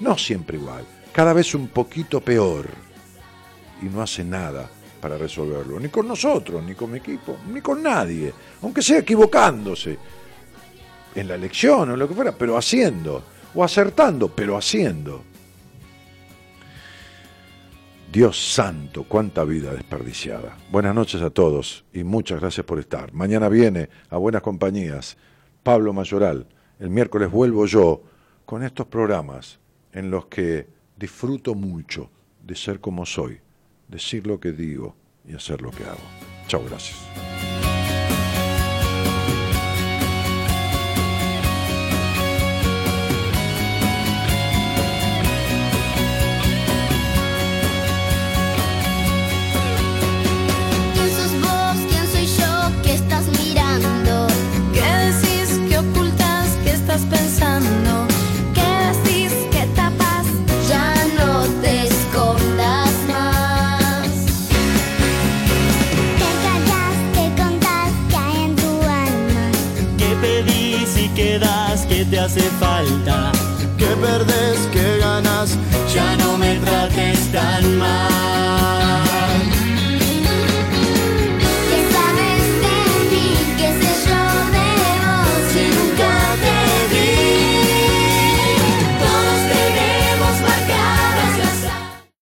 no siempre igual, cada vez un poquito peor y no hace nada para resolverlo, ni con nosotros, ni con mi equipo, ni con nadie, aunque sea equivocándose en la elección o lo que fuera, pero haciendo, o acertando, pero haciendo. Dios santo, cuánta vida desperdiciada. Buenas noches a todos y muchas gracias por estar. Mañana viene a Buenas Compañías Pablo Mayoral. El miércoles vuelvo yo con estos programas en los que disfruto mucho de ser como soy, decir lo que digo y hacer lo que hago. Chao, gracias. ¿Qué